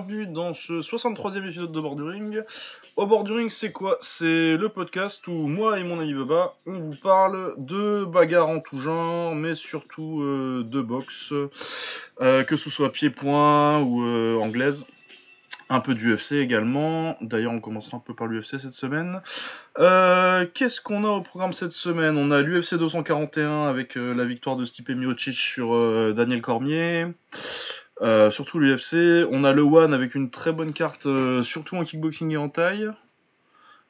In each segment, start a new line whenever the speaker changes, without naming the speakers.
bienvenue dans ce 63e épisode de Borduring. Au Borduring, c'est quoi? C'est le podcast où moi et mon ami Baba, on vous parle de bagarres en tout genre, mais surtout euh, de boxe, euh, que ce soit pied-point ou euh, anglaise. Un peu d'UFC également. D'ailleurs, on commencera un peu par l'UFC cette semaine. Qu'est-ce qu'on a au programme cette semaine? On a l'UFC 241 avec la victoire de Stipe Miocic sur Daniel Cormier. Euh, surtout l'UFC. On a le One avec une très bonne carte, euh, surtout en kickboxing et en taille.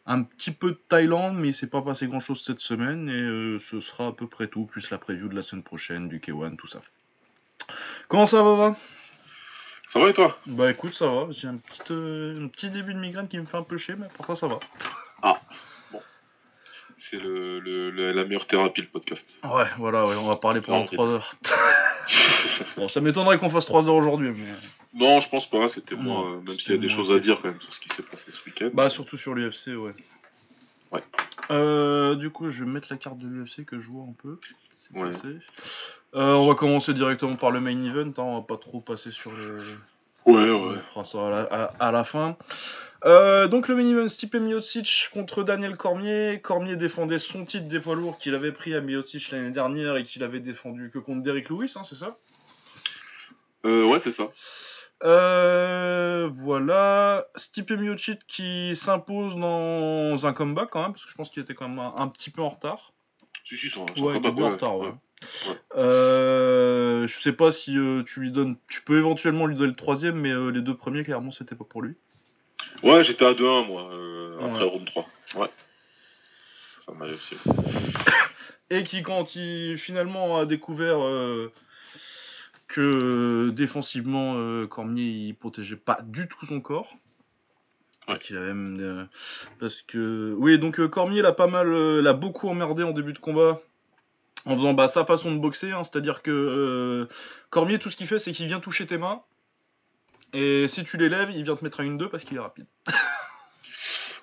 Un petit peu de Thaïlande, mais il s'est pas passé grand chose cette semaine. Et euh, ce sera à peu près tout, plus la preview de la semaine prochaine, du K1, tout ça. Comment ça va, va?
Ça va et toi?
Bah écoute, ça va. J'ai un petit, un petit début de migraine qui me fait un peu chier, mais pourquoi ça va
C'est le, le- le- la meilleure thérapie, le podcast.
Ouais, voilà, ouais, on va parler pendant
Non,
3 heures. bon, ça m'étonnerait qu'on fasse 3 heures aujourd'hui, mais.
non, je pense pas, c'était moi, euh, même s'il y a des choses à dire quand même sur ce qui s'est passé ce week-end.
Bah, surtout sur l'UFC, ouais.
Ouais.
Euh, du coup, je vais mettre la carte de l'UFC que je vois un peu.
Ouais.
Euh, on va commencer directement par le main event, hein, on va pas trop passer sur le.
ouais,
On
ouais.
fera ça à la, à- à la fin. Euh, donc le event Stipe Miocic contre Daniel Cormier. Cormier défendait son titre des poids lourds qu'il avait pris à Miocic l'année dernière et qu'il avait défendu que contre Derrick Lewis, hein, c'est ça?
Euh, ouais, c'est ça.
Euh, voilà. Stipe Miocic qui s'impose dans un comeback quand même, parce que je pense qu'il était quand même un, un petit peu en retard.
Si, si, sans
Ouais, il était en retard, ouais.
ouais.
Euh, je sais pas si euh, tu lui donnes. Tu peux éventuellement lui donner le troisième, mais les deux premiers, clairement, c'était pas pour lui.
Ouais, j'étais à 2-1, moi, euh, après round 3. Ouais. Ça m'a réussi.
Et qui, quand il finalement a découvert euh, que défensivement, euh, Cormier il protégeait pas du tout son corps.
Ouais.
Qu'il avait même, parce que oui donc Cormier l'a pas mal l'a beaucoup emmerdé en début de combat en faisant bah, sa façon de boxer hein, c'est à dire que Cormier tout ce qu'il fait c'est qu'il vient toucher tes mains et si tu l'élèves il vient te mettre à une 2 parce qu'il est rapide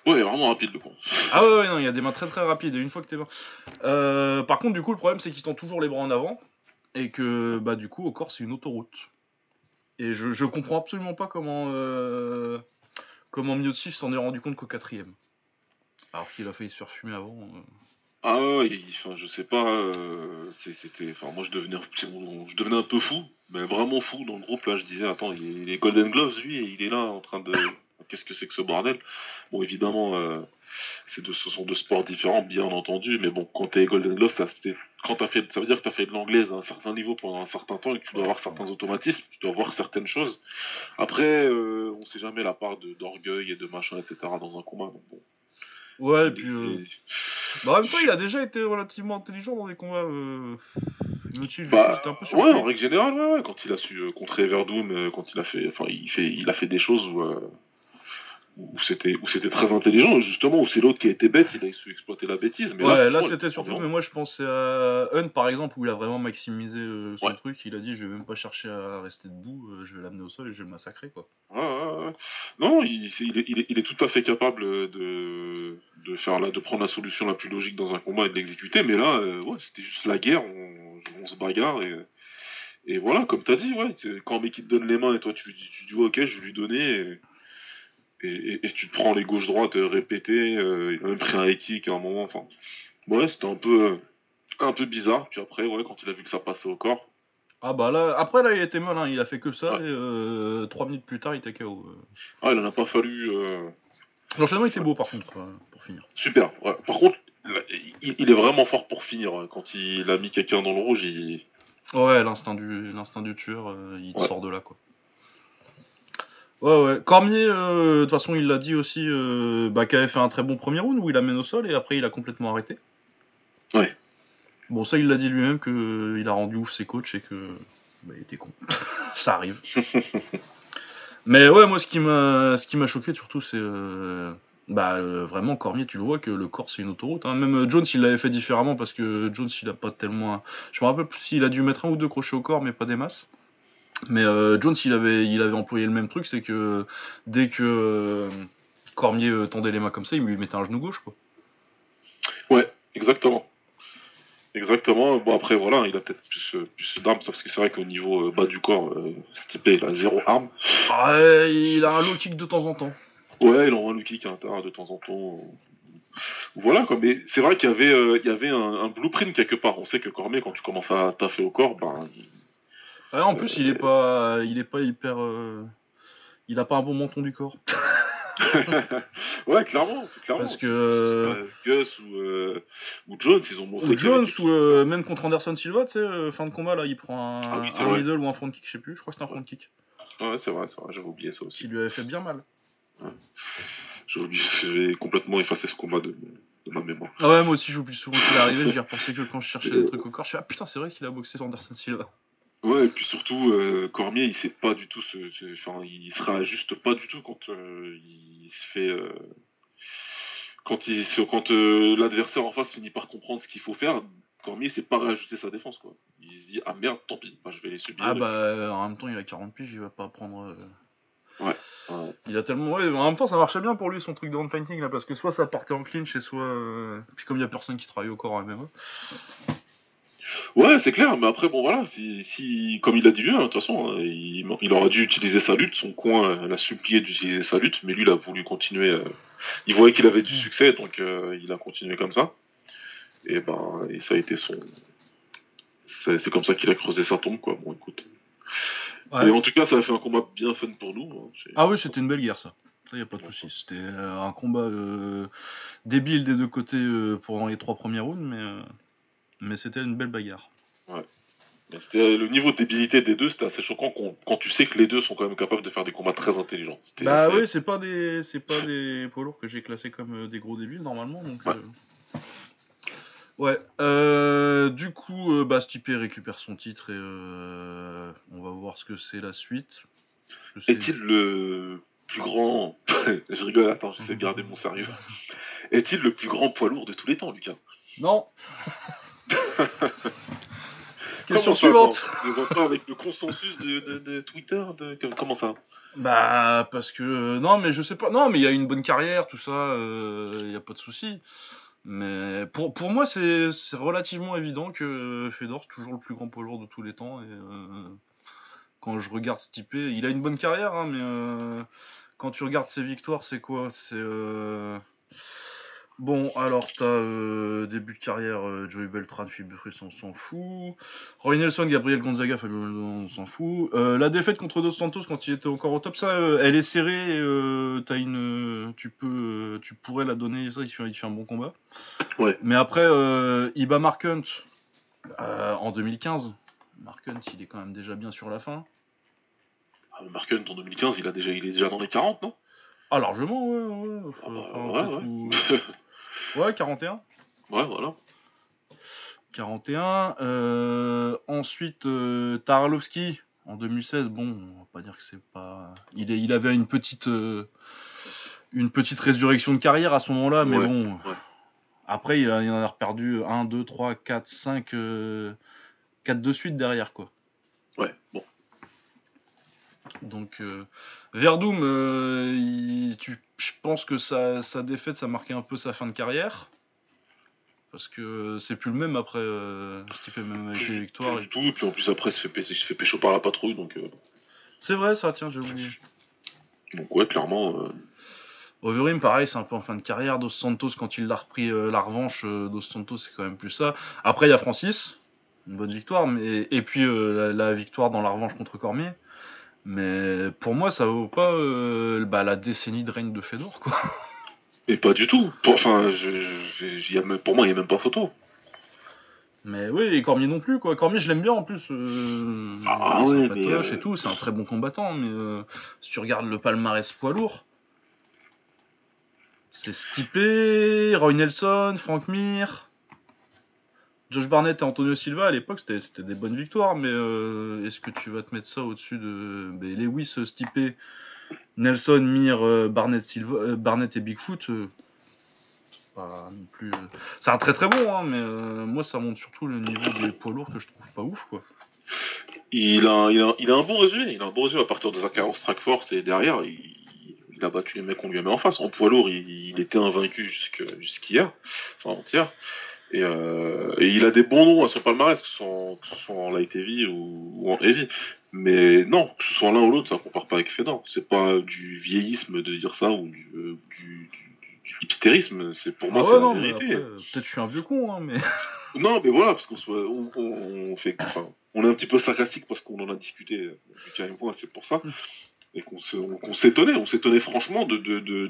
Ouais, vraiment rapide, le con.
Ah ouais, ouais, non, il y a des mains très très rapides et une fois que t'es mains. Euh, par contre, du coup, le problème c'est qu'ils tend toujours les bras en avant et que bah du coup au corps c'est une autoroute. Et je, je comprends absolument pas comment euh, comment Miocic s'en est rendu compte qu'au quatrième. Alors qu'il a failli se faire fumer avant. euh.
Ah ouais, il- enfin, je sais pas, euh, c'était, enfin, moi je devenais, je devenais un peu fou, mais vraiment fou dans le groupe là. Je disais, attends, il, est Golden Gloves lui, et il est là en train de, qu'est-ce que c'est que ce bordel? Bon, évidemment, euh, c'est de, ce sont deux sports différents, bien entendu, mais bon, quand t'es Golden Gloves, ça, c'était- quand t'as fait, ça veut dire que t'as fait de l'anglaise à un certain niveau pendant un certain temps et que tu dois avoir certains automatismes, tu dois voir certaines choses. Après, euh, on sait jamais la part d'orgueil et de machin, etc. dans un combat. Donc bon.
Ouais, et puis. euh, Bah, en même temps, il a déjà été relativement intelligent dans des combats. Euh...
Bah,
j'étais un peu
ouais, en règle générale, ouais, ouais, quand il a su euh, contrer Verdum, euh, quand il a fait, enfin, il fait, il a fait des choses où, euh, où c'était, où c'était très intelligent, justement, où c'est l'autre qui a été bête, il a su exploiter la bêtise. Mais
ouais, là, c'était surtout,
vraiment-
mais moi je pensais à Hunt par exemple, où il a vraiment maximisé euh, son
Ouais.
truc. Il a dit Je vais même pas chercher à rester debout, euh, je vais l'amener au sol et je vais le massacrer quoi.
Ouais, ouais. Non, il, est, il, est, il est tout à fait capable de, de faire la, de prendre la solution la plus logique dans un combat et de l'exécuter. Mais là, euh, ouais, c'était juste la guerre, on, on se bagarre et, et voilà, comme t'as dit, ouais, quand un mec il te donne les mains et toi tu, tu, tu dis ok, je vais lui donner et, et, et- et tu te prends les gauches-droites euh, répétées, euh, il a même pris un kick à un moment, enfin, ouais, c'était un peu, euh, un peu bizarre. Puis après, ouais, quand il a vu que ça passait au corps,
Ah bah là, après là il était malin, il a fait que ça
Ouais.
et euh, trois minutes plus tard il était KO. euh.
ah, il en a pas fallu. euh,
L'enchaînement était beau par contre, pour finir.
Super. Ouais. Par contre, il, il est vraiment fort pour finir. hein. Quand il a mis quelqu'un dans le rouge, il...
Ouais, l'instinct du, l'instinct du tueur, il te sort de là quoi. Ouais, ouais. Cormier, euh, de toute façon, il l'a dit aussi, euh, bah, qu'il avait fait un très bon premier round où il amène au sol et après il a complètement arrêté.
Ouais.
Bon, ça, il l'a dit lui-même qu'il a rendu ouf ses coachs et que. Bah, il était con. ça arrive. Mais ouais, moi, ce qui m'a, ce qui m'a choqué surtout, c'est. euh, Bah, euh, vraiment, Cormier, tu le vois que le corps, c'est une autoroute. hein. Même euh, Jones, il l'avait fait différemment parce que Jones, il a pas tellement. Je me rappelle plus s'il a dû mettre un ou deux crochets au corps, mais pas des masses. Mais euh, Jones, il avait, il avait employé le même truc, c'est que dès que euh, Cormier euh, tendait les mains comme ça, il lui mettait un genou gauche, quoi.
Ouais, exactement. Exactement. Bon, après, voilà, il a peut-être plus, plus d'armes, parce que c'est vrai qu'au niveau bas du corps, Stipe, il a zéro arme.
Ouais, il a un low kick de temps en temps.
Ouais, il envoie un low kick à l'intérieur de temps en temps. Voilà, quoi. Mais c'est vrai qu'il y avait, euh, il y avait un, un blueprint quelque part. On sait que Cormier, quand tu commences à taffer au corps, ben, il-
Ouais, en plus, il est pas, il est pas hyper. euh, Il a pas un bon menton du corps.
ouais, clairement, clairement.
Parce que. euh,
Gus ou, euh, ou Jones, ils ont montré.
Ou
avait
Jones, ou euh, même contre Anderson Silva, tu sais, euh, fin de combat, là, il prend un,
Ah oui,
un middle ou un front kick, je sais plus, je crois que c'était un front kick.
Ouais, c'est vrai, c'est vrai, j'avais oublié ça aussi.
qui lui avait fait bien mal.
J'ai oublié, j'ai complètement effacé ce combat de, de ma mémoire.
Ah ouais, moi aussi, j'oublie souvent qu'il est arrivé, j'y repensais que quand je cherchais des trucs au corps, je suis ah putain, c'est vrai qu'il a boxé Anderson Silva.
Ouais, et puis surtout, euh, Cormier, il sait pas du tout ce, ce- enfin, il se réajuste pas du tout quand euh, il se fait, euh, quand il, quand l'adversaire en face finit par comprendre ce qu'il faut faire. Cormier, sait pas réajuster sa défense, quoi. Il se dit ah merde, tant pis, bah, je vais les subir.
Ah bah, en même temps, il a 40 piges, il va pas prendre.
Ouais.
Il a tellement. Ouais, en même temps, ça marchait bien pour lui son truc de hand fighting là, parce que soit ça partait en clinch et soit. Puis comme il y a personne qui travaille au corps en MMA.
Ouais, c'est clair, mais après, bon, voilà, si, si comme il a dit lui, hein, de toute façon, hein, il, il aurait dû utiliser sa lutte, son coin l'a supplié d'utiliser sa lutte, mais lui, il a voulu continuer. euh, il voyait qu'il avait du succès, donc euh, il a continué comme ça. Et ben, et ça a été son. C'est comme ça qu'il a creusé sa tombe, quoi. Bon, écoute.
Ouais.
Mais en tout cas, ça a fait un combat bien fun pour nous. hein.
Ah oui, c'était une belle guerre ça. Ça, y a pas de souci. C'était euh, un combat euh, débile des deux côtés pendant les trois premiers rounds, mais, euh, mais c'était une belle bagarre.
C'était le niveau de débilité des deux, c'était assez choquant quand, quand tu sais que les deux sont quand même capables de faire des combats très intelligents.
Bah
assez-
oui, c'est pas des c'est pas des poids lourds que j'ai classés comme euh, des gros débiles normalement, donc.
Ouais.
euh, Ouais. euh, du coup, euh, bah, Stipe récupère son titre et on va voir ce que c'est la suite.
Est-il le plus grand. Je rigole, attends, j'essaie de garder mon sérieux. Est-il le plus grand poids lourd de tous les temps, Lucas?
Non. Question suivante.
va pas avec le consensus de, de- de Twitter de... Comment ça?
Bah parce que euh, non mais je sais pas. Non mais il a une bonne carrière tout ça il y a pas de souci. Mais pour, pour moi c'est c'est relativement évident que Fedor c'est toujours le plus grand poids lourd de tous les temps et euh, quand je regarde Stipe il a une bonne carrière hein, mais euh, quand tu regardes ses victoires c'est quoi? C'est euh, Bon, alors, t'as euh, début de carrière, euh, Joey Beltran, Philippe Bruce, on s'en fout. Roy Nelson, Gabriel Gonzaga, Fabio on s'en fout. Euh, la défaite contre Dos Santos quand il était encore au top, ça, elle est serrée. t'as une, tu peux, tu pourrais la donner. Ça, il fait, il fait un bon combat.
Ouais.
Mais après, il bat Mark Hunt euh, en 2015. Mark Hunt, il est quand même déjà bien sur la fin.
ah, Mark Hunt en 2015, il, a déjà, il est déjà dans les 40, non?
Ah, largement, ouais, ouais. Enfin,
Ah bah, ouais, ouais.
tout- ouais, 41.
Ouais, voilà.
41. Euh, ensuite, euh, Tarlovski en 2016. Bon, on va pas dire que c'est pas. Il, est, il avait une petite, euh, une petite résurrection de carrière à ce moment-là, mais
Ouais,
bon.
ouais.
Après, il, a- il en a reperdu 1, 2, 3, 4, 5, 4 de suite derrière, quoi.
Ouais, bon.
Donc, euh, il- tu- je pense que sa, sa défaite, ça marquait un peu sa fin de carrière. Parce que c'est plus le même après euh, Stipe, même avec les victoires.
Plus du tout, et puis en plus après, il se fait, se pécho par la patrouille, donc, euh,
C'est vrai, ça, tiens, j'ai oublié.
donc ouais, clairement. euh,
Overeem, pareil, c'est un peu en fin de carrière. Dos Santos, quand il l'a repris euh, la revanche, euh, Dos Santos, c'est quand même plus ça. Après, il y a Francis, une bonne victoire, mais et puis la, la victoire dans la revanche contre Cormier. Mais pour moi, ça vaut pas euh, bah, la décennie de règne de Fedor, quoi.
Et pas du tout. Pour, enfin, je, a pour moi, il n'y a même pas photo.
Mais oui, et Cormier non plus, quoi. Cormier, je l'aime bien en plus. euh,
Ah mais, euh,
et tout, c'est un très bon combattant, mais euh, si tu regardes le palmarès poids lourd, c'est Stipe, Roy Nelson, Frank Mir, Josh Barnett et Antonio Silva à l'époque, c'était des bonnes victoires, mais euh, est-ce que tu vas te mettre ça au-dessus de ben, Lewis, Stipe, Nelson, Mir, euh, Barnett, Silva, euh, Barnett et Bigfoot euh, pas non plus. euh, C'est un très très bon, hein, mais euh, moi ça montre surtout le niveau des poids lourds que je trouve pas ouf, quoi.
Il a, il, a, il a un bon résumé. Il a un bon résumé à partir de sa au Strike Force et derrière, il, a battu les mecs qu'on lui a mis en face. En poids lourd, il, il était invaincu jusqu'hier, enfin avant-hier. Et, euh, et, il a des bons noms à son palmarès, que ce soit en, que ce soit en light heavy ou, ou, en heavy. Mais non, que ce soit l'un ou l'autre, ça compare pas avec Fedor. C'est pas du vieillisme de dire ça ou du, euh, du, du, du hipstérisme. C'est pour moi,
Ah
c'est
ouais,
la
non, mais
vérité.
Peut-être je suis un vieux con, hein, mais.
Non, mais voilà, parce qu'on soit, on, on- on fait, enfin, on est un petit peu sarcastique parce qu'on en a discuté, euh, Lucas et moi, c'est pour ça, et qu'on on- s'étonnait, on s'étonnait franchement de, de, de,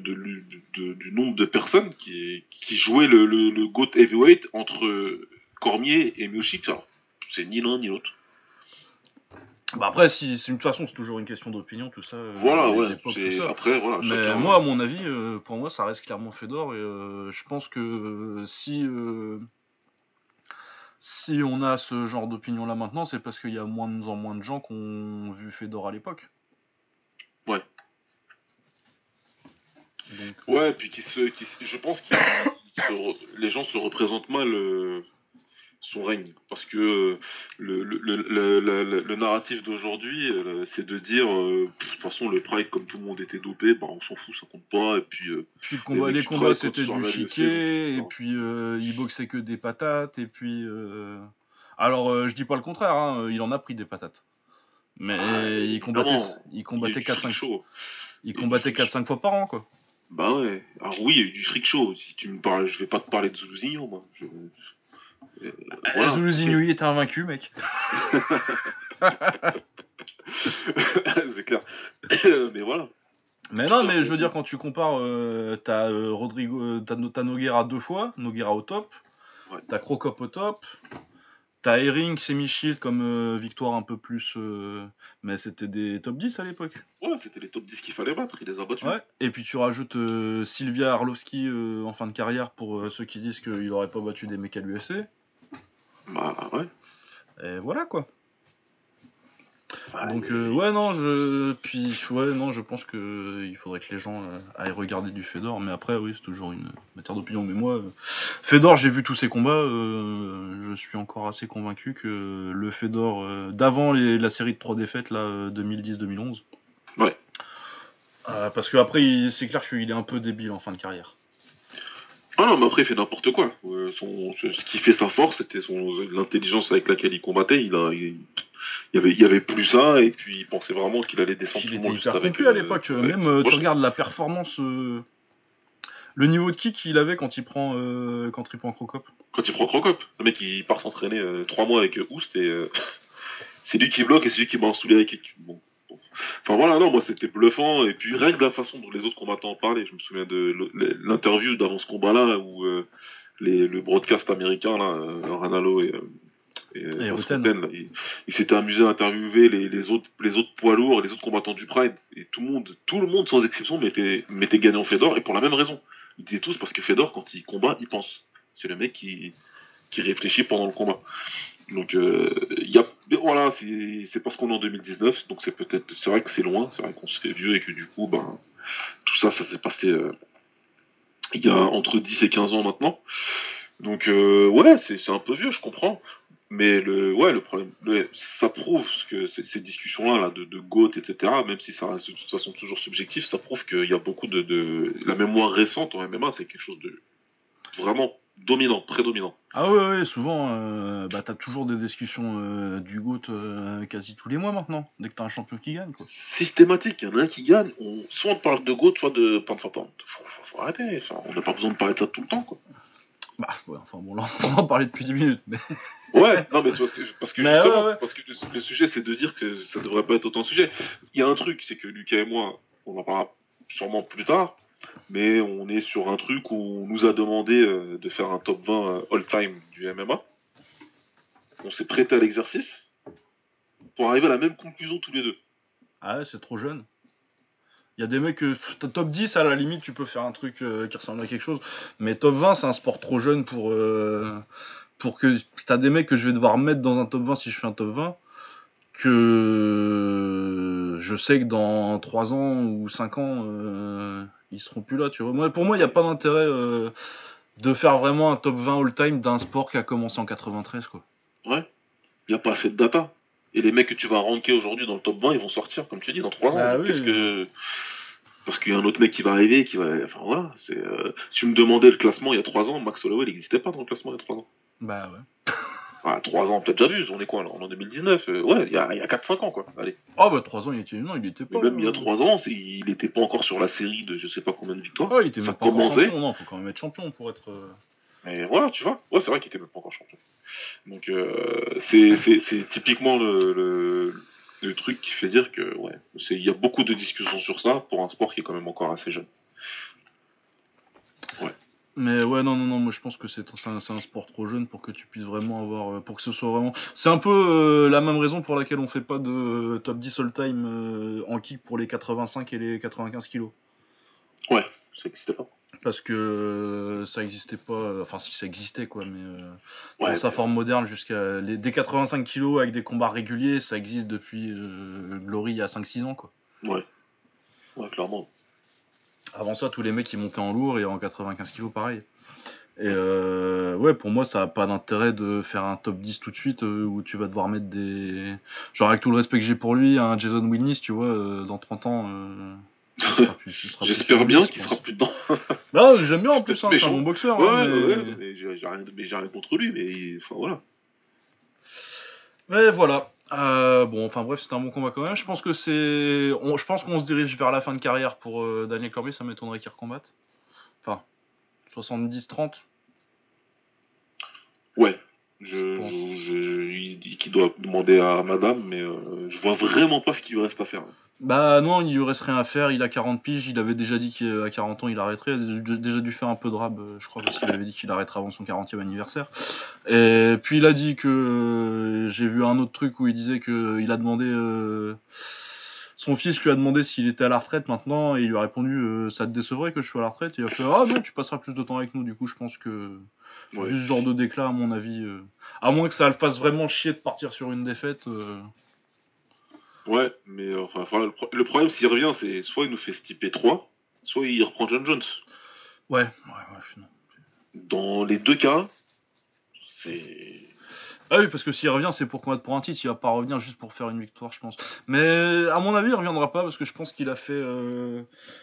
du nombre de personnes qui, qui jouaient le, le, le GOAT heavyweight entre Cormier et Miocic. Alors, c'est ni l'un ni l'autre.
Bah après, si, c'est- toute façon, c'est toujours une question d'opinion, tout ça. euh,
Voilà, ouais.
époques,
c'est-
tout ça.
Après, voilà.
Mais
chacun-
moi, à mon avis, euh, pour moi, ça reste clairement Fedor. Et euh, je pense que euh, si, si on a ce genre d'opinion là maintenant, c'est parce qu'il y a moins en moins de gens qui ont vu Fedor à l'époque.
Ouais.
Donc,
Ouais, puis qui se, qui je pense que les gens se représentent mal euh, son règne. Parce que euh, le, le, le, le, le- le narratif d'aujourd'hui, euh, c'est de dire, euh, de toute façon, le Pride, comme tout le monde était dopé, bah, on s'en fout, ça compte pas. Et puis, euh,
Puis le combat, les combats c'était du chiquet, et puis euh, il boxait que des patates, et puis. euh, Alors euh, je dis pas le contraire, hein, il en a pris des patates. Mais
Ah,
il combattait, il combattait
eu du freak
4-5
show.
il
y a du
combattait
fric
4-5 fois par an quoi.
Bah ouais. Alors oui, il y a eu du freak show. Si tu me parles, je vais pas te parler de Zouzinho, moi. Je- euh, voilà.
Zinui était invaincu mec.
c'est clair. Mais voilà.
Mais non, mais je veux dire, quand tu compares, euh, t'as euh, Rodrigo, euh, t'as t'as Noguera deux fois, Noguera au top,
Ouais.
t'as Crocop au top, t'as Herring, Semi-Shield comme euh, victoire un peu plus. euh, mais c'était des top 10 à l'époque.
Ouais, c'était les top 10 qu'il fallait battre. Il les a battus.
Ouais. Et puis tu rajoutes euh, Sylvia Arlovski euh, en fin de carrière pour euh, ceux qui disent qu'il aurait pas battu des mecs à l'UFC.
Bah ouais.
Et voilà quoi.
Bah,
Donc euh, ouais non je puis ouais non je pense que il faudrait que les gens euh, aillent regarder du Fedor mais après oui c'est toujours une matière d'opinion mais moi euh, Fedor j'ai vu tous ses combats euh, je suis encore assez convaincu que le Fedor d'avant la série de trois défaites là 2010-2011
Ouais.
Parce que après c'est clair qu'il est un peu débile en fin de carrière
Ah non, mais après, il fait n'importe quoi. Son, ce ce qui fait sa force, c'était son l'intelligence avec laquelle il combattait. Il, a, il, il y avait, il y avait plus ça, et puis il pensait vraiment qu'il allait descendre
il
tout
était
monde
hyper
avec.
à l'époque même euh, tu regardes la performance euh, le niveau de kick qu'il avait quand il prend euh, quand il prend Crocop
Quand il prend Crocop, le mec il part s'entraîner euh, trois mois avec Oust et c'est lui qui bloque et c'est lui qui balance tous les kicks. Bon. Enfin voilà, non, moi c'était bluffant et puis rien que la façon dont les autres combattants en parlaient. Je me souviens de l'interview d'avant ce combat-là où euh, les, le broadcast américain là, euh, Ranallo et, et,
Et
il, il s'était amusé à interviewer les, les autres les autres poids lourds, les autres combattants du Pride et tout le monde, tout le monde sans exception mettait mettait gagnant Fedor et pour la même raison. Ils disaient tous parce que Fedor quand il combat, il pense. C'est le mec qui qui réfléchit pendant le combat. Donc euh, il y a voilà, c'est parce qu'on est en 2019, donc c'est peut-être c'est vrai que c'est loin, c'est vrai qu'on se fait vieux et que du coup ben tout ça ça s'est passé euh, il y a entre 10 et 15 ans maintenant. Donc euh, ouais, c'est un peu vieux, je comprends. Mais le ouais, le problème le- ça prouve que ces, ces discussions là, là de, de GOAT, etc., même si ça reste de toute façon toujours subjectif, ça prouve qu'il y a beaucoup de, de la mémoire récente en MMA, c'est quelque chose de vraiment dominant, prédominant.
Ah ouais, ouais, souvent, euh, bah, t'as toujours des discussions euh, du GOAT euh, quasi tous les mois maintenant, dès que t'as un champion qui gagne. Quoi.
systématique. Il y en a un qui gagne. On... Soit on parle de GOAT, soit de pound. Faut, faut, faut arrêter. On n'a pas besoin de parler de ça tout le temps. Quoi.
Bah, ouais, enfin bon, là, on en parler depuis 10 minutes, mais...
Ouais, non, mais tu vois, parce que justement,
ouais, ouais.
parce que le, le sujet, c'est de dire que ça devrait pas être autant de sujet. Il y a un truc, c'est que Lucas et moi, on en parlera sûrement plus tard, mais on est sur un truc où on nous a demandé euh, de faire un top 20 euh, all-time du MMA. On s'est prêté à l'exercice pour arriver à la même conclusion tous les deux.
Ah ouais, c'est trop jeune. Il y a des mecs, t'as top 10, à la limite, tu peux faire un truc euh, qui ressemble à quelque chose, mais top 20, c'est un sport trop jeune pour... euh, pour que... T'as des mecs que je vais devoir mettre dans un top 20 si je fais un top 20, que je sais que dans 3 ans ou 5 ans, euh, ils seront plus là, tu vois. Pour moi, il n'y a pas d'intérêt euh, de faire vraiment un top 20 all-time d'un sport qui a commencé en 93, quoi.
Ouais. Il n'y a pas assez de data. Et les mecs que tu vas ranker aujourd'hui dans le top 20, ils vont sortir, comme tu dis, dans 3 ans.
Bah
Donc,
oui.
Qu'est-ce que. parce qu'il y a un autre mec qui va arriver, qui va. Enfin voilà, c'est. euh, Tu me demandais le classement il y a 3 ans, Max Holloway il n'existait pas dans le classement il y a 3 ans.
Bah ouais.
Ah, 3 ans, peut-être déjà vu, on est quoi là On est en 2019 euh, Ouais, il y a, il y a 4-5 ans quoi. Allez.
Ah bah 3 ans, il était. Non, il était pas.
même il y a
euh,
3 ans, c'est- il n'était pas encore sur la série de je sais pas combien de victoires.
Ah, il était
Ça
même pas
commençait.
champion. Non, faut quand même être champion pour être.
Mais voilà, tu vois, ouais, c'est vrai qu'il était même pas encore champion. Donc euh, c'est typiquement le, le, le truc qui fait dire que ouais, il y a beaucoup de discussions sur ça pour un sport qui est quand même encore assez jeune.
Mais ouais, non, non, non, moi je pense que c'est un, sport trop jeune pour que tu puisses vraiment avoir. euh, pour que ce soit vraiment. C'est un peu euh, la même raison pour laquelle on fait pas de euh, top 10 all-time euh, en kick pour les 85 et les 95 kilos.
Ouais, ça n'existait pas.
Parce que euh, ça existait pas. euh, Enfin, si ça existait quoi, mais. euh,
Ouais,
dans sa forme moderne jusqu'à. Les, des 85 kilos avec des combats réguliers, ça existe depuis euh, Glory il y a 5-6 ans quoi.
ouais, ouais, clairement.
Avant ça, tous les mecs qui montaient en lourd et en 95 kilos, pareil. Et euh, ouais, pour moi, ça a pas d'intérêt de faire un top 10 tout de suite euh, où tu vas devoir mettre des. Genre, avec tout le respect que j'ai pour lui, un Jason Wilnis, tu vois, euh, dans 30 ans.
J'espère bien
le 10,
qu'il sera plus dedans.
Bah, j'aime bien en plus, hein, c'est un bon boxeur.
Ouais,
hein,
ouais,
mais...
ouais, mais j'ai rien, contre lui, mais enfin voilà.
mais voilà. Euh, bon, enfin bref, c'était un bon combat quand même. Je pense que c'est. Je pense qu'on se dirige vers la fin de carrière pour euh, Daniel Cormier, ça m'étonnerait qu'il recombatte. Enfin, 70-30.
Ouais.
Je
Je,
pense.
je- il dit qu'il doit demander à madame, mais euh, je vois vraiment pas ce qu'il lui reste à faire.
Bah non, il lui reste rien à faire, il a 40 piges, il avait déjà dit qu'à 40 ans il arrêterait, il a déjà- dû faire un peu de rab, euh, je crois, parce qu'il avait dit qu'il arrêterait avant son 40e anniversaire. Et puis il a dit que euh, j'ai vu un autre truc où il disait que il a demandé euh, son fils lui a demandé s'il était à la retraite maintenant. Et il lui a répondu euh, ça te décevrait que je sois à la retraite? Et il a fait ah non tu passeras plus de temps avec nous. Du coup je pense que
Ouais.
vu ce genre de déclat à mon avis euh, à moins que ça le fasse vraiment chier de partir sur une défaite euh,
Ouais, mais euh, enfin, voilà, le, pro- le problème s'il revient, c'est soit il nous fait stiper 3, soit il reprend John Jones.
ouais ouais ouais non.
Dans les deux cas, c'est.
Ah oui, parce que s'il revient, c'est pour combattre pour un titre. Il va pas revenir juste pour faire une victoire, je pense. Mais à mon avis, il reviendra pas parce que je pense qu'il a fait. euh,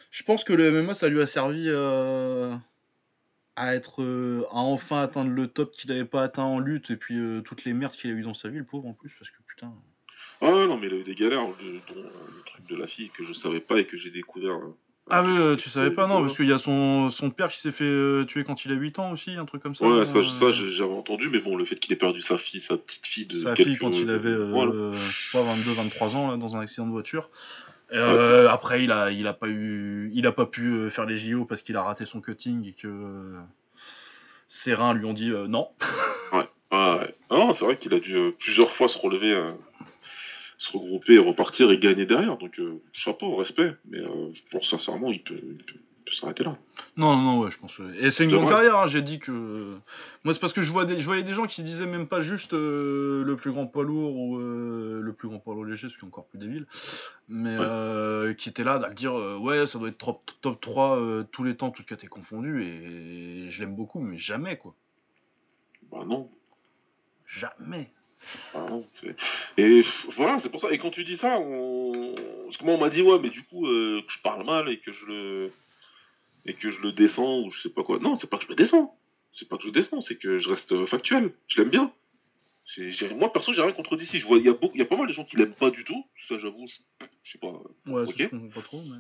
Je pense que le MMA, ça lui a servi euh, à être, euh, à enfin atteindre le top qu'il avait pas atteint en lutte et puis euh, toutes les merdes qu'il a eu dans sa vie, le pauvre en plus, parce que putain.
Ah ouais, non, mais il a eu des galères, de- dont euh, le truc de la fille que je savais pas et que j'ai découvert. euh,
Ah oui, euh,
euh,
tu savais pas, non, parce qu'il y a son, son père qui s'est fait euh, tuer quand il a 8 ans aussi, un truc comme ça.
Ouais, ça,
euh,
j'avais entendu, mais bon, le fait qu'il ait perdu sa fille, sa petite fille de.
sa
quelques-
fille quand il avait euh,
Voilà.
je sais pas 22 23 ans là, dans un accident de voiture euh, après il a il a pas eu il a pas pu euh, faire les JO parce qu'il a raté son cutting et que euh, ses reins lui ont dit euh, non
Ah ouais. Ah non, c'est vrai qu'il a dû euh, plusieurs fois se relever, euh, se regrouper et repartir et gagner derrière. Donc, euh, chapeau, respect. Mais euh, je pense sincèrement, il peut, il s'arrêter là.
non non non ouais je pense euh, et c'est une grande carrière hein, j'ai dit que moi c'est parce que je vois des je voyais des gens qui disaient même pas juste euh, le plus grand poids lourd ou euh, le plus grand poids lourd léger ce qui est encore plus débile mais
Ouais.
euh, qui était là à dire euh, ouais ça doit être top, top 3 euh, tous les temps toutes catégories confondues et je l'aime beaucoup mais jamais quoi
Bah non.
Jamais.
Ah et voilà, c'est pour ça. Et quand tu dis ça, on... parce que moi on m'a dit ouais, mais du coup euh, que je parle mal et que je le et que je le descends ou je sais pas quoi. Non, c'est pas que je le descends. C'est pas que je le descends, c'est que je reste factuel. Je l'aime bien. Moi perso, j'ai rien contre DC. Je vois, il y a y pas mal de gens qui l'aiment pas du tout. Ça, j'avoue, je... je sais pas.
Ouais,
Ok.
ça, je comprends pas trop, mais.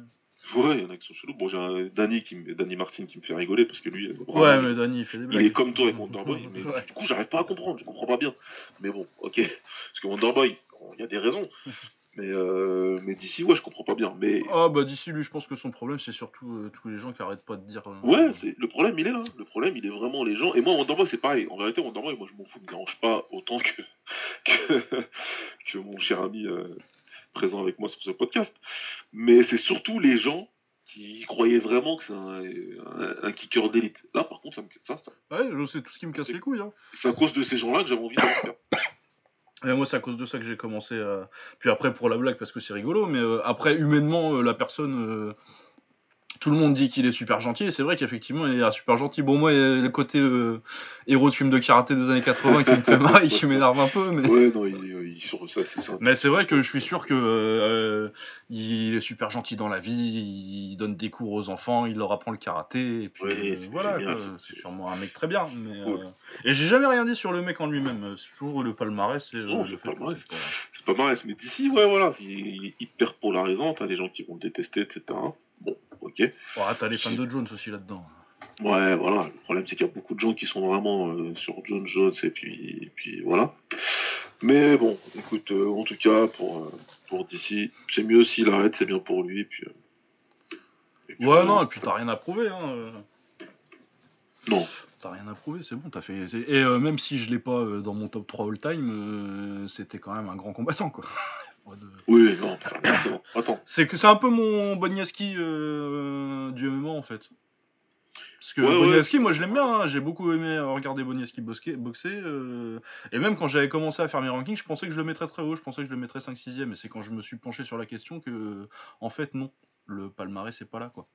Ouais, il y en a qui sont chelous. Bon, j'ai un Danny qui, Danny Martin qui me fait rigoler parce que lui,
Ouais, mais Danny, il fait des
il
blagues.
est comme toi avec Wonderboy, mais
Ouais.
du coup, j'arrive pas à comprendre, je comprends pas bien. Mais bon, ok. Parce que Wonderboy, il y a des raisons. Mais, euh, mais d'ici, ouais, je comprends pas bien. Mais
Ah, bah d'ici, lui, je pense que son problème, c'est surtout euh, tous les gens qui arrêtent pas de dire. euh,
ouais, c'est le problème, il est là. Le problème, il est vraiment les gens. Et moi, Wonderboy, c'est pareil. En vérité, Wonderboy, moi, je m'en fous, il me dérange pas autant que, que, que mon cher ami euh, présent avec moi sur ce podcast. Mais c'est surtout les gens qui croyaient vraiment que c'est un, un, un kicker d'élite. Là, par contre, ça me ça, ça-
Ouais, je- c'est tout ce qui me casse les couilles. Hein.
c'est à cause de ces gens-là que j'avais envie de le faire.
Et moi, c'est à cause de ça que j'ai commencé à. Puis après, pour la blague, parce que c'est rigolo, mais euh, après, humainement, euh, la personne. euh, Tout le monde dit qu'il est super gentil, et c'est vrai qu'effectivement, il est super gentil. Bon, moi, il y a le côté euh, héros de film de karaté des années 80 qui me fait marrer, qui m'énerve un peu, mais.
Ouais, non, il, il- il sur ça, c'est ça.
Mais c'est vrai que je suis sûr que euh, il est super gentil dans la vie, il donne des cours aux enfants, il leur apprend le karaté, et puis euh, voilà,
c'est-
sûrement un mec très bien. Mais,
Ouais.
euh, Et j'ai jamais rien dit sur le mec en lui-même, c'est toujours le palmarès et euh,
Non,
le fait
palmarès.
c'est pas-
mal, mais d'ici, ouais, voilà, il, il est hyper polarisant, t'as des gens qui vont le détester, etc. Bon, ok.
Ouais, t'as les fans de Jones aussi là-dedans.
Ouais, voilà, le problème c'est qu'il y a beaucoup de gens qui sont vraiment euh, sur John Jones, et puis, et puis voilà. Mais bon, écoute, euh, en tout cas, pour, euh, pour DC, c'est mieux s'il arrête, c'est bien pour lui, et puis... et puis
Ouais, non, et puis t'as rien à prouver, hein.
Non,
T'as rien à prouver, c'est bon, t'as fait. Et même si je l'ai pas dans mon top 3 all-time, c'était quand même un grand combattant, quoi. De-
oui, non, bon. Attends,
C'est que c'est un peu mon Boniaski euh, du MMA en fait. Parce que
Ouais, ouais.
Boniaski, moi je l'aime bien, hein, j'ai beaucoup aimé regarder Boniaski boxer. euh, et même quand j'avais commencé à faire mes rankings, je pensais que je le mettrais très haut, je pensais que je le mettrais 5-6ème. Et c'est quand je me suis penché sur la question que, en fait, non, le palmarès c'est pas là quoi.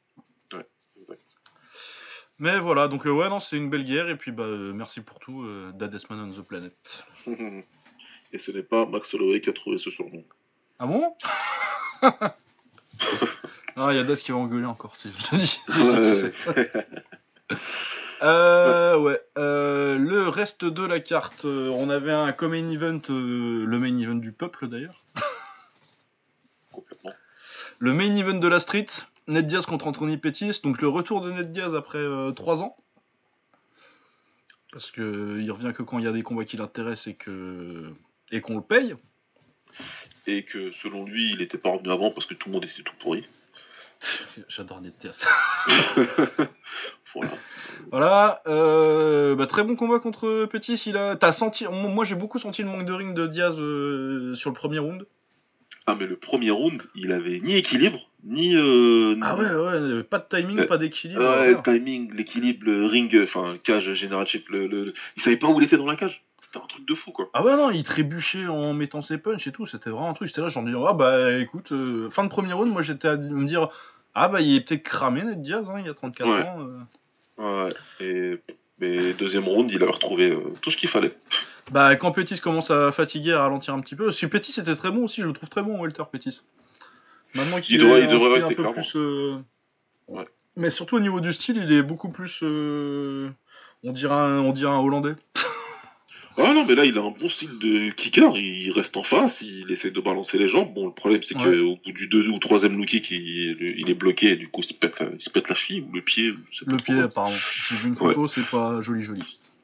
Ouais, exact.
Mais voilà, donc euh, ouais, non, c'est une belle guerre. Et puis bah, euh, merci pour tout, euh, Dadesman on the Planet.
et ce n'est pas Max Holloway qui a trouvé ce surnom.
Ah bon Ah, il y a Das qui va engueuler encore, si je le dis. je sais c'est. Euh, ouais. euh, le reste de la carte, euh, on avait un comme main event, le main event du peuple d'ailleurs.
Complètement.
Le main event de la street, Ned Diaz contre Anthony Pettis. Donc le retour de Ned Diaz après 3 ans. Parce que il revient que quand il y a des combats qui l'intéressent et que et qu'on le paye.
Et que selon lui, il n'était pas revenu avant parce que tout le monde était tout pourri.
J'adore Ned Diaz.
Voilà.
Voilà, euh, bah, très bon combat contre Pettis. Il a, t'as senti, moi j'ai beaucoup senti le manque de ring de Diaz euh, sur le premier round.
Ah, mais le premier round, il avait ni équilibre, ni. euh,
Ah ouais, ouais, pas de timing, pas d'équilibre.
Ouais, le timing, l'équilibre, le ring, enfin, cage général chip, le, le- il savait pas où il était dans la cage. C'était un truc de fou, quoi.
Ah ouais, non, il trébuchait en mettant ses punches et tout. C'était vraiment un truc. J'étais là, j'en dis, ah bah écoute, euh, fin de premier round, moi j'étais à me dire, ah bah il est peut-être cramé, Ned Diaz, hein, il y a 34
Ouais.
ans. euh.
Ouais, et. Mais deuxième round, il avait retrouvé euh, tout ce qu'il fallait.
Bah quand Pettis commence à fatiguer, à ralentir un petit peu. Si Pettis était très bon aussi, je le trouve très bon, Walter Pettis. Maintenant qu'il
Il devrait-
est
il
un
devrait
style un
rester,
peu
clairement.
plus.
Ouais.
Mais surtout au niveau du style, il est beaucoup plus. On dirait un, on dirait un Hollandais.
Ah non, mais là, il a un bon style de kicker. Il reste en face, il essaie de balancer les jambes. Bon, le problème, c'est
Ouais.
qu'au bout du deux ou troisième low kick, il, il est bloqué. Et du coup, il se pète, la- il se pète la cheville ou le pied.
Le pied, apparemment. J'ai vu une photo, c'est pas joli, joli.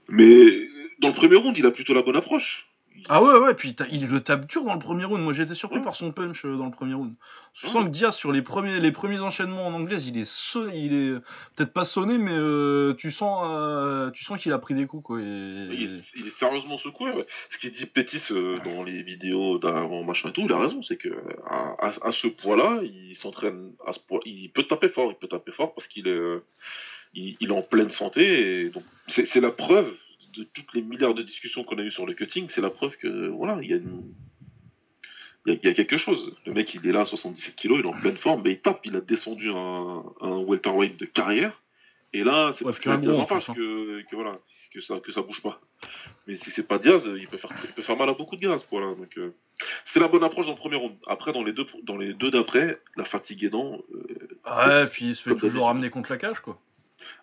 Mais dans le premier round, il a plutôt la bonne approche.
Ah ouais, ouais, puis il le tape dur dans le premier round. Moi j'ai été surpris
Ouais.
par son punch euh, dans le premier round. Je
Ouais.
sens que Diaz, sur les premiers, les premiers enchaînements en anglaise, il est sonné, il est peut-être pas sonné, mais euh, tu sens, euh, tu sens qu'il a pris des coups quoi. et-
Il est, il est sérieusement secoué. Ouais. Ce qu'il dit Pétis euh, dans les vidéos d'avant machin et tout, il a raison. C'est que à, à- à ce poids-là, il s'entraîne à ce poids. Il peut taper fort. Il peut taper fort parce qu'il est, il, il est en pleine santé. Et donc c'est la preuve de toutes les milliards de discussions qu'on a eues sur le cutting. C'est la preuve que voilà, il y a une- il y, a, il y a quelque chose. Le mec, il est là, 77 kilos, il est en pleine forme, mais il tape. Il a descendu un, un welterweight de carrière. Et là, c'est
Ouais,
parce Diaz
gros, hein.
que, que voilà, que ça, que ça bouge pas. Mais si c'est pas Diaz, il peut faire, il peut faire mal à beaucoup de gars à ce point-là. Donc, euh, c'est la bonne approche dans le premier round. Après, dans les deux, dans les deux d'après, la fatigue aidant, euh,
Ouais, puis il se fait toujours ramener contre la cage quoi.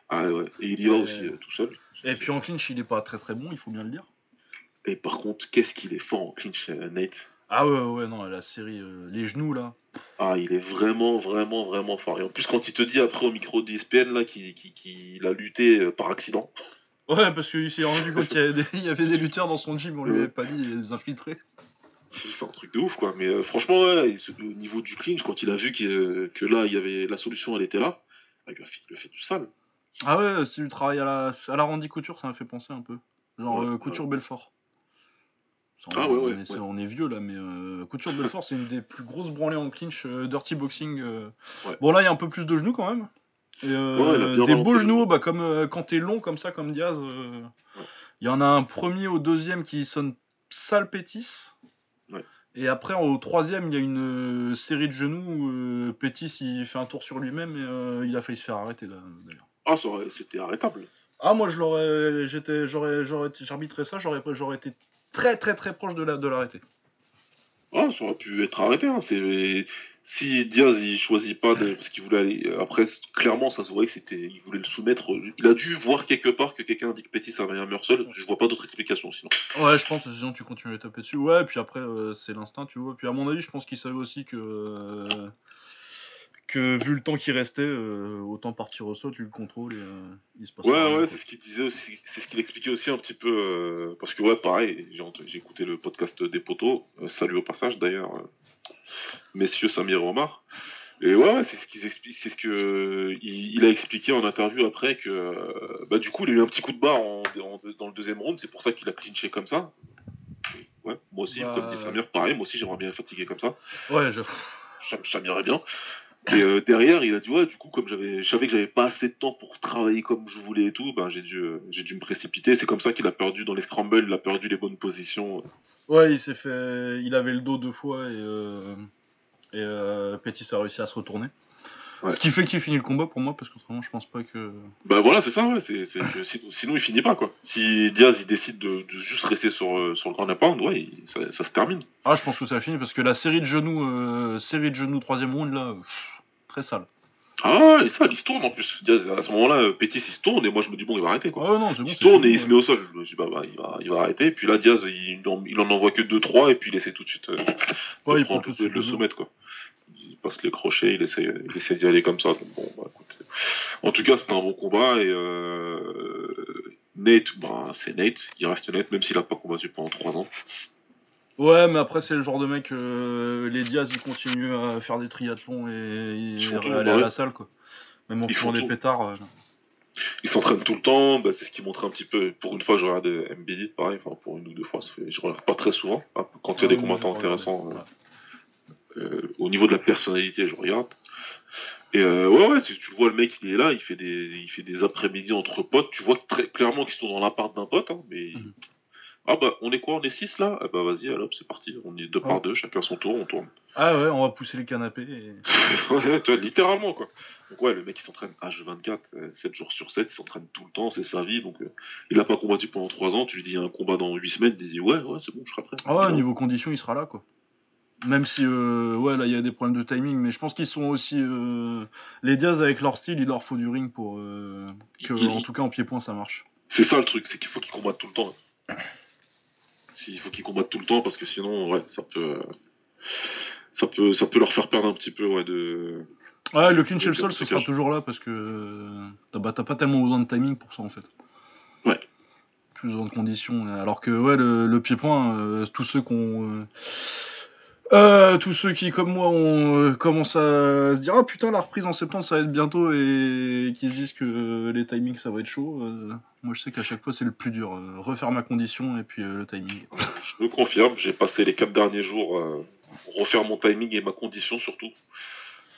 ah ouais, et il y va aussi euh, tout seul.
Et puis en clinch, il est pas très très bon, il faut bien le dire.
Et par contre, qu'est-ce qu'il est fort en clinch, euh, Nate?
Ah ouais, ouais, non, la série, euh, les genoux là.
Ah, il est vraiment, vraiment, vraiment fort. Et en plus, quand il te dit après au micro d'ESPN là qu'il a lutté euh, par accident,
Ouais, parce qu'il s'est rendu compte qu'il y, avait des- il y avait des lutteurs dans son gym, on lui avait pas dit, il des infiltrés.
c'est un truc de ouf quoi. Mais euh, franchement, ouais, au niveau du clinch, quand il a vu que, que là, il y avait la solution, elle était là, il lui a fait, il lui a fait du sale.
Ah ouais, c'est du travail à la, à la Randy Couture, ça m'a fait penser un peu. Genre
Ouais,
euh, Couture Belfort.
Ah ouais, ouais,
on est,
ouais.
on est vieux là, mais euh, Couture Belfort, c'est une des plus grosses branlées en clinch, euh, dirty boxing. euh. Bon là, il y a un peu plus de genoux quand même. Et, des beaux genoux,
genou.
bah, comme quand t'es long comme ça, comme Diaz. Il y en a un premier au deuxième qui sonne sale pétis.
Ouais.
Et après, au troisième, il y a une série de genoux Pétis il fait un tour sur lui-même et il a failli se faire arrêter d'ailleurs.
Ah, ça c'était arrêtable.
Ah moi je l'aurais j'étais j'aurais j'aurais j'arbitrais ça j'aurais j'aurais été très très très proche de la de l'arrêter.
Ah, ça aurait pu être arrêté. Hein. C'est si Diaz il choisit pas de... parce qu'il voulait aller après clairement ça se voyait que c'était il voulait le soumettre il a dû voir quelque part que quelqu'un a dit que Petit avait un meilleur seul je vois pas d'autre explication sinon
ouais je pense sinon tu continues à taper dessus ouais puis après euh, c'est l'instinct tu vois puis à mon avis je pense qu'il savait aussi que euh, que vu le temps qui restait euh, autant partir au saut tu le contrôles et il se passe
ouais ouais c'est ce qu'il disait aussi c'est ce qu'il expliquait aussi un petit peu parce que ouais pareil j'ai écouté le podcast des poteaux salut au passage d'ailleurs messieurs Samir et Omar. Et ouais, c'est ce qu'ils expliquent, c'est ce que il, a expliqué en interview après que euh, bah du coup il a eu un petit coup de barre dans le deuxième round, c'est pour ça qu'il a clinché comme ça. ouais, moi aussi, comme dit bah, Samir, pareil, moi aussi j'aimerais bien fatiguer comme ça.
Ouais, je.
Ça, m'irait bien. Et euh, derrière, il a dit ouais, du coup, comme j'avais, je savais que j'avais pas assez de temps pour travailler comme je voulais et tout, ben j'ai dû, j'ai dû me précipiter. C'est comme ça qu'il a perdu dans les scrambles, il a perdu les bonnes positions.
Ouais, il s'est fait, il avait le dos deux fois et. Euh, et euh, Pétis a réussi à se retourner. Ce qui fait qu'il finit le combat pour moi, parce qu'autrement, je pense pas que.
Bah voilà, c'est ça, ouais. sinon, il finit pas, quoi. Si Diaz il décide de, juste rester sur, euh, sur le grand pound, ouais, ça, se termine.
Ah, je pense que ça finit, parce que la série de genoux, euh, série de genoux troisième round, là, très sale.
Ah, et ça, il se tourne en plus. Diaz, à ce moment-là, Pétis il se tourne, et moi je me dis, bon, il va arrêter, quoi.
Ah, non, bon,
il se tourne et il se met au sol. Je me dis, bah, bah il, va, il va arrêter. Et puis là, Diaz, il, il en envoie que 2-3, et puis il essaie tout de suite
ouais, il prend tout de
le soumettre, quoi passe les crochets, il essaie, il essaie d'y aller comme ça. bon, bah, En tout cas, c'était un bon combat et euh, Nate, bah, c'est Nate, il reste Nate même s'il a pas combattu pendant 3 ans.
Ouais, mais après, c'est le genre de mec, euh, les Diaz, ils continuent à faire des triathlons et, aller à la salle, quoi. Même en faisant des pétards. Euh,
ils s'entraînent tout le temps, bah, c'est ce qui montre un petit peu. Pour une fois, je regarde MBD, pareil, enfin pour une ou deux fois, ça fait, je regarde pas très souvent. Quand il y a des combattants intéressants, euh, au niveau de la personnalité, je regarde. Et euh, ouais, ouais, tu vois le mec, il est là, il fait des, il fait des après-midi entre potes. Tu vois très clairement qu'ils sont dans l'appart d'un pote, hein, mais. Mhm. Ah bah, on est quoi? On est 6 là? Ah bah vas-y, alors c'est parti. On est deux par deux, chacun son tour, on tourne.
Ah ouais, on va pousser les canapés.
ouais, tu vois, littéralement quoi. Donc ouais, le mec il s'entraîne H24, 7 jours sur 7, il s'entraîne tout le temps, c'est sa vie. Donc euh, il a pas combattu pendant 3 ans, tu lui dis un combat dans 8 semaines, il dit ouais, ouais, c'est bon, je serai prêt.
Ah ouais, niveau condition, il sera là quoi. Même si, euh, ouais, là, il y a des problèmes de timing, mais je pense qu'ils sont aussi. Euh, les Diaz, avec leur style, il leur faut du ring pour euh, que, en tout cas, en pied-point, ça marche.
C'est ça le truc, c'est qu'il faut qu'ils combattent tout le temps. Il faut qu'ils combattent tout le temps parce que sinon, ouais, ça peut, ça peut, ça peut leur faire perdre un petit peu, ouais, de.
Ouais, le clinch et le sol, ce sera toujours là parce que bah, t'as pas tellement besoin de timing pour ça en fait.
Ouais.
Plus besoin de conditions. Alors que ouais, le, le pied-point, tous ceux qui ont euh, tous ceux qui, comme moi, ont, euh, commencent à se dire Ah putain, la reprise en septembre, ça va être bientôt, et qui se disent que les timings, ça va être chaud. Euh, moi, je sais qu'à chaque fois, c'est le plus dur. refaire ma condition et puis le timing.
Je me confirme, j'ai passé les quatre derniers jours refaire mon timing et ma condition surtout.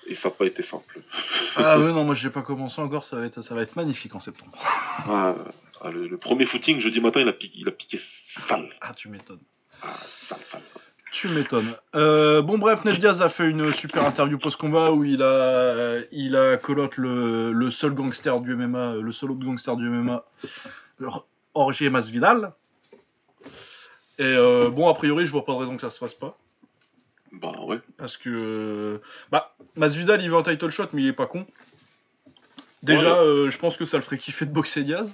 Et ça n'a pas été simple.
ah ouais, non, moi, j'ai pas commencé encore, ça va être, ça va être magnifique en septembre.
Ah, ah, le, premier footing, jeudi matin, il a piqué, il a piqué sale.
Ah, tu m'étonnes.
Ah, sale, sale.
Tu m'étonnes. Euh, bon bref, Ned Diaz a fait une super interview post-combat où il a, il a colotte le, seul gangster du MMA, le seul autre gangster du MMA, Jorge Masvidal. Et euh, bon, a priori, je vois pas de raison que ça se fasse pas.
Bah ouais.
Parce que bah Masvidal il veut un title shot, mais il est pas con. Déjà, euh, je pense que ça le ferait kiffer de boxer Diaz.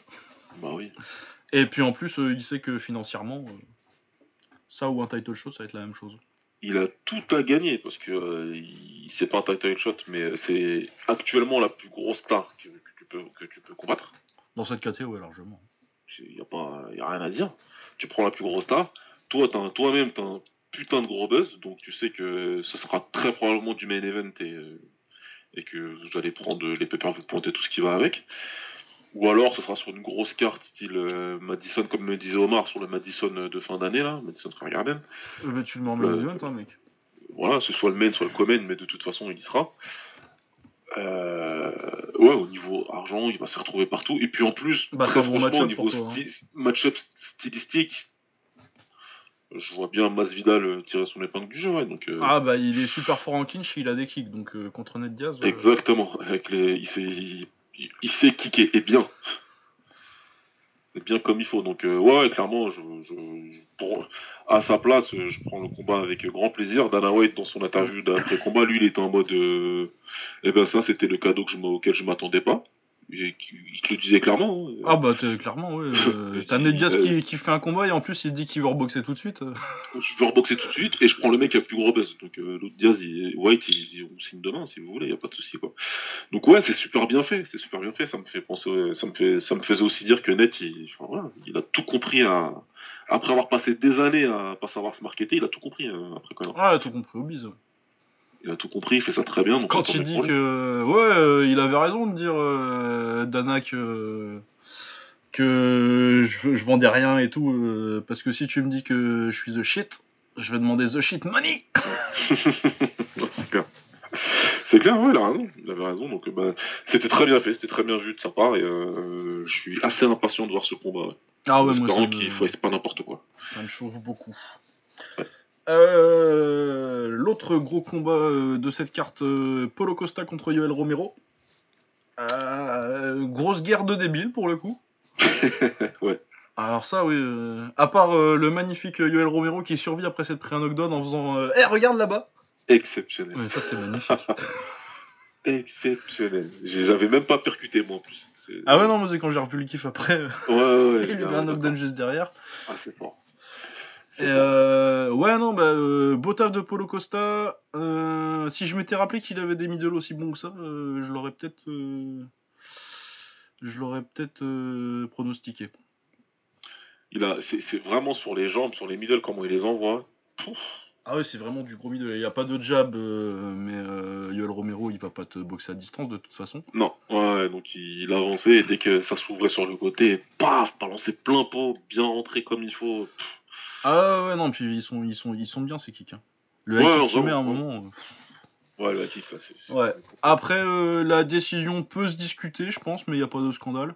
Bah oui.
Et puis en plus, il sait que financièrement ça ou un title shot, ça va être la même chose.
Il a tout à gagner parce que euh, c'est pas un title shot, mais c'est actuellement la plus grosse star que, tu, peux, que tu peux combattre.
Dans cette catégorie, ouais, largement.
Il n'y a, pas, y a rien à dire. Tu prends la plus grosse star, toi, toi-même, tu as un putain de gros buzz, donc tu sais que ce sera très probablement du main event et, euh, et que vous allez prendre les papers, vous pointer tout ce qui va avec. Ou alors ce sera sur une grosse carte, style euh, Madison, comme me disait Omar, sur le Madison de fin d'année, là, Madison Square Garden.
Euh, bah, tu le mets en main event, hein, mec.
Voilà, ce soit le main, soit le common, mais de toute façon, il y sera. Euh, ouais, au niveau argent, il va se retrouver partout. Et puis en plus,
bah, très franchement, au niveau hein.
match-up stylistique, je vois bien Masvidal tirer son épingle du jeu. Ouais, donc,
Ah bah il est super fort en clinch, il a des kicks, donc contre Ned Diaz.
Exactement, avec les, il, il, sait kicker, et bien. Et bien comme il faut. Donc, euh, ouais, clairement, je, À sa place, je prends le combat avec grand plaisir. Dana White, dans son interview d'après combat, lui, il était en mode, euh, eh ben ça, c'était le cadeau auquel je m'attendais pas. Il te le disait clairement. hein.
Ah bah clairement, ouais. euh, T'as Ned Diaz qui, qui fait un combat et en plus il dit qu'il veut reboxer tout de suite.
Je veux reboxer tout de suite et je prends le mec qui a le plus gros buzz. Donc euh, l'autre Diaz, il- White, il dit on signe demain si vous voulez, y a pas de souci quoi. Donc ouais, c'est super bien fait, c'est super bien fait. Ça me fait penser, ça me fait, ça me faisait aussi dire que Net, il, enfin, voilà, il a tout compris à, après avoir passé des années à pas savoir se marketer, il a tout compris euh, après.
Ah, tout compris au bise.
Il a tout compris, il fait ça très bien. Donc
Quand il dit que. Ouais, euh, il avait raison de dire, euh, Dana, que. que je, je vendais rien et tout. euh, parce que si tu me dis que je suis the shit, je vais demander the shit money
c'est clair. C'est clair, ouais, il a raison. Il avait raison. Donc, euh, bah, c'était très bien fait, c'était très bien vu de sa part. Et euh, je suis assez impatient de voir ce combat. Ouais.
Ah
en
ouais, moi
espérant
me,
qu'il fasse pas n'importe quoi.
ça me chauffe beaucoup.
Ouais.
Euh, L'autre gros combat euh, de cette carte, euh, Polo Costa contre Yoel Romero. Euh, grosse guerre de débiles pour le coup.
ouais.
Alors ça oui, euh, à part euh, le magnifique Yoel Romero qui survit après s'être pris un knockdown en faisant Eh regarde là-bas
Exceptionnel.
Ouais, ça c'est magnifique.
Exceptionnel. J'avais même pas percuté moi en plus.
Ah ouais non, moi c'est quand j'ai revu le kiff après,
Ouais, ouais, ouais.
il y
j'ai-
avait un knockdown juste derrière.
Ah, c'est fort.
Euh, ouais non, bah euh, beau taf de Polo Costa. Euh, si je m'étais rappelé qu'il avait des middle aussi bons que ça, euh, je l'aurais peut-être... je l'aurais peut-être pronostiqué.
Il a, c'est vraiment sur les jambes, sur les middle, comment il les envoie. Pouf.
Ah ouais, c'est vraiment du gros middle. Il n'y a pas de jab, mais Yoel Romero, il va pas te boxer à distance de toute façon.
Non, ouais, donc il, il avançait et dès que ça s'ouvrait sur le côté, paf, balancer plein pot, bien rentré comme il faut. Pff,
Ah ouais, non, puis ils sont, ils sont, ils sont bien ces kicks. hein. Le
Ouais,
high kick qu'il met à un moment. euh,
Ouais, le kick
Ouais. Après, euh, la décision peut se discuter, je pense, mais il n'y a pas de scandale.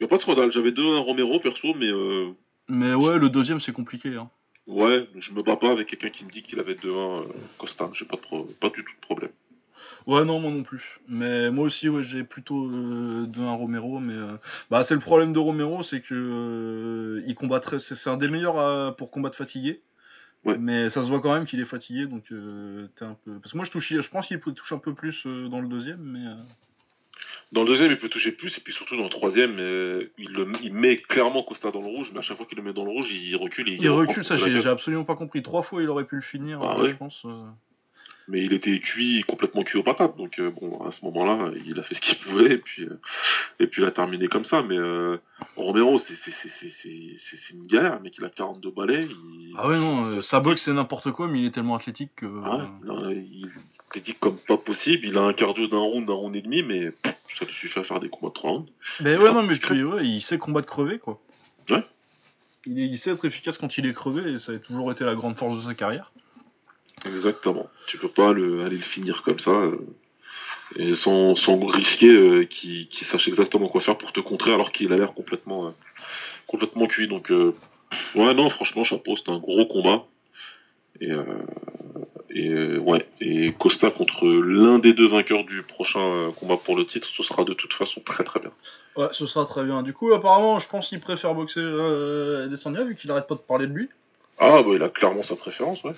Y a pas de scandale, j'avais deux un Romero perso, mais euh,
Mais ouais, le deuxième, c'est compliqué. Hein.
ouais, je me bats pas avec quelqu'un qui me dit qu'il avait 2-1 euh, Costa, j'ai pas, de pro- pas du tout de problème.
Ouais, non, moi non plus. Mais moi aussi, ouais, j'ai plutôt euh, de un Romero. Mais euh, bah, c'est le problème de Romero, c'est que euh, il combat très. C'est un des meilleurs à- pour combattre fatigué.
Ouais.
Mais ça se voit quand même qu'il est fatigué, donc euh, t'es un peu. Parce que moi, je touche, je pense qu'il touche un peu plus euh, dans le deuxième, mais. euh,
Dans le deuxième, il peut toucher plus, et puis surtout dans le troisième, euh, il, le, il met clairement Costa dans le rouge, mais à chaque fois qu'il le met dans le rouge, il recule. et
Il recule, ça j'ai absolument pas compris. Trois fois il aurait pu le finir,
Ah
euh,
ouais.
je pense. euh.
Mais il était cuit, complètement cuit aux patates, donc euh, bon, à ce moment-là, il a fait ce qu'il pouvait, et puis, euh, et puis il a terminé comme ça. Mais euh, Romero, c'est une galère, mais il a 42 balais. Il...
Ah ouais, non, sa boxe c'est n'importe quoi, mais il est tellement athlétique que.
Ah ouais, il est dit comme pas possible, il a un cardio d'un round, d'un round et demi, mais pff, ça lui suffit à faire des combats de 3 rounds.
Mais ouais,
Ça,
non, mais
c'est
puis ouais, il sait combattre crevé quoi.
Ouais.
Il, est- il sait être efficace quand il est crevé et ça a toujours été la grande force de sa carrière.
Exactement. Tu peux pas le, aller le finir comme ça, euh, et sans, risquer euh, qu'il sache exactement quoi faire pour te contrer alors qu'il a l'air complètement, euh, complètement cuit. Donc, euh, ouais, non, franchement, chapeau, c'était un gros combat. Et, ouais, et Costa contre l'un des deux vainqueurs du prochain combat pour le titre, ce sera de toute façon très très bien.
Ouais, ce sera très bien. Du coup, apparemment, je pense qu'il préfère boxer Adesanya vu qu'il arrête pas de parler de lui.
Ah, bah il a clairement sa préférence, ouais.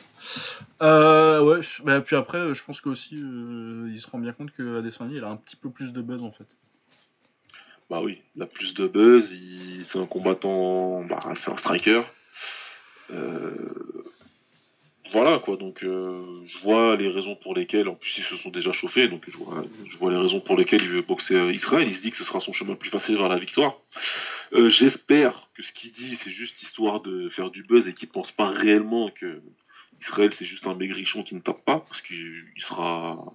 Euh, ouais, bah, puis après, euh, je pense que aussi, euh, il se rend bien compte que Adesanya il a un petit peu plus de buzz en fait.
Bah oui, il a plus de buzz, il... c'est un combattant, bah, c'est un striker. Euh, Voilà quoi, donc euh, je vois les raisons pour lesquelles, en plus ils se sont déjà chauffés, donc je vois, je vois les raisons pour lesquelles il veut boxer Israël, il se dit que ce sera son chemin le plus facile vers la victoire. Euh, J'espère que ce qu'il dit c'est juste histoire de faire du buzz et qu'il pense pas réellement que Israël c'est juste un maigrichon qui ne tape pas, parce qu'il il sera...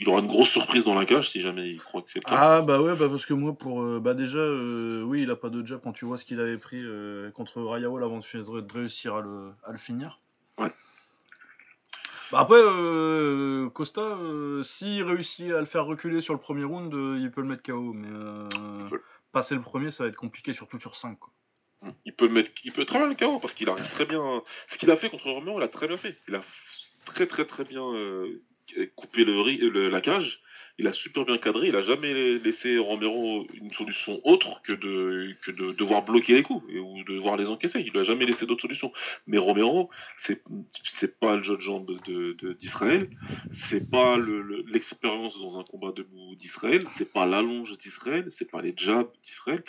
Il aura une grosse surprise dans la cage si jamais il croit que c'est le cas.
Ah bah ouais, bah parce que moi, pour euh, bah déjà, euh, oui, il a pas de jab quand tu vois ce qu'il avait pris euh, contre Rayawal avant de, réussir à le, à le finir.
Ouais.
Bah après, euh, Costa, euh, s'il réussit à le faire reculer sur le premier round, euh, il peut le mettre KO, mais euh. Passer le premier, ça va être compliqué, surtout sur 5. Quoi.
Il peut mettre, il peut très bien le KO parce qu'il arrive très bien. Ce qu'il a fait contre Romero, il a très bien fait. Il a très très très bien euh, coupé le- la cage il a super bien cadré, il a jamais laissé Romero une solution autre que de, que de devoir bloquer les coups ou de devoir les encaisser. Il lui a jamais laissé d'autres solutions. Mais Romero, c'est c'est pas le jeu de jambes de, d'Israël, c'est pas l'expérience dans un combat debout d'Israël, c'est pas l'allonge d'Israël, c'est pas les jabs d'Israël.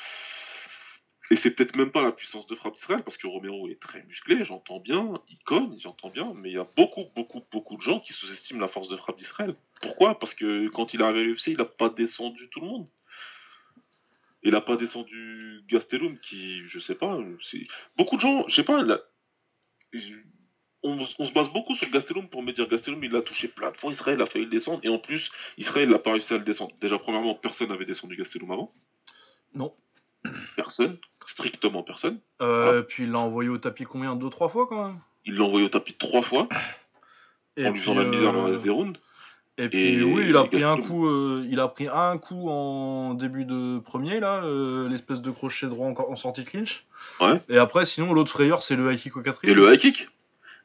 Et c'est peut-être même pas la puissance de frappe d'Israël, parce que Romero est très musclé, j'entends bien, il cogne, j'entends bien, mais il y a beaucoup, beaucoup, beaucoup de gens qui sous-estiment la force de frappe d'Israël. Pourquoi? Parce que quand il est arrivé à l'UFC, il n'a pas descendu tout le monde. Il n'a pas descendu Gastelum, qui, je sais pas, beaucoup de gens, je sais pas, on, se base beaucoup sur Gastelum pour me dire Gastelum, il l'a touché plein de fois, Israël a failli le descendre, et en plus, Israël n'a pas réussi à le descendre. Déjà, premièrement, personne n'avait descendu Gastelum avant.
Non.
Personne strictement personne.
Euh, Puis il l'a envoyé au tapis combien? Deux, trois fois quand même?
Il l'a envoyé au tapis trois fois. Et en lui faisant la round.
Et puis oui, il a pris un coup, euh, il a pris un coup en début de premier là, euh, l'espèce de crochet droit en, en, sortie clinch.
Ouais.
Et après, sinon l'autre frayeur c'est le high kick au quatrième.
Et le high kick.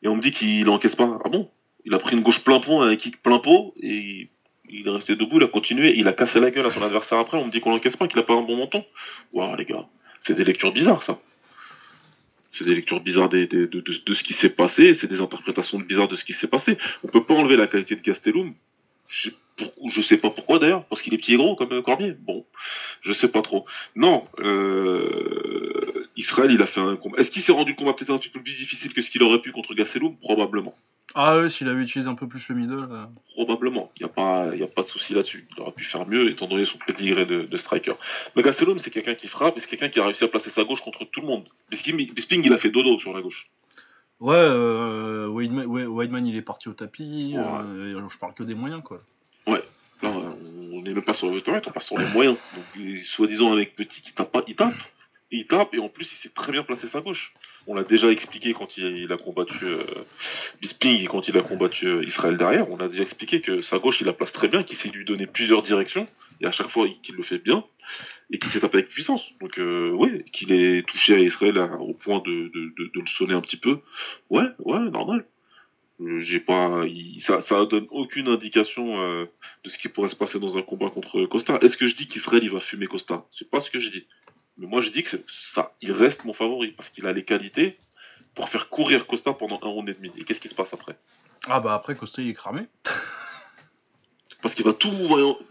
Et on me dit qu'il encaisse pas. Ah bon? Il a pris une gauche plein pot, un high kick plein pot et il est resté debout, il a continué, il a cassé la gueule à son adversaire après. On me dit qu'on l'encaisse pas, qu'il a pas un bon menton. Waouh les gars. C'est des lectures bizarres, ça. C'est des lectures bizarres de, ce qui s'est passé, c'est des interprétations bizarres de ce qui s'est passé. On peut pas enlever la qualité de Gastelum. Je, sais pas pourquoi d'ailleurs, parce qu'il est petit et gros comme Cormier. Bon, je sais pas trop. Non, euh, Israël, il a fait un combat. Est-ce qu'il s'est rendu combat peut-être un petit peu plus difficile que ce qu'il aurait pu contre Gastelum Probablement.
Ah ouais, s'il avait utilisé un peu plus le middle. Euh.
Probablement. Il n'y a, pas, y a pas de souci là-dessus. Il aurait pu faire mieux étant donné son pédigré de, de striker. Mais Gastelum, c'est quelqu'un qui frappe et c'est quelqu'un qui a réussi à placer sa gauche contre tout le monde. Bisping, il a fait dodo sur la gauche.
Ouais, euh, Weidman, il est parti au tapis. Euh, je parle que des moyens, quoi.
Ouais. Là, on n'est même pas sur le torrent, on passe sur les moyens. Donc, soi-disant, avec Petit, qui tape pas, il tape il tape et en plus il sait très bien placer sa gauche. On l'a déjà expliqué quand il, a combattu euh, Bisping et quand il a combattu euh, Israël derrière. On a déjà expliqué que sa gauche il la place très bien, qu'il sait lui donner plusieurs directions et à chaque fois qu'il le fait bien et qu'il s'est tapé avec puissance. Donc euh, oui, qu'il ait touché à Israël au point de, le sonner un petit peu. Ouais, ouais, normal. J'ai pas, ça, ça donne aucune indication de ce qui pourrait se passer dans un combat contre Costa. Est-ce que je dis qu'Israël il va fumer Costa? C'est pas ce que je dis. Mais moi, je dis que ça, il reste mon favori parce qu'il a les qualités pour faire courir Costa pendant un round et demi. Et qu'est-ce qui se passe après?
Ah bah après Costa il est cramé.
parce qu'il va tout,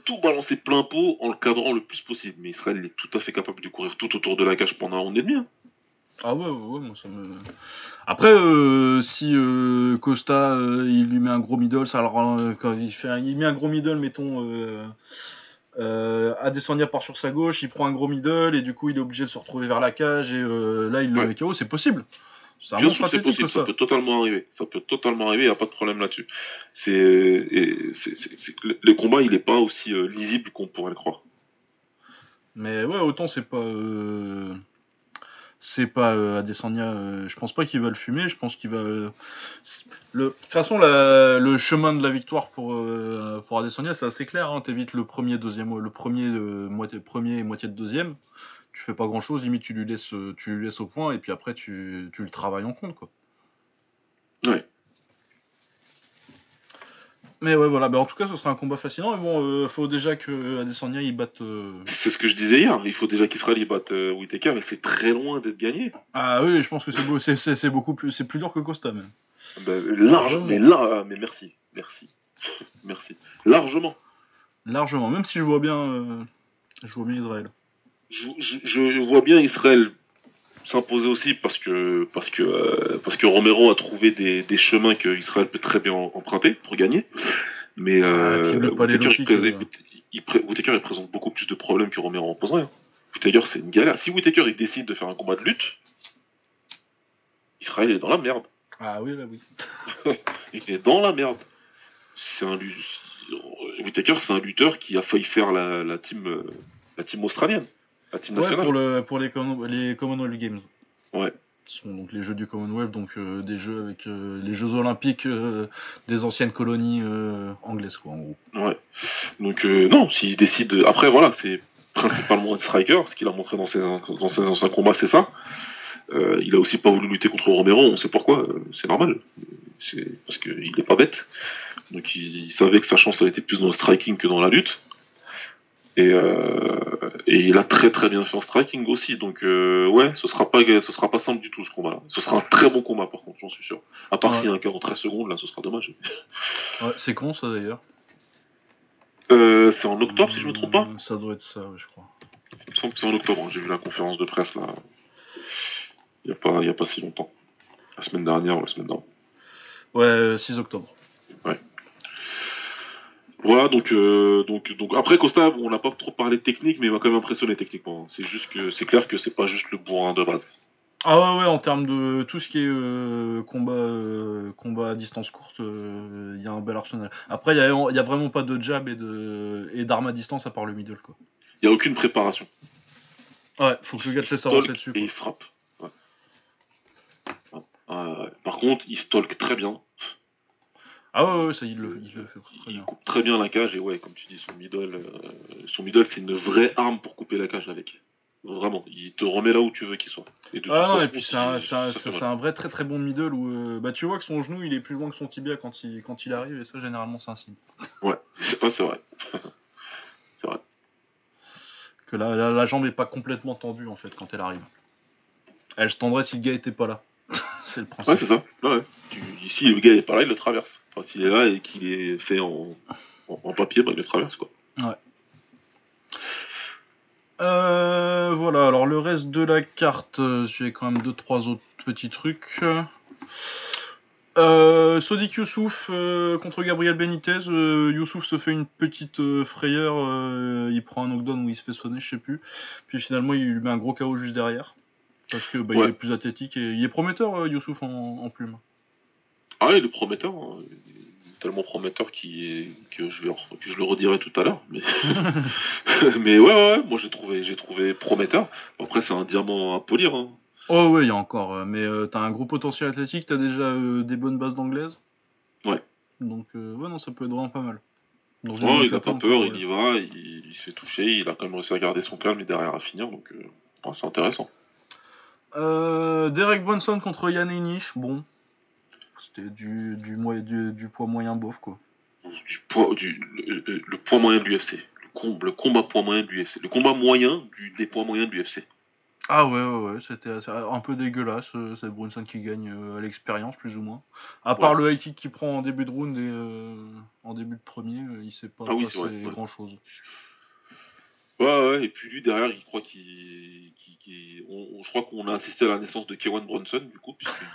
tout balancer plein pot en le cadrant le plus possible. Mais Israël est tout à fait capable de courir tout autour de la cage pendant un round et demi. Hein.
Ah ouais, ouais, moi ça me. Après, euh, si euh, Costa euh, il lui met un gros middle, ça le rend. quand il, fait il met un gros middle, mettons euh, Adesanya part sur sa gauche, il prend un gros middle et du coup il est obligé de se retrouver vers la cage et euh, là il le met KO, c'est possible.
C'est un possible, ça. peut totalement arriver. Ça peut totalement arriver, il n'y a pas de problème là-dessus. C'est, le combat il n'est pas aussi euh, lisible qu'on pourrait le croire.
Mais ouais, autant c'est pas. Euh, c'est pas euh, Adesanya. Euh, je pense pas qu'il va le fumer. Je pense qu'il va. Euh. De toute façon, le chemin de la victoire pour, pour Adesanya, c'est assez clair. Hein. T'évites le premier, deuxième, le premier, moitié, premier et moitié de deuxième. Tu fais pas grand chose. Limite, tu lui laisses, tu lui laisses au point et puis après, tu, tu le travailles en compte, quoi. Mais ouais, voilà. Bah, en tout cas, ce sera un combat fascinant. Mais bon, euh, faut déjà que Adesanya il batte. Euh,
c'est ce que je disais hier. Il faut déjà qu'Israël il batte euh, Whitaker, mais c'est très loin d'être gagné.
Ah oui, je pense que c'est c'est beaucoup plus, c'est plus dur que Costa même.
Bah, large, mais là, mais merci, merci, merci, largement.
Largement, même si je vois bien, je vois bien Israël.
Je, je vois bien Israël s'imposer aussi parce que parce que euh, parce que Romero a trouvé des, des chemins que Israël peut très bien emprunter pour gagner. Mais euh, il, présente beaucoup plus de problèmes que Romero en poserait. Hein. Whittaker c'est une galère. Si Whittaker il décide de faire un combat de lutte, Israël est dans la merde.
Ah oui là oui.
il est dans la merde. C'est un Whittaker c'est un lutteur qui a failli faire la, la team euh, la team australienne
ouais, pour, le, pour les, les Commonwealth Games.
Ouais.
Ce sont donc les Jeux du Commonwealth, donc euh, des jeux avec euh, les Jeux Olympiques euh, des anciennes colonies anglaises, quoi, en gros.
Ouais. Donc, non, s'il décide. Après, voilà, c'est principalement un striker, ce qu'il a montré dans ses, dans ses anciens combats, c'est ça. il a aussi pas voulu lutter contre Romero, on sait pourquoi, c'est normal. c'est parce qu'il n'est pas bête. Donc il, savait que sa chance elle était plus dans le striking que dans la lutte. Et, euh, et il a très très bien fait en striking aussi. Donc euh, ouais, ce sera pas ce sera pas simple du tout ce combat-là. Ce sera un très bon combat par contre, j'en suis sûr. À part
Ouais.
s'il y a un quart en 13 secondes, là ce sera dommage.
Ouais, c'est con ça d'ailleurs?
Euh, c'est en octobre si je me trompe pas.
Euh, Ça doit être ça, ouais, je crois.
Il me semble que c'est en octobre. hein. J'ai vu la conférence de presse là. Il y a pas il y a pas si longtemps. La semaine dernière ou la semaine d'avant.
Ouais, euh, 6 octobre.
Voilà, donc, euh, donc, donc après Costa, on n'a pas trop parlé de technique, mais il m'a quand même impressionné techniquement. C'est juste que c'est clair que c'est pas juste le bourrin de base.
Ah ouais, ouais, en termes de tout ce qui est euh, combat, euh, combat à distance courte, il y a un bel arsenal. Après, il y a, vraiment pas de jab et de et d'armes à distance à part le middle, quoi.
Il y a aucune préparation.
Ouais, faut que le gars te laisse
Stalk
avancer dessus.
et il frappe. Ouais. Ouais. Par contre, il stalk très bien.
Ah ouais, ouais, ça, il le, il le fait très
Il
bien.
coupe très bien la cage et ouais, comme tu dis, son middle, euh, son middle, c'est une vraie arme pour couper la cage avec. Vraiment, il te remet là où tu veux qu'il soit. Et de
Ah
toute
non, et puis c'est un,
ça
vrai très très bon middle où euh, bah, tu vois que son genou il est plus loin que son tibia quand il, quand il arrive et ça généralement c'est un signe.
Ouais, ouais, c'est vrai. c'est vrai.
Que la, la, la jambe est pas complètement tendue en fait quand elle arrive. Elle se tendrait si le gars était pas là. C'est le principe.
Ouais, c'est ça. Ouais, ouais. Tu- ici, le gars est pas là, il le traverse. Enfin, s'il est là et qu'il est fait en, en, en papier, bah, il le traverse, quoi.
Euh, voilà, alors le reste de la carte, euh, j'ai quand même deux trois autres petits trucs. Euh, Sodik Youssouf euh, contre Gabriel Benitez. Youssouf se fait une petite frayeur, il prend un knockdown où il se fait sonner, je sais plus. Puis finalement, il lui met un gros KO juste derrière. Parce que bah, il est plus athlétique et il est prometteur, euh, Youssouf en, en plume.
Ah, il est prometteur. hein. Il est tellement prometteur qu'il est- que, je vais, que je le redirai tout à l'heure. Mais... mais ouais, ouais, ouais, moi j'ai trouvé, j'ai trouvé prometteur. Après, c'est un diamant à polir. Hein.
Oh ouais, il y a encore, euh, mais euh, t'as un gros potentiel athlétique, t'as déjà euh, des bonnes bases d'anglaise?
Ouais.
Donc euh, ouais, non, ça peut être vraiment pas mal. Dans une
Ouais,
bonne
il a pas peur, il y va, il, il se fait toucher, il a quand même réussi à garder son calme et derrière à finir. Donc, c'est intéressant.
Euh, Derek Brunson contre Yann Heinisch, bon. C'était du, du, moyen- du, du poids moyen bof, quoi.
Du poids, du, le, poids moyen de l'UFC. Le, com- le combat poids moyen de l'UFC. Le combat moyen du, des poids moyens de l'UFC.
Ah ouais, ouais, ouais, c'était un peu dégueulasse. euh, C'est Brunson qui gagne euh, à l'expérience, plus ou moins. À part le high kick qu'il prend en début de round et euh, en début de premier, il s'est pas
Ah oui, vrai,
grand chose.
Ouais, ouais, et puis lui derrière, il croit qu'il. qu'il- qu'il- on- on- je crois qu'on a assisté à la naissance de Kewan Bronson, du coup, puisqu'il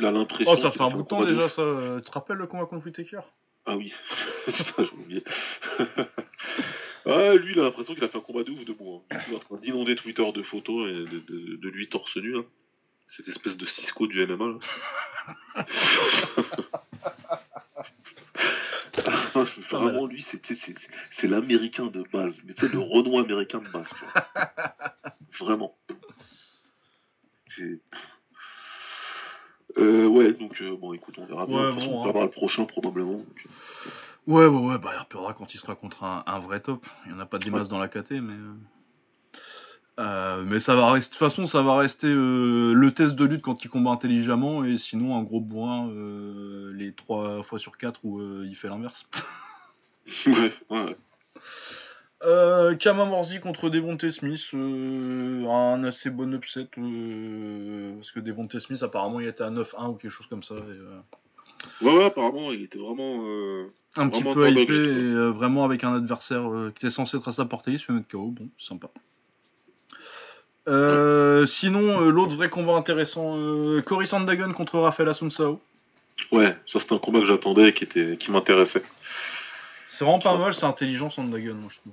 il, a l'impression.
Oh, ça fait un bout de temps déjà, ça. Tu te rappelles le combat contre Whittaker
Ah oui, ça j'ai oublié. ah, lui, il a l'impression qu'il a fait un combat de ouf debout. Hein. Il est en train d'inonder Twitter de photos et de, de- de lui torse nu. hein. Cette espèce de Cisco du MMA. Là. Vraiment, lui, c'est- c'est c'est- c'est l'américain de base. Mais tu sais, le Renault américain de base. Vraiment. C'est. Euh, ouais, donc euh, bon, écoute, on verra bien.
Ouais, bon,
on
hein.
le prochain probablement. donc,
Ouais, ouais, ouais, bah il repérera quand il sera contre un, un vrai top. Il n'y en a pas des masses dans la KT, mais. Euh, mais ça va rester. De toute façon, ça va rester euh, le test de lutte quand il combat intelligemment, et sinon un gros bourrin euh, les 3 fois sur 4 où il fait l'inverse.
ouais, ouais.
Euh, Kama Morzi contre Devonte Smith, un assez bon upset, parce que Devonte Smith apparemment il était à 9-1 ou quelque chose comme ça. et,
Ouais, ouais, apparemment, il était vraiment.
un petit peu hypé et euh, vraiment avec un adversaire euh, qui était censé être à sa portée, il se fait mettre KO, bon, sympa. Euh, sinon, euh, l'autre vrai combat intéressant, euh, Cory Sandagon contre Rafael Asunsao.
Ouais, ça c'était un combat que j'attendais et qui, était... qui m'intéressait.
C'est vraiment pas mal, c'est intelligent Sandagon, moi je trouve.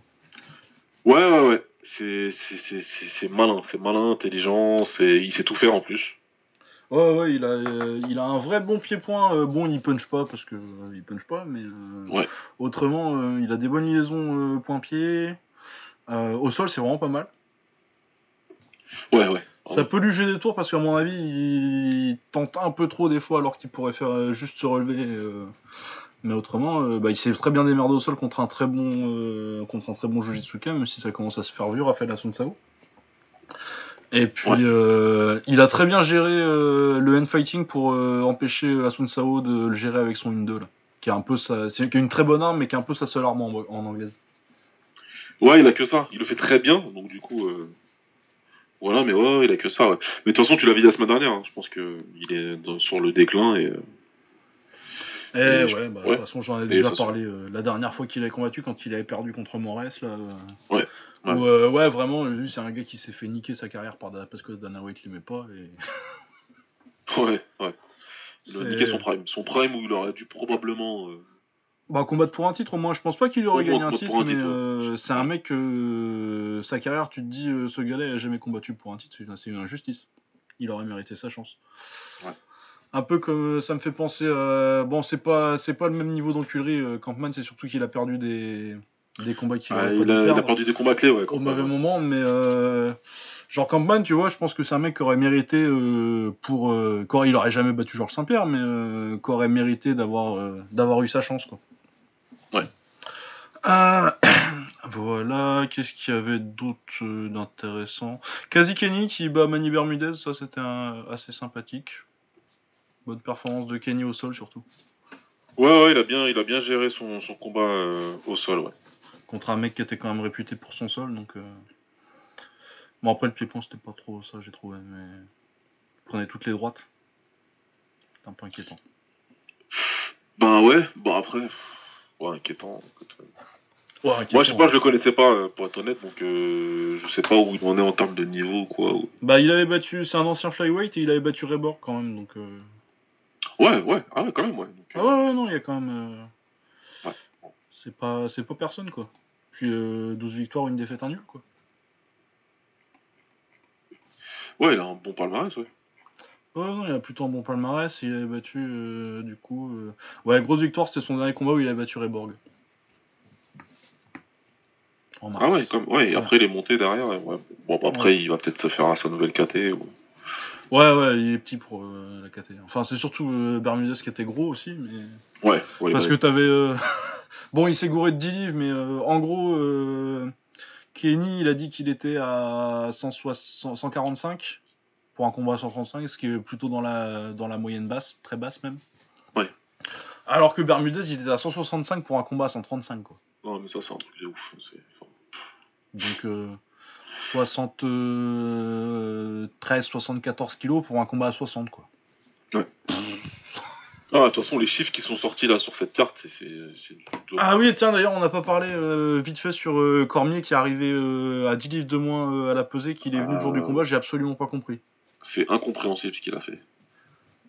Ouais, ouais, ouais. C'est c'est- c'est- c'est- c'est malin, c'est malin, intelligent, c'est il sait tout faire en plus.
Ouais, ouais, il a, euh, il a un vrai bon pied-point. bon, il punch pas parce que il punch pas, mais
Ouais.
autrement, il a des bonnes liaisons point-pied. Au sol, c'est vraiment pas mal.
Ouais, ouais.
Ça peut lui jouer des tours parce qu'à mon avis, il tente un peu trop des fois alors qu'il pourrait faire euh, juste se relever. euh. Mais autrement, euh, bah, il s'est très bien démerdé au sol contre un très bon, euh, contre un très bon Jujitsuka, même si ça commence à se faire vieux, Rafael Asunsao. Et puis,
Ouais.
il a très bien géré le hand-fighting pour euh, empêcher Asun Sao de le gérer avec son 1-2, là. Qui est un peu sa... C'est une très bonne arme, mais qui est un peu sa seule arme en, en anglaise.
Ouais, il a que ça. Il le fait très bien, donc du coup. euh, Voilà, mais ouais, il a que ça. ouais. Mais de toute façon, tu l'as vu la semaine dernière. hein. Je pense que il est dans- sur le déclin et. euh,
Eh ouais,
je-
bah, de toute façon, j'en ai
Et
déjà parlé euh, la dernière fois qu'il avait combattu, quand il avait perdu contre Morès, là. euh,
Ouais, ouais.
où, euh, ouais, vraiment, lui, c'est un gars qui s'est fait niquer sa carrière par, parce que Dana White l'aimait pas. Et...
Ouais, ouais. Il a niqué son prime. Son prime où il aurait dû probablement.
Bah, combattre pour un titre, au moins, je pense pas qu'il aurait gagné un titre,
un
mais
titre,
euh, c'est un mec, euh, sa carrière, tu te dis, euh, ce gars-là, il a jamais combattu pour un titre, c'est une injustice. Il aurait mérité sa chance.
Ouais.
Un peu comme ça me fait penser, bon, c'est pas, c'est pas le même niveau d'enculerie, Campman, c'est surtout qu'il a perdu des, des combats qu'il
il, a, il a perdu des combats clés, ouais.
au mauvais moment, mais genre Campman, tu vois, je pense que c'est un mec qui aurait mérité pour, il aurait jamais battu Georges Saint-Pierre, mais qui aurait mérité d'avoir d'avoir eu sa chance, quoi. Euh, voilà, qu'est-ce qu'il y avait d'autre euh, d'intéressant? Kazi Kenny qui bat Manny Bermudez, ça c'était assez sympathique. Bonne performance de Kenny au sol surtout.
Ouais, ouais, il a bien, il a bien géré son, son combat euh, au sol, ouais.
contre un mec qui était quand même réputé pour son sol. Donc, euh, bon, après le pied-point, c'était pas trop ça, j'ai trouvé, mais il prenait toutes les droites. C'est un peu inquiétant.
Ben ouais, bon après. Ouais, inquiétant. euh. Moi, je sais pas, je le connaissais pas, euh, pour être honnête, donc euh, je sais pas où il en est en termes de niveau ou quoi. ou-
Bah, il avait battu, c'est un ancien flyweight et il avait battu Reborg quand même, donc. euh,
Ouais, ouais, ah ouais, quand même, ouais. Donc,
Ah
euh,
ouais, ouais, non, il y a quand même. euh,
Ouais.
C'est pas, c'est pas personne quoi. Puis euh, 12 victoires, une défaite, un nul quoi.
ouais, il a un bon palmarès, ouais.
Ouais, non, il a plutôt un bon palmarès. Il avait battu, euh, du coup. euh, Ouais, grosse victoire, c'était son dernier combat où il a battu Reborg. En mars.
Ah ouais, comme, ouais, et après il est monté derrière. ouais. Bon, bah, après, il va peut-être se faire à sa nouvelle KT. Ou...
Ouais, ouais, il est petit pour euh, la KT. Enfin, c'est surtout euh, Bermudez qui était gros aussi, mais.
Ouais, ouais,
Parce
ouais.
que t'avais. euh, bon, il s'est gouré de 10 livres, mais euh, en gros, euh, Kenny, il a dit qu'il était à 160 145 pour un combat à 135, ce qui est plutôt dans la, dans la moyenne basse, très basse même.
Ouais.
Alors que Bermudez, il était à 165 pour un combat à 135, quoi.
Non, mais ça, c'est un truc de ouf.
Donc, euh, 73, 74 kilos pour un combat à 60, quoi.
Ah, de toute façon, les chiffres qui sont sortis là sur cette carte, c'est.
Ah oui, tiens, d'ailleurs, on n'a pas parlé euh, vite fait sur euh, Cormier qui est arrivé euh, à 10 livres de moins à la pesée, qu'il est venu le jour du combat, j'ai absolument pas compris.
C'est incompréhensible ce qu'il a fait.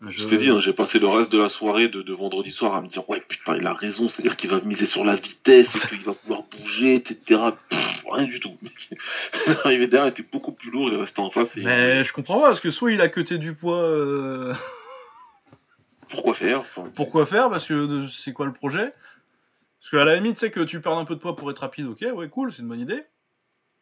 Je,
Je t'ai dit, hein, j'ai passé le reste de la soirée de, de vendredi soir à me dire, ouais, putain, il a raison, c'est-à-dire qu'il va miser sur la vitesse, et qu'il va pouvoir bouger, etc. Pff, rien du tout. L'arrivée derrière était beaucoup plus lourd, il est resté en face. Et,
Mais je comprends pas, parce que soit il a cuté du poids, euh,
Pourquoi faire? Enfin,
pourquoi faire? Parce que euh, c'est quoi le projet? Parce qu'à la limite, c'est que tu perds un peu de poids pour être rapide, ok, ouais, cool, c'est une bonne idée.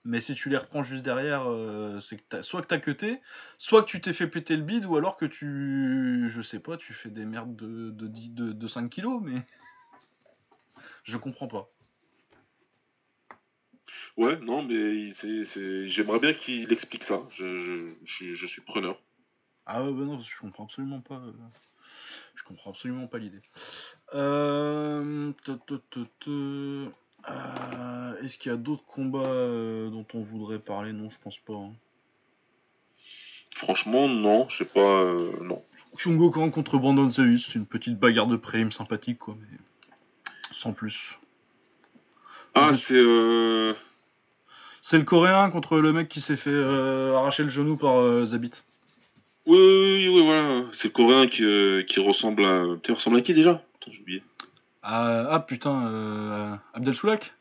Mais si tu les reprends juste derrière, euh, c'est que t'as- soit que t'as cuté, soit que tu t'es fait péter le bide, ou alors que tu, je sais pas, tu fais des merdes de, de, 10 de, de 5 kilos, mais je comprends pas.
Ouais, non, mais c'est, c'est... j'aimerais bien qu'il explique ça. Je, je, je, suis- je suis preneur.
Ah ouais, bah non, je comprends absolument pas. euh, Je comprends absolument pas l'idée. Euh, euh, Est-ce qu'il y a d'autres combats euh, dont on voudrait parler? Non, je pense pas. hein.
Franchement, non, je sais pas. euh, non.
Chungo Kang contre Brandon Zeus, c'est une petite bagarre de prélim sympathique, quoi, mais sans plus.
Ah, c'est. Euh...
C'est le coréen contre le mec qui s'est fait euh, arracher le genou par euh, Zabit.
Oui, oui, oui, oui, voilà. C'est le coréen qui, qui ressemble à. Tu ressemble à qui déjà? Attends, j'ai oublié.
Ah, ah, putain, euh, Abdel Soulak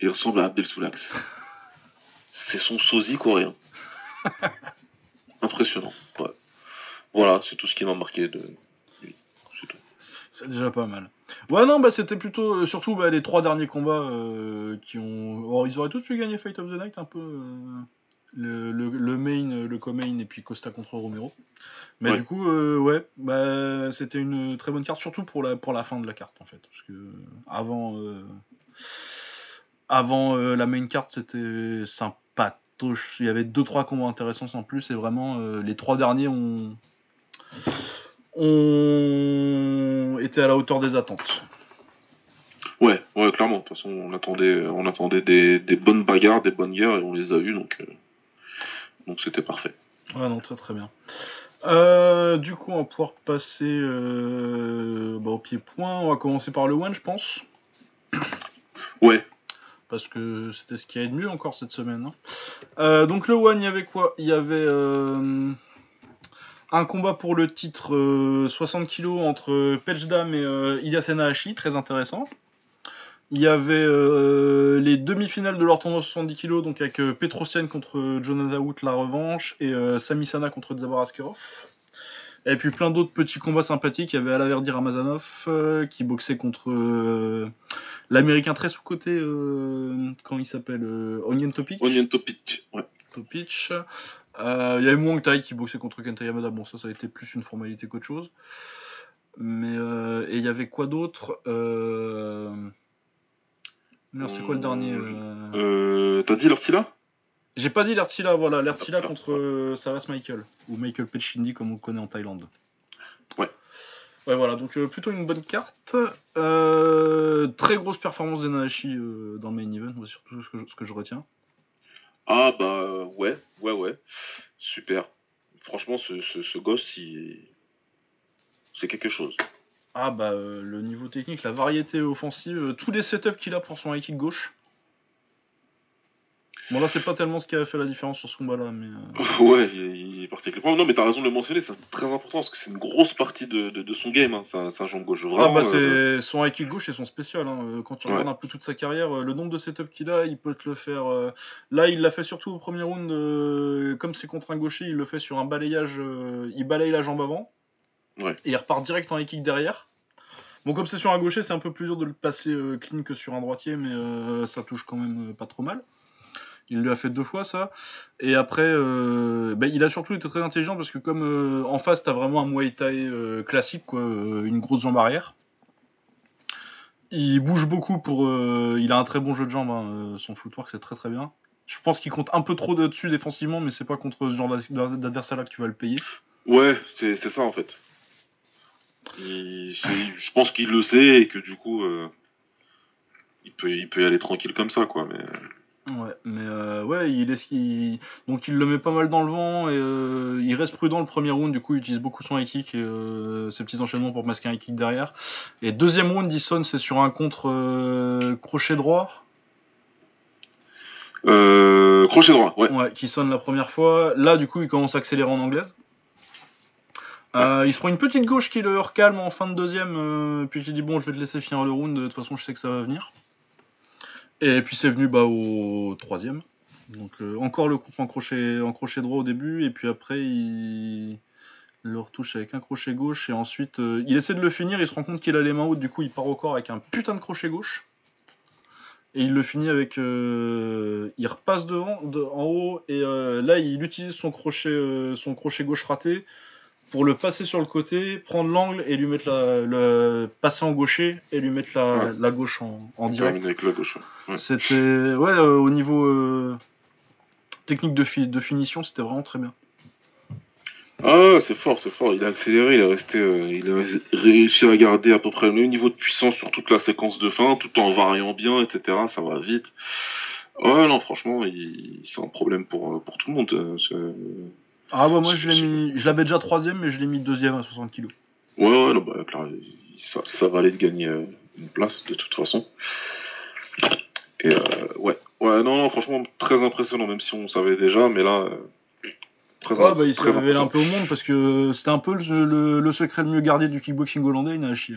Il ressemble à Abdel Soulax. c'est son sosie coréen. Impressionnant. Ouais. Voilà, c'est tout ce qui m'a marqué de lui. C'est tout.
C'est déjà pas mal. Ouais, non, bah c'était plutôt. euh, surtout bah, les trois derniers combats euh, qui ont. Or, ils auraient tous pu gagner Fight of the Night un peu. euh, le, le, le main, le co-main et puis Costa contre Romero. Mais
Ouais.
du coup, euh, ouais, bah, c'était une très bonne carte, surtout pour la, pour la fin de la carte en fait. Parce que avant, euh, avant euh, la main carte, c'était sympathique. il y avait deux trois combats intéressants en plus et vraiment les trois derniers ont ont été à la hauteur des attentes.
Ouais, ouais, clairement. De toute façon, on attendait, on attendait des, des bonnes bagarres, des bonnes guerres, et on les a eues, donc donc c'était parfait.
Ouais, non, très très bien. Euh, du coup, on va pouvoir passer euh, bah, au pied-point. On va commencer par le one, je pense.
Ouais.
Parce que c'était ce qui y avait de mieux encore cette semaine. hein. donc le one, il y avait quoi? Il y avait un combat pour le titre 60 kg entre Pechdam et Ilya Senahashi, très intéressant. Il y avait euh, les demi-finales de leur tournoi 70 kg, donc avec euh, Petrosian contre Jonathan Wood, la revanche, et euh, Sami Sana contre Zabar Askerov. Et puis plein d'autres petits combats sympathiques. Il y avait Alaverdi Ramazanov qui boxait contre l'américain très sous-côté, comment il s'appelle Onion Topic.
Onion Topic, ouais.
Topic. il y avait Muang Thai qui boxait contre Kenta Yamada. Bon, ça, ça a été plus une formalité qu'autre chose. Mais, et il y avait quoi d'autre? C'est quoi le dernier
euh, euh... T'as dit l'Artila
J'ai pas dit l'Artila, voilà. L'Artila contre euh, Savas Michael. Ou Michael Pechindi, comme on le connaît en Thaïlande.
Ouais.
Ouais, voilà. Donc, euh, plutôt une bonne carte. très grosse performance de Nahashi dans le main event, surtout ce que, je, ce que je retiens.
Ah, bah, ouais, ouais, ouais. Super. Franchement, ce, ce, ce gosse, il... c'est quelque chose.
Ah bah euh, le niveau technique, la variété offensive, euh, tous les setups qu'il a pour son high kick gauche. Bon là c'est pas tellement ce qui a fait la différence sur ce combat là mais...
Euh. Ouais il, est parti avec le Non mais t'as raison de le mentionner, c'est très important parce que c'est une grosse partie de, son game, hein. un, jambe gauche
vraiment. Ah bah c'est son high kick gauche et son spécial, hein. quand tu regardes un peu toute sa carrière, le nombre de setups qu'il a, il peut te le faire... Là il l'a fait surtout au premier round, comme c'est contre un gaucher, il le fait sur un balayage, il balaye la jambe avant. Et il repart direct en kick derrière. Bon, comme c'est sur un gaucher, c'est un peu plus dur de le passer euh, clean que sur un droitier, mais euh, ça touche quand même euh, pas trop mal. Il lui a fait deux fois ça. Et après, ben, il a surtout été très intelligent parce que comme en face, t'as vraiment un Muay Thai classique, quoi, une grosse jambe arrière. Il bouge beaucoup pour. il a un très bon jeu de jambes. Hein, son footwork, c'est très très bien. Je pense qu'il compte un peu trop dessus défensivement, mais c'est pas contre ce genre d'adversaire là que tu vas le payer.
Ouais, c'est ça en fait je pense qu'il le sait et que du coup, euh, il, peut, il peut y aller tranquille comme ça, quoi. Mais...
Ouais, mais euh, ouais, il est, il... donc il le met pas mal dans le vent et euh, il reste prudent le premier round. Du coup, il utilise beaucoup son high kick et ses petits enchaînements pour masquer un high kick derrière. Et deuxième round, il sonne, c'est sur un contre crochet droit.
crochet droit, ouais.
Ouais, qui sonne la première fois. Là, du coup, il commence à accélérer en anglaise. Euh, il se prend une petite gauche qui le recalme en fin de deuxième, euh, puis il dit bon je vais te laisser finir le round, de toute façon je sais que ça va venir. Et puis c'est venu bah, au troisième. Donc euh, encore le coup en crochet, en crochet droit au début, et puis après il le retouche avec un crochet gauche, et ensuite il essaie de le finir, il se rend compte qu'il a les mains hautes, du coup il part au corps avec un putain de crochet gauche. Et il le finit avec. il repasse devant, en haut, et là il utilise son crochet, son crochet gauche raté pour le passer sur le côté, prendre l'angle et lui mettre la, le passer en gaucher et lui mettre la, la gauche en, en direct.
Avec la gauche.
C'était ouais euh, au niveau euh, technique de, de finition, c'était vraiment très bien.
Ah, c'est fort, c'est fort. Il a accéléré, il a resté, euh, il a réussi à garder à peu près le même niveau de puissance sur toute la séquence de fin, tout en variant bien, etc. Ça va vite. Ouais, non, franchement, c'est un problème pour, pour tout le monde.
Ah bah moi je l'ai mis, je l'avais déjà troisième mais je l'ai mis deuxième à 60 kg.
Ouais ouais non, bah, ça, ça valait de gagner euh, une place de toute façon. Et euh, ouais ouais non, non franchement très impressionnant même si on savait déjà mais là euh,
très, ouais, bah, il s'est révélé un peu au monde parce que c'était un peu le, le, secret le mieux gardé du kickboxing hollandais il n'a à chier.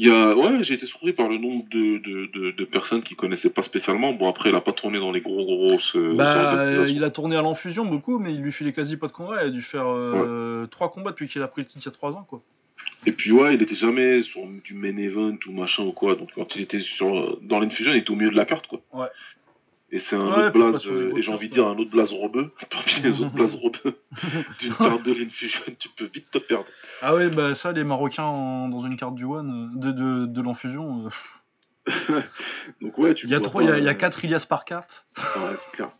Il y a, ouais, j'ai été surpris par le nombre de, de, de, personnes qui connaissaient pas spécialement. Bon, après, il a pas tourné dans les gros grosses.
Bah, il a tourné à l'enfusion beaucoup, mais il lui filait quasi pas de combat. Il a dû faire euh, trois combats depuis qu'il a pris le titre il y a trois ans, quoi.
Et puis ouais, il était jamais sur du main event ou machin ou quoi. Donc quand il était sur dans l'infusion, il était au milieu de la carte, quoi.
Ouais.
Et c'est un autre blaze, euh, et j'ai envie de dire un autre blaze robeux, parmi les autres blazes robeux d'une carte de l'infusion, tu peux vite te perdre.
Ah ouais, bah ça, les Marocains dans une carte du One, de, de, de l'infusion, euh,
Donc ouais, tu
Il y a trois, il y a, y
euh,
quatre Ilias par carte.
Ouais, c'est clair.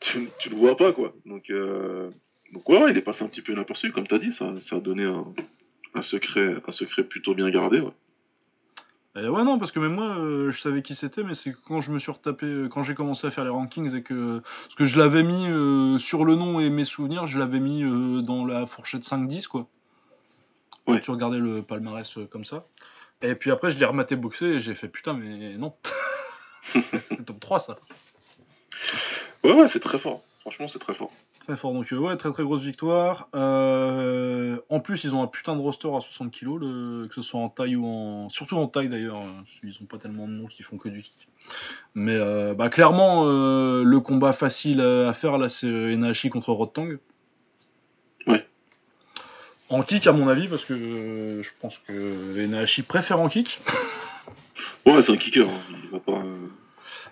Tu, tu le vois pas, quoi. Donc, euh, donc ouais, ouais, il est passé un petit peu inaperçu, comme t'as dit, ça, ça a donné un, un secret, un secret plutôt bien gardé, ouais.
Euh, ouais, non, parce que même moi, euh, je savais qui c'était, mais c'est que quand je me suis retapé, euh, quand j'ai commencé à faire les rankings et que. Parce que je l'avais mis euh, sur le nom et mes souvenirs, je l'avais mis dans la fourchette 5-10, quoi. Quand
Ouais.
tu regardais le palmarès comme ça. Et puis après, je l'ai rematé boxer et j'ai fait putain, mais non. c'est top 3, ça.
Ouais, ouais, c'est très fort. Franchement, c'est très fort.
Très fort, donc euh, ouais, très très grosse victoire. Euh, en plus, ils ont un putain de roster à 60 kg, le- que ce soit en taille ou en. Surtout en taille d'ailleurs, euh, ils ont pas tellement de noms qui font que du kick. Mais euh, bah, clairement, le combat facile à faire là, c'est Enahashi contre Rotang.
Ouais.
En kick, à mon avis, parce que je pense que Enahashi préfère en kick.
Ouais, c'est un kicker, hein. il va pas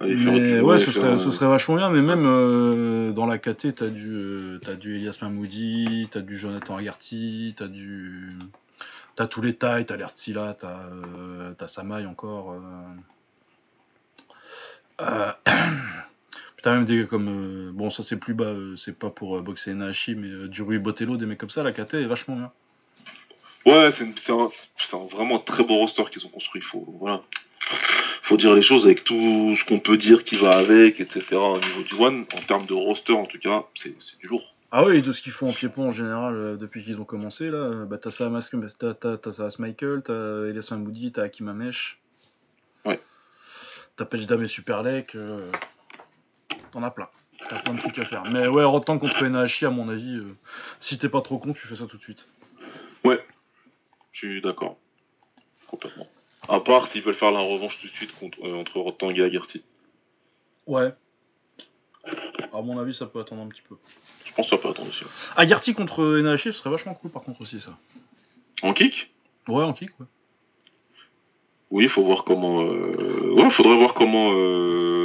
Mais
du
ouais, ce serait, ce serait vachement bien. Mais même euh, dans la KT, t'as du, euh, t'as du Elias Mahmoudi, t'as du Jonathan Agarty, t'as du. T'as tous les tailles, t'as l'Ertzila, t'as euh, t'as Samaï encore. t'as même des gars comme. Bon, ça c'est plus bas, c'est pas pour boxer Nahashi, mais euh, Duru Botello, des mecs comme ça, la KT est vachement bien.
Ouais, c'est une- c'est un, c'est un vraiment très beau roster qu'ils ont construit. Faut, voilà. Faut dire les choses avec tout ce qu'on peut dire qui va avec, etc. Au niveau du One, en termes de roster en tout cas, c'est du lourd.
Ah oui, de ce qu'ils font en pied-pont en général euh, depuis qu'ils ont commencé là, euh, bah t'as Saas Michael, t'as Elias Mahmoudi, t'as Hakim Amesh.
Ouais.
T'as Pejdam et Superlek, euh, t'en as plein. T'as plein de trucs à faire. Mais ouais, Rotan contre Enahashi, à mon avis, euh, si t'es pas trop con, tu fais ça tout de suite.
Je suis d'accord. Complètement. À part s'ils veulent faire la revanche tout de suite contre, euh, entre Rotang et Agarty.
Ouais. À mon avis, ça peut attendre un petit peu.
Je pense que ça peut attendre aussi.
Agarty contre Enahashi, ce serait vachement cool par contre aussi ça.
En kick?
Ouais, en kick, ouais.
Oui, il faut voir comment. Euh... Ouais, faudrait voir comment euh,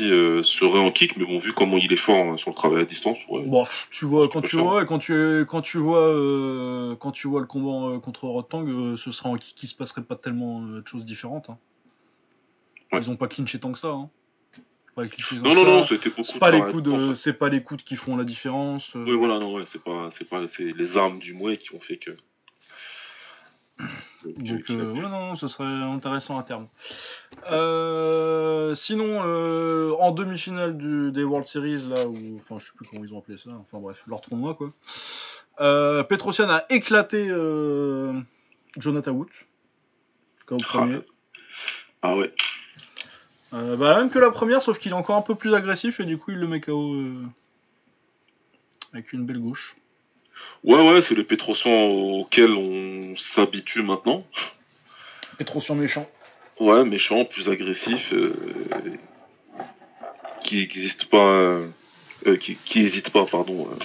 Euh, serait en kick, mais bon, vu comment il est fort hein, sur le travail à distance, ouais.
Bon, tu vois, quand tu vois, quand tu, quand tu vois, euh, quand tu vois le combat euh, contre Rotang, euh, ce sera en kick qui se passerait pas tellement de choses différentes. hein.
Ouais.
Ils ont pas clinché tant que ça. Hein. Pas
Non, non, non, c'était beaucoup
C'est pas les de,
ouais.
c'est pas les coups qui font la différence.
Oui, voilà, non, ouais, c'est pas, c'est pas, c'est les armes du mouet qui ont fait que.
Donc euh, ouais, non, non, ce serait intéressant à terme. Euh, sinon, euh, en demi-finale du- des World Series là, où, enfin, je sais plus comment ils ont appelé ça. Enfin bref, leur tournoi quoi. Petrosian a éclaté Jonathan Wood. Comme
Ah,
premier.
Ah ouais.
Bah, même que la première, sauf qu'il est encore un peu plus agressif et du coup il le met KO avec une belle gauche.
Ouais, ouais, c'est les Pétrosians auxquels on s'habitue maintenant.
Petrosian méchant.
Ouais, méchant, plus agressif, euh, qui n'existe pas, euh, qui, pas, pardon, euh,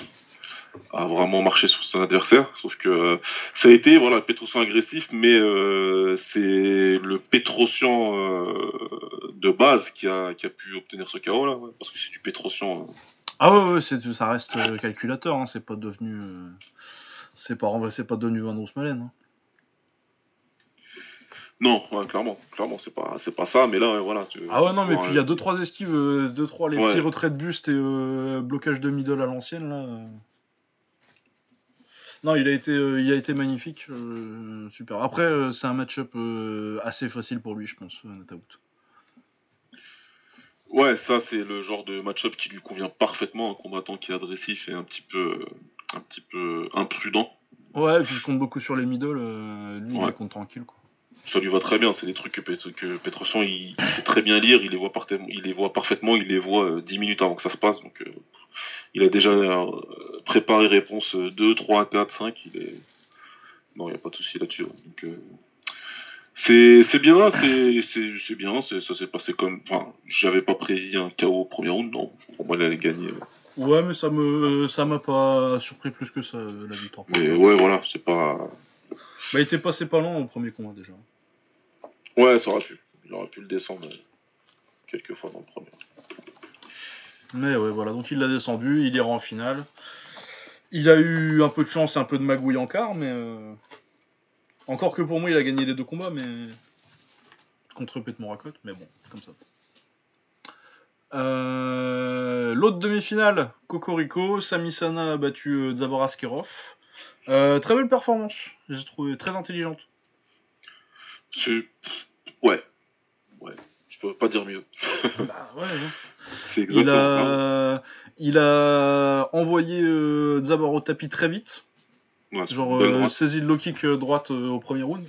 à vraiment marcher sur son adversaire. Sauf que ça a été, voilà, Petrosian agressif, mais c'est le Petrosian euh, de base qui a, qui a pu obtenir ce KO là, ouais, parce que c'est du Petrosian. Euh,
Ah ouais, ouais, c'est, ça reste euh, calculateur, hein, c'est pas devenu. euh, c'est pas, c'est pas devenu Van Roosmalen. Hein.
Non, ouais, clairement, clairement, c'est pas, c'est pas ça, mais là, ouais, voilà. tu-
Ah ouais, non, mais puis il y a
euh,
2-3 esquives, 2-3 les
Ouais.
petits retraits de buste et euh, blocage de middle à l'ancienne là. euh. Non, il a été, euh, il a été magnifique, euh, super. Après, euh, c'est un match-up euh, assez facile pour lui, je pense, euh, Nataout.
Ouais, ça c'est le genre de match-up qui lui convient parfaitement, un combattant qui est agressif et un petit peu, un petit peu imprudent.
Ouais, et puis il compte beaucoup sur les middle, euh, lui il
Ouais.
compte tranquille quoi.
Ça lui va très bien, c'est des trucs que, Pet- que il, il sait très bien lire, il les voit, parfaitement- il les voit parfaitement, il les voit euh, 10 minutes avant que ça se passe, donc euh, il a déjà euh, préparé réponse 2, 3, 4, 5, il est... Non, il n'y a pas de souci là-dessus. Donc, euh, c'est c'est bien, c'est c'est- c'est bien, ça s'est passé comme... Enfin, j'avais pas prévu un KO au premier round, non, pour moi il allait gagner.
Ouais, mais ça me, ça m'a pas surpris plus que ça, la victoire.
Mais ouais, voilà, c'est pas...
Bah, il était passé pas loin au premier combat déjà.
Ouais, ça aurait pu. Il aurait pu le descendre euh, quelques fois dans le premier.
Mais ouais, voilà, donc il l'a descendu, il ira en finale. Il a eu un peu de chance, un peu de magouille en quart, mais. euh, Encore que pour moi, il a gagné les deux combats, mais. contre Pete Morakot, mais bon, comme ça. Euh, L'autre demi-finale, Cocorico, Sami Sana a battu euh, Askerov. Euh, très belle performance, j'ai trouvé très intelligente.
C'est. Ouais. Ouais. Je peux pas dire mieux.
bah ouais, ouais.
C'est
Il a, il a envoyé euh, Zabor au tapis très vite.
Ouais,
Genre euh, saisie de low kick euh, droite euh, au premier round.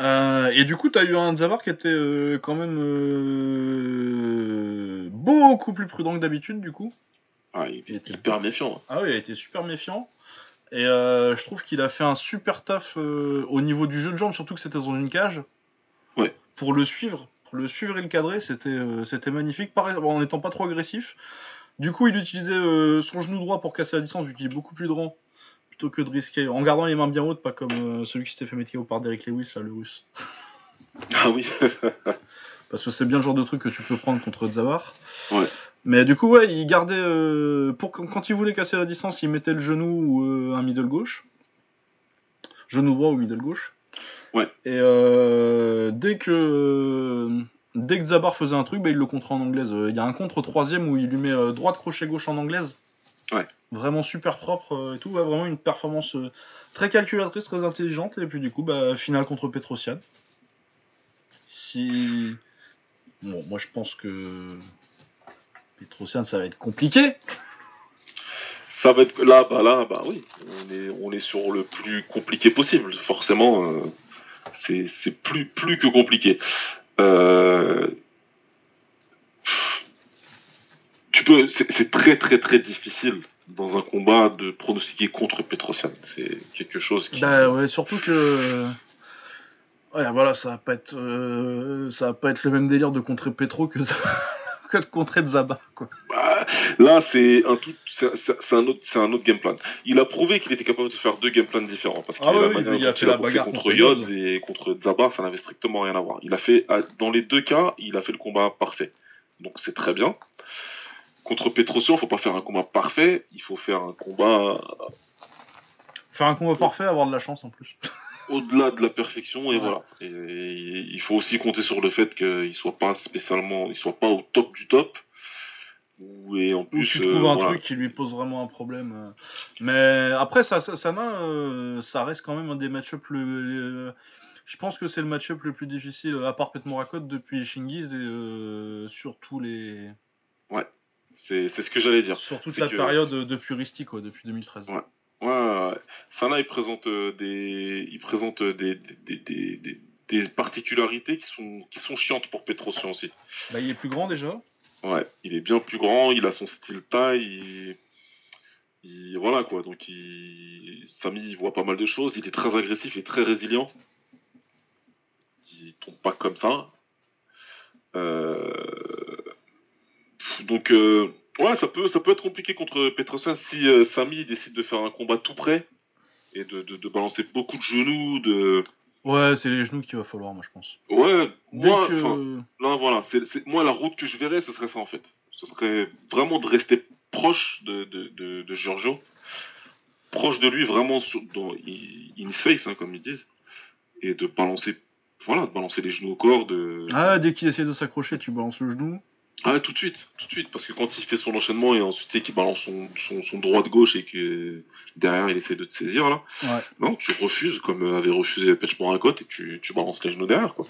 Euh, et du coup, t'as eu un Zabar qui était quand même beaucoup plus prudent que d'habitude, du coup.
Ah, il
il était-
hyper méfiant.
Ah oui, il a été super méfiant. Et je trouve qu'il a fait un super taf au niveau du jeu de jambes, surtout que c'était dans une cage.
Ouais.
Pour le suivre, pour le suivre et le cadrer, c'était magnifique, pareil, en n'étant pas trop agressif. Du coup, il utilisait son genou droit pour casser la distance, vu qu'il est beaucoup plus grand, plutôt que de risquer, en gardant les mains bien hautes, pas comme euh, celui qui s'était fait mettre KO par Derek Lewis, là, le russe.
Ah oui.
Parce que c'est bien le genre de truc que tu peux prendre contre Zavar.
Ouais.
Mais du coup, ouais, il gardait. euh, pour, quand il voulait casser la distance, il mettait le genou ou euh, un middle gauche. Genou droit ou middle gauche.
Ouais.
Et euh, dès que. Dès que Zabar faisait un truc, bah, il le contrait en anglaise. Il y a un contre troisième où il lui met droite crochet gauche en anglaise.
Ouais.
Vraiment super propre euh, et tout. Ouais, vraiment une performance euh, très calculatrice, très intelligente. Et puis du coup, bah, finale contre Petrosian. Si. Bon, moi je pense que. Petrosian, ça va être compliqué.
Ça va être là, bah là, bah oui. On est, on est sur le plus compliqué possible. Forcément, euh, c'est c'est plus, plus que compliqué. Euh, Tu peux, c'est très très très difficile dans un combat de pronostiquer contre Petrosian. C'est quelque chose qui.
Bah ouais, surtout que. Ouais, voilà, ça va pas être. euh, Ça va pas être le même délire de contrer Petro que de, que de contrer Zaba, quoi.
Bah, là, c'est un tout, c'est c'est- c'est un autre, c'est un autre game plan. Il a prouvé qu'il était capable de faire deux game plans différents parce qu'il
Ah
a
oui, oui, il a fait la bagarre
contre
contre
Yod et contre Zabar, ça n'avait strictement rien à voir. Il a fait, dans les deux cas, il a fait le combat parfait. Donc c'est très bien. Contre Petrosian, faut pas faire un combat parfait, il faut faire un combat
Faire un combat parfait, avoir de la chance en plus.
au-delà de la perfection et
Ouais.
voilà. Et, il faut aussi compter sur le fait qu'il soit pas spécialement, il soit pas au top du top. Ou- Et en plus,
tu
euh,
trouves un
voilà.
truc qui lui pose vraiment un problème. euh. Mais après, ça, ça, Sana, euh, ça reste quand même un des match-ups le. euh, Je pense que c'est le match-up le plus difficile, à part Pet Morakot, depuis Shingiz et euh, sur tous les.
c'est c'est ce que j'allais dire.
Sur toute la
que-
période de Puristi, quoi, depuis 2013.
Ouais. Ouais. Sana, il présente euh, des, il présente euh, des, des, des, des, des particularités qui sont, qui sont chiantes pour Petrosian aussi.
Bah, il est plus grand déjà.
Ouais, il est bien plus grand, il a son style taille, il, il- voilà quoi. Donc, il, Samy, il voit pas mal de choses. Il est très agressif et très résilient. Il tombe pas comme ça. Euh, Donc, euh, ouais, ça peut, ça peut être compliqué contre Petrosian si euh, Samy décide de faire un combat tout près et de, de, de balancer beaucoup de genoux. De...
Ouais, c'est les genoux qu'il va falloir, moi, je pense.
Ouais,
Dès
moi,
que.
Là, voilà, c'est moi la route que je verrais, ce serait ça en fait. Ce serait vraiment de rester proche de, de, de, de Giorgio, proche de lui, vraiment sur, dans in in face, hein, comme ils disent, et de balancer, voilà, de balancer les genoux au corps, de.
Ah, dès qu'il essaie de s'accrocher, tu balances le genou.
Ah, tout de suite, tout de suite, parce que quand il fait son enchaînement et ensuite qu'il balance son, son, son droit de gauche et que derrière il essaie de te saisir là,
Ouais.
non, tu refuses comme avait refusé Petch et tu, tu balances les genoux derrière quoi.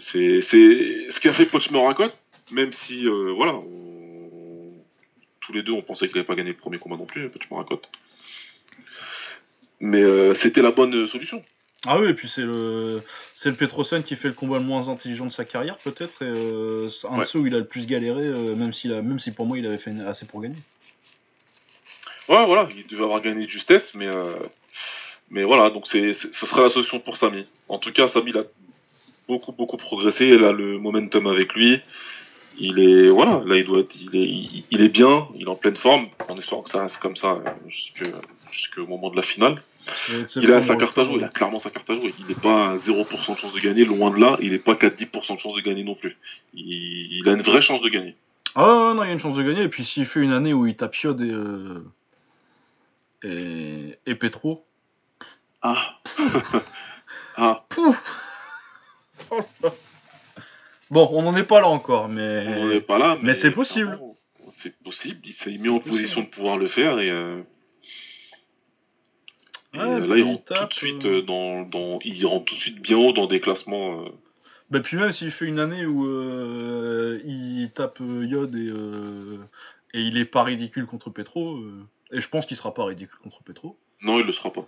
C'est ce qu'a fait Petch même si euh, voilà, on- tous les deux on pensait qu'il n'avait pas gagné le premier combat non plus, Petch. Mais euh, c'était la bonne solution.
Ah oui, et puis c'est le c'est le Petrosen qui fait le combat le moins intelligent de sa carrière peut-être et euh, un
Ouais.
de ceux où il a le plus galéré euh, même s'il a même si pour moi il avait fait assez pour gagner.
Ouais, voilà, il devait avoir gagné de justesse, mais euh, mais voilà, donc c'est c'est- ce serait la solution pour Samy. En tout cas, Samy il a beaucoup beaucoup progressé, il a le momentum avec lui. Il est voilà, là il doit être, il est il, est bien, il est en pleine forme, en espérant que ça reste comme ça euh, jusque jusqu'au moment de la finale. Il a sa carte à jouer, il a clairement sa carte à jouer. Il n'est pas à 0% de chance de gagner, loin de là, il n'est pas qu'à 10% de chance de gagner non plus. Il, il a une vraie chance de gagner.
Ah non, il y a une chance de gagner et puis s'il fait une année où il tape et euh, et, et Petro,
Ah Ah
pouf Bon, on n'en est pas là encore, mais.
On n'en est pas là,
mais c'est possible.
C'est possible. Il s'est mis en position de pouvoir le faire et. euh, et,
Ouais,
euh, là, il rentre tout de suite
euh.
dans, dans, il rentre tout de suite bien haut dans des classements. euh,
Bah, puis même s'il fait une année où il tape Yod et, et il est pas ridicule contre Petro, et je pense qu'il sera pas ridicule contre Petro.
Non, il le sera pas.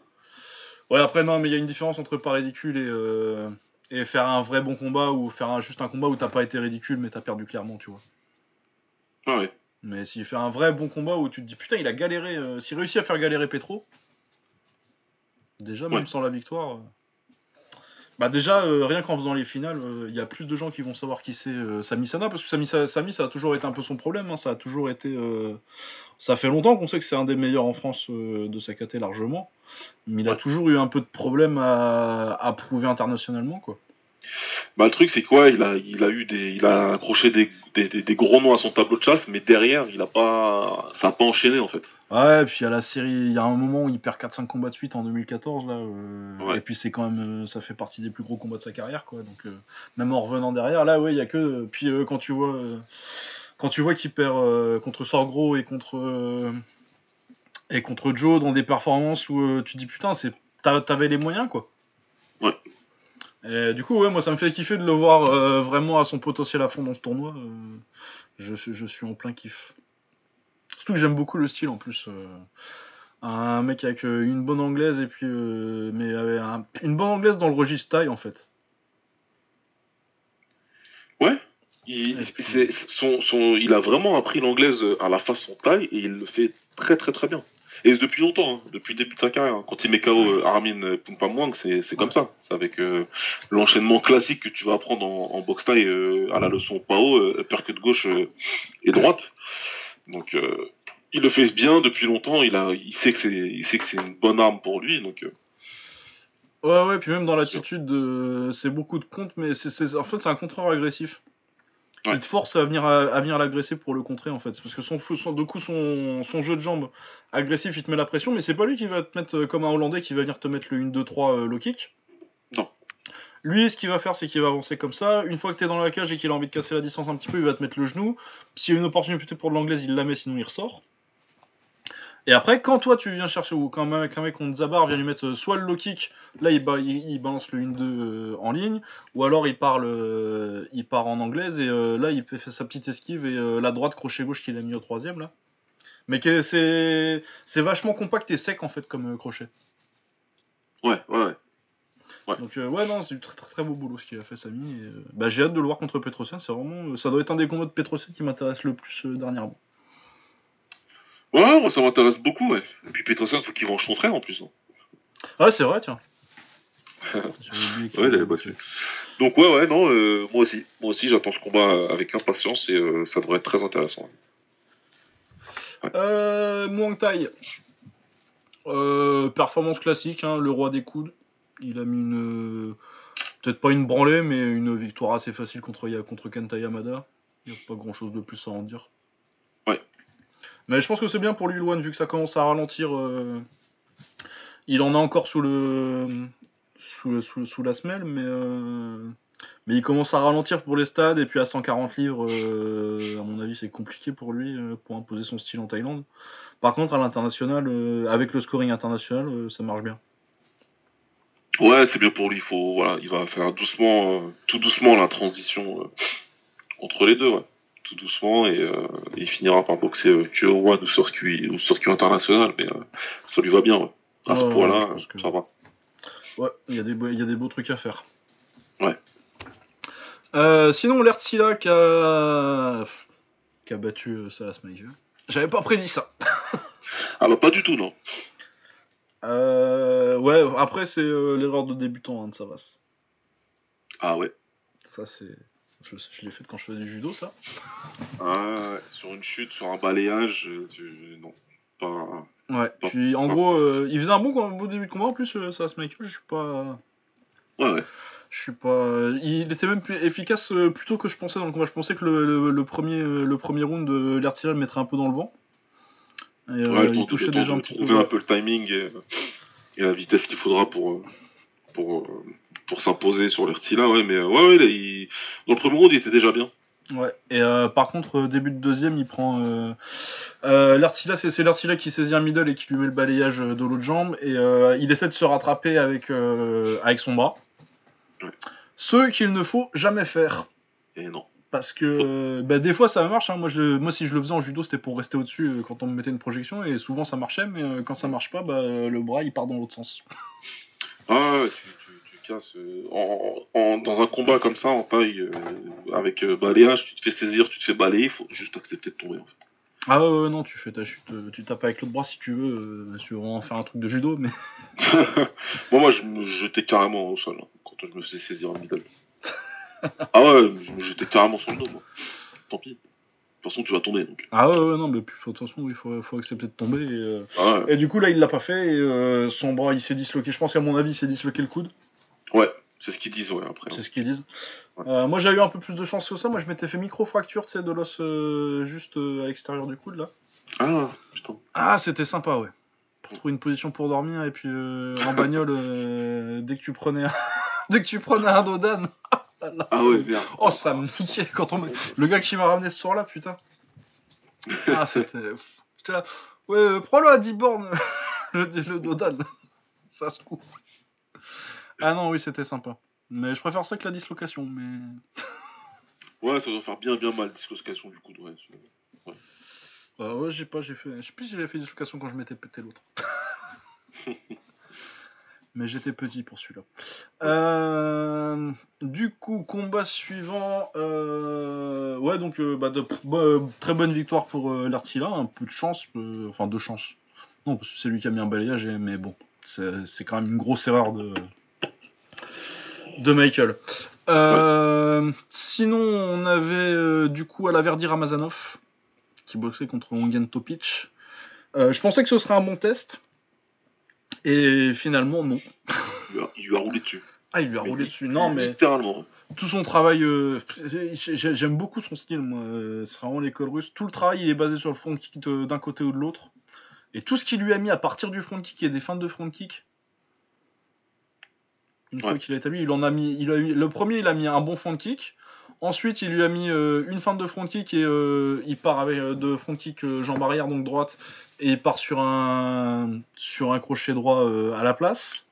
Ouais, après, non, mais il y a une différence entre pas ridicule et, et faire un vrai bon combat ou faire un- juste un combat où t'as pas été ridicule mais t'as perdu clairement, tu vois.
Ah ouais.
Mais s'il fait un vrai bon combat où tu te dis putain, il a galéré, euh, s'il réussit à faire galérer Petro, déjà, même sans la victoire. euh, Bah, déjà, euh, rien qu'en faisant les finales, euh, il y a plus de gens qui vont savoir qui c'est euh, Sami Sana parce que Sami, Sa- Sami, ça a toujours été un peu son problème. hein, ça a toujours été. Ça fait longtemps qu'on sait que c'est un des meilleurs en France de sa caté largement. Mais il a toujours eu un peu de problème à, à prouver internationalement, quoi.
Bah, le truc, c'est quoi il a, il a eu des, il a accroché des, des, des- des gros noms à son tableau de chasse, mais derrière, il a pas, ça a pas enchaîné en fait.
Ouais, puis il y a la série, il y a un moment où il perd 4-5 combats de suite en 2014 là, euh,
Ouais.
et puis c'est quand même, euh, ça fait partie des plus gros combats de sa carrière quoi. Donc euh, même en revenant derrière, là ouais, il y a que, puis euh, quand tu vois, quand tu vois qu'il perd contre Sorgro et contre et contre Joe dans des performances où tu te dis putain, c'est, t'a- t'avais les moyens quoi.
Ouais.
Et du coup ouais, moi ça me fait kiffer de le voir euh, vraiment à son potentiel à fond dans ce tournoi. euh, je, je suis en plein kiff. Surtout que j'aime beaucoup le style en plus. euh, un mec avec une bonne anglaise et puis euh, mais un- une bonne anglaise dans le registre taille en fait.
Il,
Ouais, puis-
c'est- son, son, il a vraiment appris l'anglaise à la façon taille et il le fait très très très bien. Et depuis longtemps, hein, depuis le début de sa carrière. hein. Quand il met KO euh, Armin Pumpamwang, c'est c'est comme
Ouais.
ça. C'est avec euh, l'enchaînement classique que tu vas apprendre en, en boxe taille euh, à la leçon PAO, euh, uppercut gauche euh, et droite. Donc euh, il le fait bien depuis longtemps. Il a, il sait que c'est, il sait que c'est une bonne arme pour lui. Donc euh,
Ouais ouais puis même dans l'attitude de c'est beaucoup de comptes mais c'est- en fait c'est un contreur agressif.
Ouais.
Il te force à venir à, à venir l'agresser pour le contrer en fait parce que son, son du coup son, son jeu de jambes agressif il te met la pression mais c'est pas lui qui va te mettre euh, comme un hollandais qui va venir te mettre le 1 2 3 euh, low kick.
Non.
Lui, ce qu'il va faire, c'est qu'il va avancer comme ça. Une fois que t'es dans la cage et qu'il a envie de casser la distance un petit peu, il va te mettre le genou. S'il y a une opportunité pour de l'anglaise, il la met, sinon il ressort. Et après, quand toi tu viens chercher, ou quand un mec, contre Zabar vient lui mettre euh, soit le low kick, là il, ba- il, il balance le 1-2 euh, en ligne, ou alors il parle, euh, il part en anglaise et euh, là il fait sa petite esquive et la droite crochet gauche qu'il a mis au troisième là. Mais c'est vachement compact et sec en fait comme crochet.
ouais, ouais, ouais. Ouais.
Donc ouais non c'est du très très très beau boulot ce qu'il a fait Samy. Et, bah, j'ai hâte de le voir contre Petrosian. C'est vraiment, ça doit être un des combats de Petrosian qui m'intéresse le plus dernièrement.
Ouais, moi ça m'intéresse beaucoup. Ouais. Et puis Petrosian, faut qu'il venge son frère en plus. hein.
Ah c'est vrai tiens.
Ouais, il
avait
battu. Donc ouais, ouais, non, euh, moi aussi, moi aussi, j'attends ce combat avec impatience et euh, ça devrait être très intéressant.
Euh, Muang Thai. Euh, performance classique, hein, le roi des coudes. Il a mis une. Peut-être pas une branlée, mais une victoire assez facile contre, contre Kenta Yamada. Il n'y a pas grand chose de plus à en dire. Mais je pense que c'est bien pour lui, Luan, vu que ça commence à ralentir. euh, Il en a encore sous le. Sous, la semelle, mais. euh, Mais il commence à ralentir pour les stades, et puis à 140 livres, euh, à mon avis, c'est compliqué pour lui, pour imposer son style en Thaïlande. Par contre, à l'international, avec le scoring international, ça marche bien.
Ouais, c'est bien pour lui. Il faut, voilà, il va faire doucement, tout doucement la transition entre les deux. Tout doucement, et euh, il finira par boxer euh, que One ou circuit ou circuit international, mais euh, ça lui va bien. Ouais. À ce point-là,
que-
ça va.
Ouais, il y, a des beaux- il y a des beaux trucs à faire.
Ouais.
Euh, sinon, l'Ertzila qui a... qui a battu euh, Salas. J'avais pas prédit ça.
Ah bah pas du tout, non.
Euh, ouais, après, c'est l'erreur de débutant hein, de Savas.
Ah ouais.
Ça, c'est. Je, je l'ai fait quand je faisais du judo, ça.
Ah, sur une chute, sur un balayage, euh, tu... non, pas.
Ouais.
Bon.
Puis, en
Bon.
gros, euh, il faisait un bon, un beau début de combat en plus, euh, Salas Michael. Je suis pas.
Ouais, ouais.
Je suis pas. Il était même plus efficace euh, plutôt que je pensais dans le combat. Je pensais que le, le- le premier, euh, le premier round de l'Ertira le mettrait un peu dans le vent. Et, euh,
Ouais,
il touchait déjà un petit peu.
trouver un peu le timing et, et la vitesse qu'il faudra pour, euh, pour, euh, pour s'imposer sur l'Ertila, ouais, mais euh, ouais, ouais, là, il- dans le premier round, il était déjà bien.
Ouais. Et euh, par contre, euh, début de deuxième, il prend. Euh, euh, l'Artila, c'est, l'Artila qui saisit un middle et qui lui met le balayage de l'autre jambe. Et euh, il essaie de se rattraper avec, avec son bras.
Ouais.
Ce qu'il ne faut jamais faire.
Et non.
Parce que bah, des fois ça marche. hein. Moi, je, moi, si je le faisais en judo, c'était pour rester au-dessus quand on me mettait une projection. Et souvent ça marchait, mais quand ça marche pas, bah, le bras il part dans l'autre sens.
Ah, en, en- dans un combat comme ça, en taille, euh, avec euh, balayage, tu te fais saisir, tu te fais balayer, il faut juste accepter de tomber. En fait.
Ah ouais, ouais, non, tu fais ta chute, euh, tu tapes avec l'autre bras si tu veux. si tu veux vraiment faire un truc de judo, mais.
moi, moi, je me jetais carrément au sol hein, quand je me faisais saisir un middle. ah ouais, je me jetais carrément sur le dos, moi. Tant pis. De toute façon, tu vas tomber. Donc.
Ah ouais, ouais, non, mais de toute façon, il faut, faut accepter de tomber. Et, euh,
Ah ouais,
et du coup, là, il l'a pas fait. Et euh, son bras, il s'est disloqué. Je pense qu'à mon avis, il s'est disloqué le coude.
Ouais c'est ce qu'ils disent, ouais, après.
C'est ce qu'ils disent.
Ouais.
Euh, moi, j'ai eu un peu plus de chance que ça. Moi, je m'étais fait micro-fracture, tu sais, de l'os euh, juste euh, à l'extérieur du coude, là.
Ah, putain.
Ah, c'était sympa, ouais. Pour trouver une position pour dormir. Et puis, en bagnole, dès que tu prenais un... dès que tu prenais un dodan.
Ah ouais, merde.
Oh, ça me niquait quand on. Le gars qui m'a ramené ce soir-là, putain. Ah, c'était... J'étais là... Ouais, prends-le à 10 bornes, le, le Dodan. Ça se coupe. Ah non, oui, c'était sympa. Mais je préfère ça que la dislocation, mais...
Ouais, ça doit faire bien, bien mal, dislocation du coude, ouais.
Bah ouais, j'ai pas, j'ai fait... Je sais plus si j'avais fait dislocation quand je m'étais pété l'autre. Mais j'étais petit pour celui-là. Euh, du coup, combat suivant. euh, Ouais, donc euh, bah, de- bah, très bonne victoire pour l'Artila. Un peu de chance. Enfin, de chance. Non, parce que c'est lui qui a mis un balayage. Mais bon, c'est quand même une grosse erreur de, de Michael. Euh, Sinon, on avait euh, du coup à la Verdi Ramazanov qui boxait contre Ongen Topic. Euh, je pensais que ce serait un bon test. Et finalement, non.
Il lui a, il lui a roulé dessus.
Ah, il lui a
Mais
roulé dessus. Non, mais
Littéralement.
tout son travail. j'ai- J'aime beaucoup son style, moi. C'est vraiment l'école russe. Tout le travail, il est basé sur le front kick d'un côté ou de l'autre. Et tout ce qu'il lui a mis à partir du front kick et des feintes de front kick. Une fois qu'il a établi, il en a mis. Il a eu, le premier, il a mis un bon front kick. Ensuite, il lui a mis euh, une feinte de front kick et euh, il part avec euh, de front kick jambe arrière, donc droite, et il part sur un, sur un crochet droit à la place.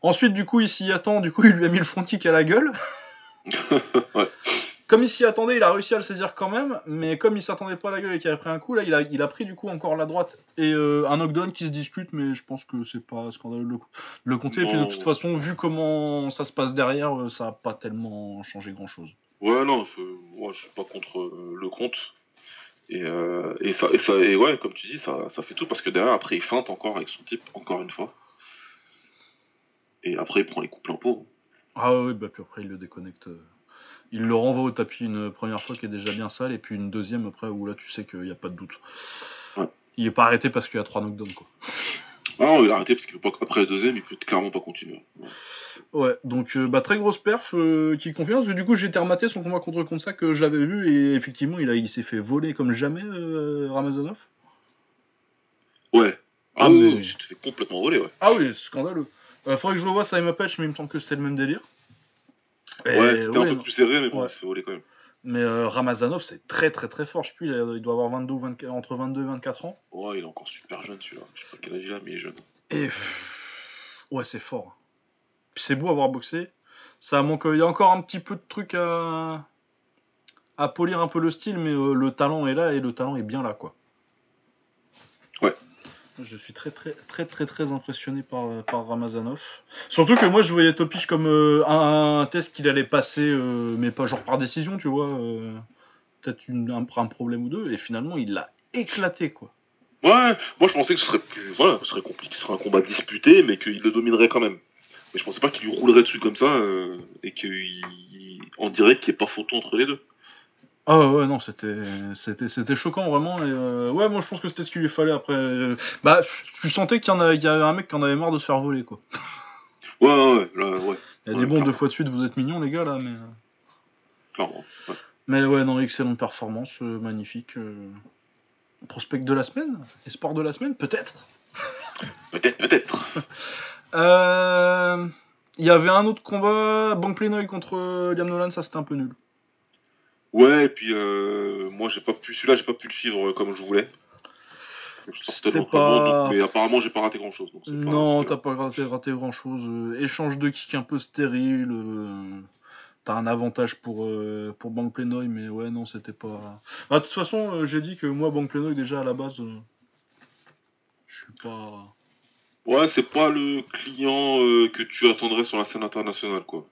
Ensuite, du coup, il s'y attend, du coup, il lui a mis le front kick à la gueule.
ouais.
Comme il s'y attendait, il a réussi à le saisir quand même, mais comme il s'attendait pas à la gueule et qu'il avait pris un coup, là, il a, il a pris du coup encore la droite et euh, un knockdown qui se discute, mais je pense que c'est pas scandaleux de le, le compter. Et puis de toute façon, vu comment ça se passe derrière, euh, ça a pas tellement changé grand chose.
Ouais, non, je, moi, je suis pas contre euh, le compte. Et, euh, et, ça, et ça, et ouais, comme tu dis, ça, ça fait tout parce que derrière, après, il feinte encore avec son type, encore une fois. Et après, il prend les coups plein pot.
Ah ouais, bah puis après il le déconnecte. Il le renvoie au tapis une première fois qui est déjà bien sale, et puis une deuxième après où là tu sais qu'il n'y a pas de doute.
Ouais.
Il est pas arrêté parce qu'il y a trois knockdowns quoi.
Ah non, il a arrêté parce qu'après le deuxième, il peut clairement pas continuer.
Ouais, donc euh, bah, très grosse perf euh, qui confirme, parce que du coup j'ai été rematé son combat contre Konsa que je l'avais vu, et effectivement il, a- il s'est fait voler comme jamais euh, Ramazanov.
Ouais. Ah,
Ah,
oui,
mais-
j'étais complètement volé, ouais.
Ah oui, scandaleux. Faudrait que je le vois, ça m'a patch, mais il me semble que c'était le même délire.
Ouais, c'était un peu
non.
plus serré, mais bon, il se fait voler quand même.
Mais euh, Ramazanov c'est très très très fort, je sais plus, il, doit avoir 22 ou 24, entre 22 et 24 ans.
Ouais, il est encore super jeune celui-là. Je sais pas quel âge il a, mais il est jeune.
Et pff, ouais, c'est fort. C'est beau avoir boxé. Ça manque, il y a encore un petit peu de trucs à à polir un peu le style, mais euh, le talent est là et le talent est bien là, quoi.
Ouais.
Je suis très très très très très impressionné par, euh, Ramazanov. Surtout que moi je voyais Topic comme euh, un, test qu'il allait passer, euh, mais pas genre par décision, tu vois. Peut-être un, problème ou deux, et finalement il l'a éclaté, quoi.
Ouais, moi je pensais que ce serait plus. Voilà, serait compliqué, ce serait un combat disputé, mais qu'il le dominerait quand même. Mais je pensais pas qu'il roulerait dessus comme ça, et qu'on dirait qu'il n'y ait pas photo entre les deux.
Ah ouais, non, c'était, c'était, c'était choquant vraiment. Et euh, ouais, moi je pense que c'était ce qu'il lui fallait après. euh, bah, tu sentais qu'il y en a, il y avait un mec qui en avait marre de se faire voler quoi.
Ouais, ouais, ouais, ouais,
Il y a
Ouais,
des bons deux fois de suite, vous êtes mignons les gars là, mais. euh,
clairement. Ouais.
Mais ouais, non, excellente performance, euh, magnifique. Prospect de la semaine Espoir de la semaine Peut-être
Peut-être, peut-être.
Il y avait un autre combat, Bank Plenoy contre Liam Nolan, ça c'était un peu nul.
Ouais, et puis euh, moi j'ai pas pu celui-là, j'ai pas pu le suivre euh, comme je voulais. Je
pas-
mais apparemment j'ai pas raté grand chose.
Non, t'as pas raté, raté grand chose. échange de kick un peu stérile. euh, T'as un avantage pour, euh, pour Bank Plenoy, mais ouais, non, c'était pas. Bah, de toute façon, euh, j'ai dit que moi, Bank Plenoy, déjà à la base, euh, je suis pas.
Ouais, c'est pas le client euh, que tu attendrais sur la scène internationale, quoi.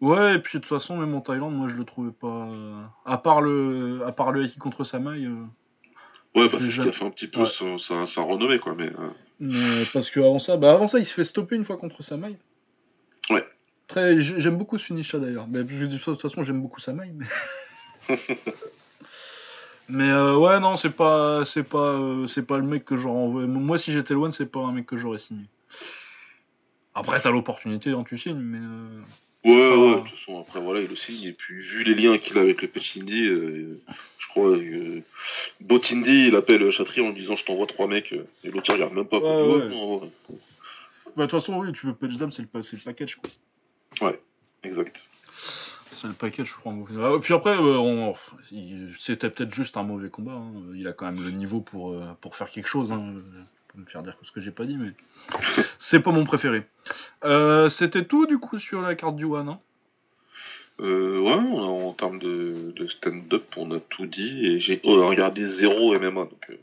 Ouais, et puis de toute façon, même en Thaïlande, moi, je le trouvais pas. euh, À part le, à part le haki contre Samaï. euh,
Ouais, bah c'est ce qui a fait un petit peu
Ouais.
sa, sa- sa renommée, quoi. Mais euh,
Mais parce que avant ça, bah avant ça, il se fait stopper une fois contre Samaï.
Ouais.
Très, j'ai- j'aime beaucoup ce finish là d'ailleurs. Mais de toute façon, j'aime beaucoup Samaï. Mais, mais euh, ouais, non, c'est pas, c'est pas, euh, c'est pas le mec que j'aurais envoyé. Moi, si j'étais loin, c'est pas un mec que j'aurais signé. Après, t'as l'opportunité, hein, tu signes, mais euh,
ouais, ouais, de toute façon, après, voilà, il le signe. Et puis, vu les liens qu'il a avec le Petit Indy, euh, je crois que Botindi, il appelle Chatri en disant Je t'envoie trois mecs. euh, Et l'autre, il regarde même pas.
Ouais,
Ouais,
ouais.
non, ouais.
bah, de toute façon, oui, tu veux Page Dam, c'est le, pa- c'est le package quoi.
Exact.
C'est le package, je crois. Ah, puis après, euh, on- c'était peut-être juste un mauvais combat. hein. Il a quand même le niveau pour, euh, pour faire quelque chose. Hein. Me faire dire ce que j'ai pas dit, mais c'est pas mon préféré. Euh, c'était tout du coup sur la carte du One. Hein?
Euh, ouais, en, termes de, de stand-up, on a tout dit. Et j'ai oh, regardé zéro MMA. Donc, euh,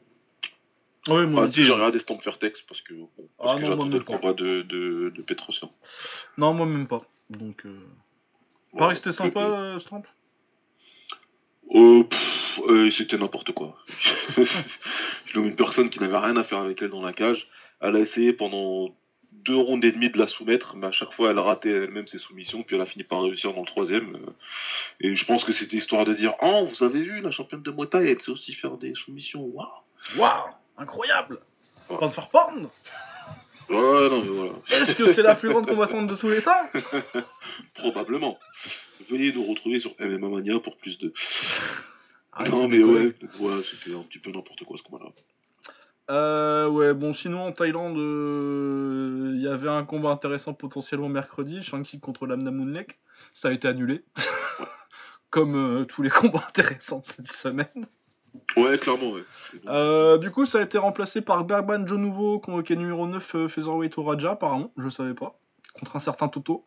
Ouais, moi,
ah, si, j'ai regardé Stamp Fairtex parce que, bon, parce
Ah,
que j'attendais le
pas.
combat de, de, de Petrosian.
Non, moi même pas. Donc, euh...
Ouais,
pareil, c'était sympa,
euh,
Stamp?
Oh, pff, euh, c'était n'importe quoi. Une personne qui n'avait rien à faire avec elle dans la cage. Elle a essayé pendant deux rondes et demie de la soumettre, mais à chaque fois elle a raté elle-même ses soumissions, puis elle a fini par réussir dans le troisième. euh. Et je pense que c'était histoire de dire Oh, vous avez vu, la championne de Muay Thai, elle sait aussi faire des soumissions. Waouh
Waouh Incroyable de faire pendre
Ouais, non, mais voilà.
Est-ce que c'est la plus grande combattante de tous les temps?
Probablement. Veuillez nous retrouver sur MMA Mania pour plus de.
Arrête
non, mais ouais, ouais c'était un petit peu n'importe quoi ce combat-là.
Euh, ouais, bon, sinon en Thaïlande, euh, il y avait un combat intéressant potentiellement mercredi, Shanky contre Lamna Moonlek. Ça a été annulé. Comme euh, tous les combats intéressants de cette semaine.
Ouais, clairement, ouais.
Euh, du coup, ça a été remplacé par Bergman Joe Nouveau, con- qui est numéro 9 euh, featherweight au Raja, apparemment. Je savais pas. Contre un certain Toto.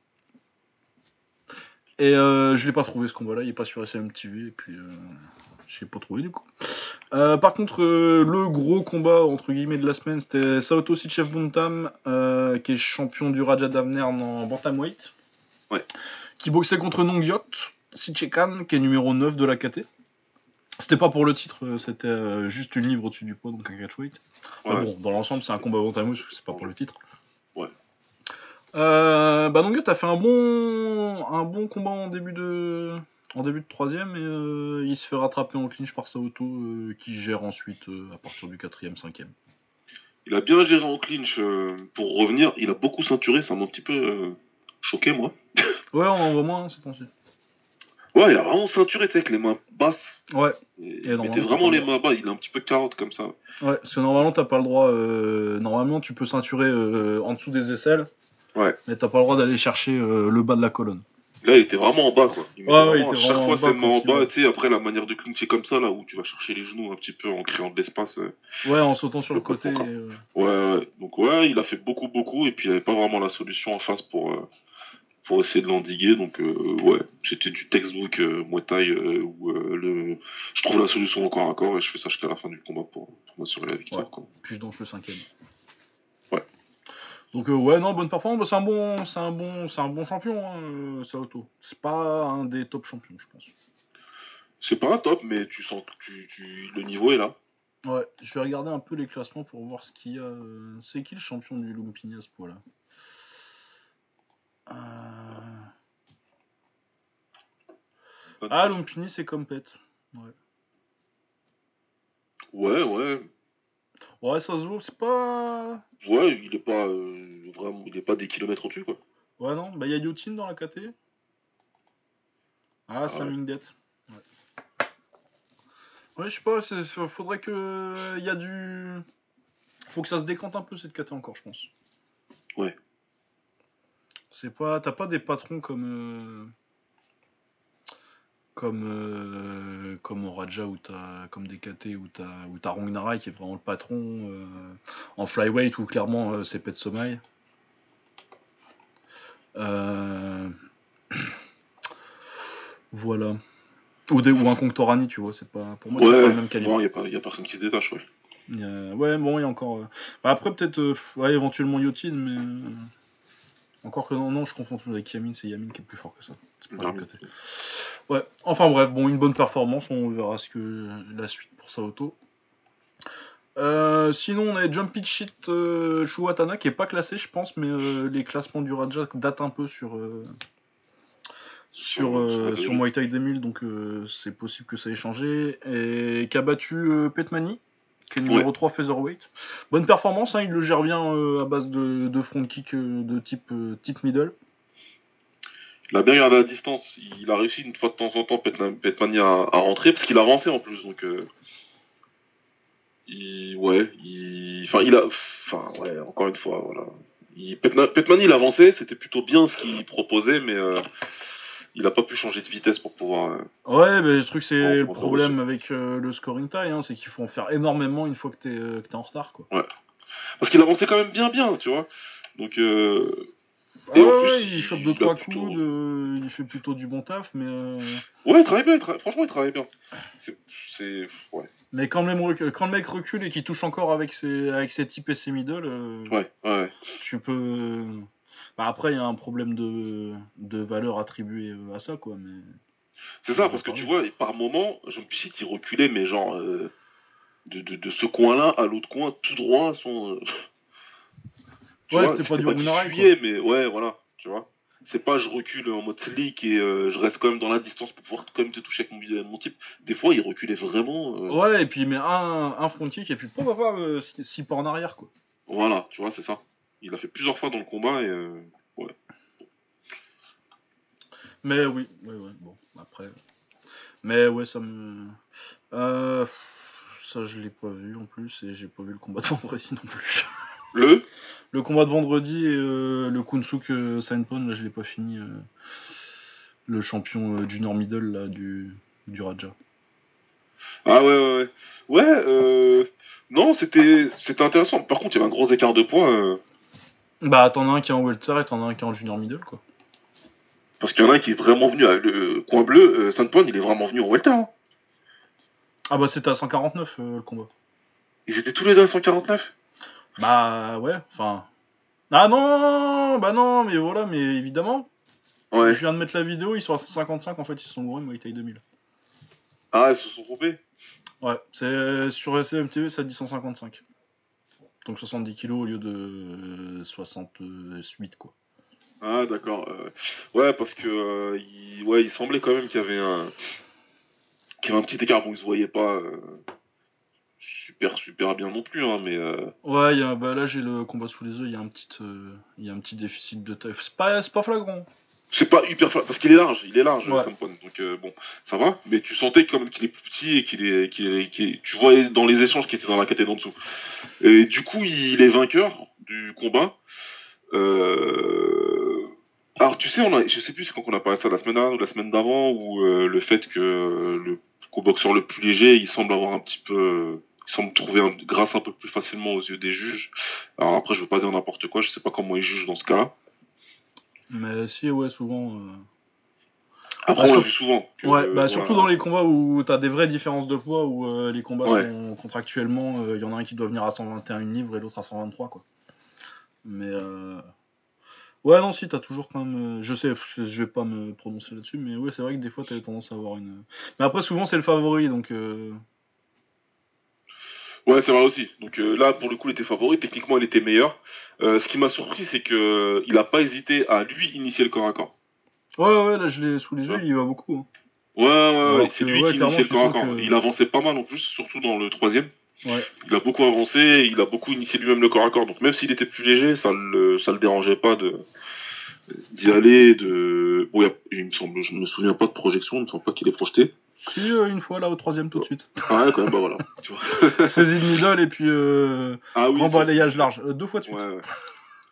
Et euh, je l'ai pas trouvé ce combat-là, il est pas sur SM TV, et puis euh, je l'ai pas trouvé du coup. Par contre, le gros combat entre guillemets de la semaine, c'était Saoto Sichev Buntam, qui est champion du Raja d'Avner en Bantamweight.
Ouais.
Qui boxait contre Nongyot Sichekan, qui est numéro 9 de la KT. C'était pas pour le titre, euh, c'était euh, juste une livre au-dessus du poids, donc un catchweight.
Ouais.
bon, dans l'ensemble, c'est un combat que c'est pas pour le titre.
Ouais.
Euh, bah Nongyot a fait un bon, un bon combat en début de, en début de troisième, et euh, il se fait rattraper en clinch par Saoto, euh, qui gère ensuite à partir du quatrième, cinquième.
Il a bien géré en clinch pour revenir. Il a beaucoup ceinturé, ça m'a un petit peu choqué, moi.
Ouais, on en voit moins hein, ces temps-ci.
Ouais, il a vraiment ceinturé, avec les mains basses.
Ouais,
Et il mettait vraiment les mains bas. Il a un petit peu carotte comme ça.
ouais, parce que normalement t'as pas le droit. euh, normalement, tu peux ceinturer euh, en dessous des aisselles.
Ouais.
Mais t'as pas le droit d'aller chercher euh, le bas de la colonne.
Là, il était vraiment en bas, quoi. Il
Ouais, ouais, il était
à chaque
vraiment
fois
en bas
ses mains en bas,
va.
tu sais, après la manière de clincher comme ça, là, où tu vas chercher les genoux un petit peu en créant de l'espace. euh.
Ouais, en sautant sur le
Le
côté. et,
Ouais, ouais. Donc, ouais, il a fait beaucoup, beaucoup, et puis il n'y avait pas vraiment la solution en face pour, euh, pour essayer de l'endiguer. Donc, euh, ouais, c'était du textbook euh, Muay Thai euh, où euh, le... je trouve la solution encore à corps et je fais ça jusqu'à la fin du combat pour, pour m'assurer la victoire.
Ouais.
Quoi.
puis je danse le cinquième.
Ouais.
Donc ouais, non, bonne performance. C'est un bon, c'est un bon, c'est un bon champion, hein, Saoto. C'est pas un des top champions, je pense.
C'est pas un top, mais tu sens que tu, tu- le niveau est là.
Ouais, je vais regarder un peu les classements pour voir ce qu'il y a. C'est qui le champion du Lumpini à ce point-là Ah, Lumpini, c'est Compet.
Ouais, ouais.
Ouais, ça se voit, c'est pas.
Ouais, il est pas euh, vraiment, il est pas des kilomètres au-dessus, quoi.
Ouais, non, bah il y a Yotin dans la KT. Ah, Sam
ouais.
Ingdet. Ouais. Ouais, je sais pas, c'est- c'est- faudrait que. Il y a du. Faut que ça se décante un peu cette KT encore, je pense.
Ouais.
C'est pas, t'as pas des patrons comme euh, comme euh, comme au Raja ou t'as comme des KT ou t'as ou t'as Rong Narai qui est vraiment le patron euh, en flyweight ou clairement euh, c'est Pet Somai. Euh, Voilà. Ou, des, ou un Conctorani, tu vois, c'est pas pour moi c'est
Ouais,
pas le même calibre.
il n'y a, pas- y a personne qui se détache, ouais.
Ouais, bon, il y a encore. bah, après, peut-être. ouais, éventuellement Yotin, mais. Encore que non, non, je confonds toujours avec Yamin, c'est Yamin qui est plus fort que ça. C'est pas
Ouais.
le côté. Ouais, enfin bref, bon, une bonne performance, on verra ce que la suite pour Saoto. Euh, sinon, on a Jumpy Shit euh, Shuatana qui est pas classé, je pense, mais euh, les classements du Raja datent un peu sur. euh, sur,
Sur- sur Muay Thai
sur Muay Thai 2000, donc c'est possible que ça ait changé. Et qui a battu Petmani, qui est numéro
Ouais.
3 featherweight. Bonne performance, hein, il le gère bien euh, à base de, de front kick euh, de type, euh, type middle.
Il a bien gardé la distance. Il a réussi une fois de temps en temps, Petmani, à, à rentrer, parce qu'il avançait en plus. Donc, il, ouais, il, enfin, il a, enfin, ouais, encore une fois, voilà. Il, Petmani, il avançait, c'était plutôt bien ce qu'il proposait, mais il a pas pu changer de vitesse pour pouvoir. euh,
Ouais, mais le truc, c'est le problème avec euh, le scoring tie, hein, c'est qu'il faut en faire énormément une fois que t'es euh, t'es en retard. Quoi.
Parce qu'il avançait quand même bien, bien, tu vois. Donc,
Ah
Et en
ouais,
plus,
ouais, il
il-
chope
il
2-3
a
coups,
plutôt-
de- il fait plutôt du bon taf, mais. euh,
ouais, il travaille bien. il tra- Franchement, il travaille bien. C'est, c'est, ouais,
Mais quand, même recu- quand le mec recule et qu'il touche encore avec ses, avec ses types et ses middle, euh,
ouais, ouais.
tu peux. Bah après, il y a un problème de, de valeur attribuée à ça, quoi. Mais...
C'est ça, parce que tu vois, par moment, Jean Pichit, il reculait, mais genre, euh, de, de, de ce coin-là à l'autre coin, tout droit, son. euh, tu
Ouais,
vois,
c'était pas du
fuyait, mais ouais, voilà, tu vois. C'est pas je recule en mode slick et euh, je reste quand même dans la distance pour pouvoir quand même te toucher avec mon, mon type. Des fois, il reculait vraiment. euh,
Ouais, et puis il met un, un front kick et puis euh, six six pas en arrière, quoi.
Voilà, tu vois, c'est ça. Il a fait plusieurs fois dans le combat et. euh,
Mais oui, ouais, ouais, bon, après. Mais ouais, ça me. Euh, ça, je l'ai pas vu en plus, et j'ai pas vu le combat de vendredi non plus.
Le?
Le combat de vendredi et euh, le Kunsuk euh, Sainpon, là, je l'ai pas fini. le champion junior middle là, du, du Raja.
Ah ouais, ouais, ouais. Ouais, euh... Non, c'était c'était intéressant. Par contre, il y avait un gros écart de points.
Bah, t'en as un qui est en welter et t'en as un qui est en junior middle, quoi.
Parce qu'il y en a un qui est vraiment venu à le coin bleu, euh, Saint-Point, il est vraiment venu en welter. hein.
Ah, bah, c'était à 149 euh, le combat.
Ils étaient tous les deux à 149
Bah, ouais, enfin. Ah non, bah non, mais voilà, mais évidemment.
Ouais.
Je viens de mettre la vidéo, ils sont à 155, en fait, ils sont loin Muay Thai 2000.
Ah, ils se sont trompés?
Ouais, c'est sur SMTV, ça dit 155. Donc 70 kilos au lieu de euh, 68, quoi.
Ah, d'accord. euh, Ouais, parce que euh, il... Ouais, il semblait quand même qu'il y avait un... qu'il y avait un petit écart. Bon, ils se voyaient pas euh, super, super bien non plus, hein, mais... euh,
Ouais, il y a, bah là j'ai le combat sous les yeux, il y a un petit, euh, il y a un petit déficit de taille. C'est pas, c'est pas flagrant.
C'est pas hyper parce qu'il est large, il est large,
Ouais.
Donc euh, bon, ça va. Mais tu sentais quand même qu'il est plus petit et qu'il est, qu'il est, Tu voyais dans les échanges qu'il était dans la catégorie en dessous. Et du coup, il est vainqueur du combat. Euh... Alors tu sais, on a, je sais plus c'est quand on a parlé de ça la semaine dernière ou la semaine d'avant, où euh, le fait que le co-boxeur le plus léger, il semble avoir un petit peu, il semble trouver un, grâce un peu plus facilement aux yeux des juges. Alors après, je veux pas dire n'importe quoi, je sais pas comment ils jugent dans ce cas-là.
Mais si, ouais, souvent. euh,
Après,
Bah,
on l'a
sur-
vu souvent. que,
Ouais,
euh,
bah surtout
voilà.
dans les combats où t'as des vraies différences de poids, où euh, les combats
Ouais.
sont contractuellement, il y en a un qui doit venir à 121 livres et l'autre à 123, quoi. Mais. Euh... Ouais, non, si, t'as toujours quand même. euh, Je sais, je vais pas me prononcer là-dessus, mais ouais, c'est vrai que des fois t'avais tendance à avoir une. Mais après, souvent c'est le favori, donc. euh,
Ouais, c'est vrai aussi. Donc euh, là, pour le coup, il était favori. Techniquement, il était meilleur. Euh, ce qui m'a surpris, c'est que euh, il a pas hésité à lui initier le corps à corps.
Ouais, ouais, là je l'ai sous les yeux,
Ouais.
il y va beaucoup. hein.
Ouais, ouais, ouais. C'est lui
ouais,
qui initiait le corps à corps.
que-
Il avançait pas mal en plus, surtout dans le troisième.
Ouais.
Il a beaucoup avancé. Il a beaucoup initié lui-même le corps à corps. Donc même s'il était plus léger, ça le, ça le dérangeait pas de d'y aller. De, bon, il, y a- il me semble, je me souviens pas de projection. Il me semble pas qu'il est projeté.
Si, euh, une fois là au troisième tout de suite.
Ah ouais, quand même. Bah voilà.
Saisie de middle et puis euh,
Ah oui.
grand balayage large. Euh, deux fois de suite.
Ouais, ouais.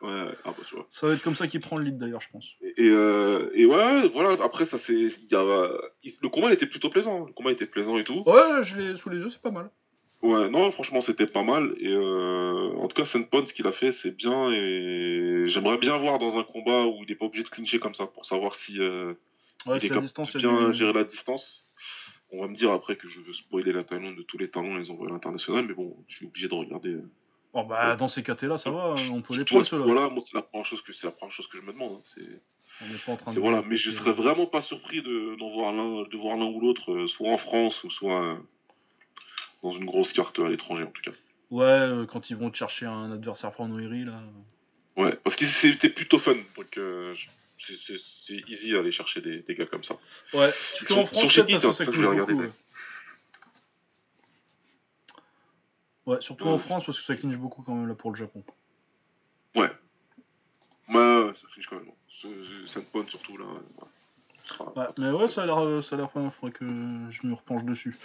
Ouais, ouais, ah bah tu vois.
Ça va être comme ça qu'il prend le lead d'ailleurs, je pense.
Et, et, euh, et ouais, voilà, après ça c'est. Le combat il était plutôt plaisant, le combat était plaisant et tout.
Ouais, je l'ai sous les yeux, c'est pas mal.
Ouais, non, franchement c'était pas mal. Et euh, en tout cas, Senpon, ce qu'il a fait, c'est bien. Et j'aimerais bien voir dans un combat où il est pas obligé de clincher comme ça pour savoir si. euh,
Ouais,
il est capable de bien
du-
gérer la distance. On va me dire après que je veux spoiler la Thaïlande de tous les talents les envoyer à l'international, mais bon, je suis obligé de regarder. euh,
Oh, bah, dans ces cas-là, ça va, on peut les prendre
à ce
ceux-là.
point-là, moi c'est la première chose que c'est la première chose que je me demande. hein, c'est-
On n'est pas en train de.
voilà, mais je serais vraiment pas surpris de, d'en voir l'un, de voir l'un ou l'autre, euh, soit en France ou soit dans une grosse carte à l'étranger en tout cas.
Ouais, euh, quand ils vont te chercher un adversaire pour Noiri, là.
Ouais, parce que c'était plutôt fun, donc euh, c'est, easy à aller chercher des, des gars comme ça.
Ouais, en France, que
ça,
ça
ça, je
clinche
vais regarder,
beaucoup. Ouais. Ouais, surtout
Ouais.
en France, parce que ça clinche beaucoup quand même là pour le Japon.
Ouais. Ouais, ouais, ça fiche quand même. Sandpon surtout là. ouais.
Ouais, mais ouais, ça a l'air, euh, ça a l'air pas mal, faudrait que je me repenche dessus.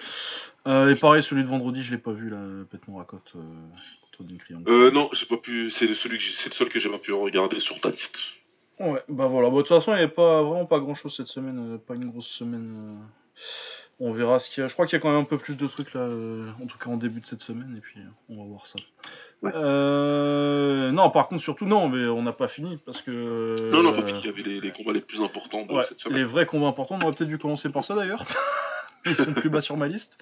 Euh, et pareil, celui de vendredi, je l'ai pas vu là, Pète-mon racotte euh, contre Dean Criant.
Euh, non, j'ai pas pu. C'est le, celui que c'est le seul que j'ai pas pu regarder sur ta liste.
Ouais, bah voilà. Bah, de toute façon, il n'y avait pas, vraiment pas grand chose cette semaine. euh, pas une grosse semaine. On verra ce qu'il y a. Je crois qu'il y a quand même un peu plus de trucs là, euh, en tout cas en début de cette semaine, et puis euh, on va voir ça.
Ouais.
Euh, Non, par contre, surtout, non, mais on n'a pas fini parce que.
Non, non, pas qu'il y avait les, les combats les plus importants de
Ouais,
cette semaine.
les vrais combats importants, on aurait peut-être dû commencer par ça d'ailleurs. Ils sont plus bas sur ma liste.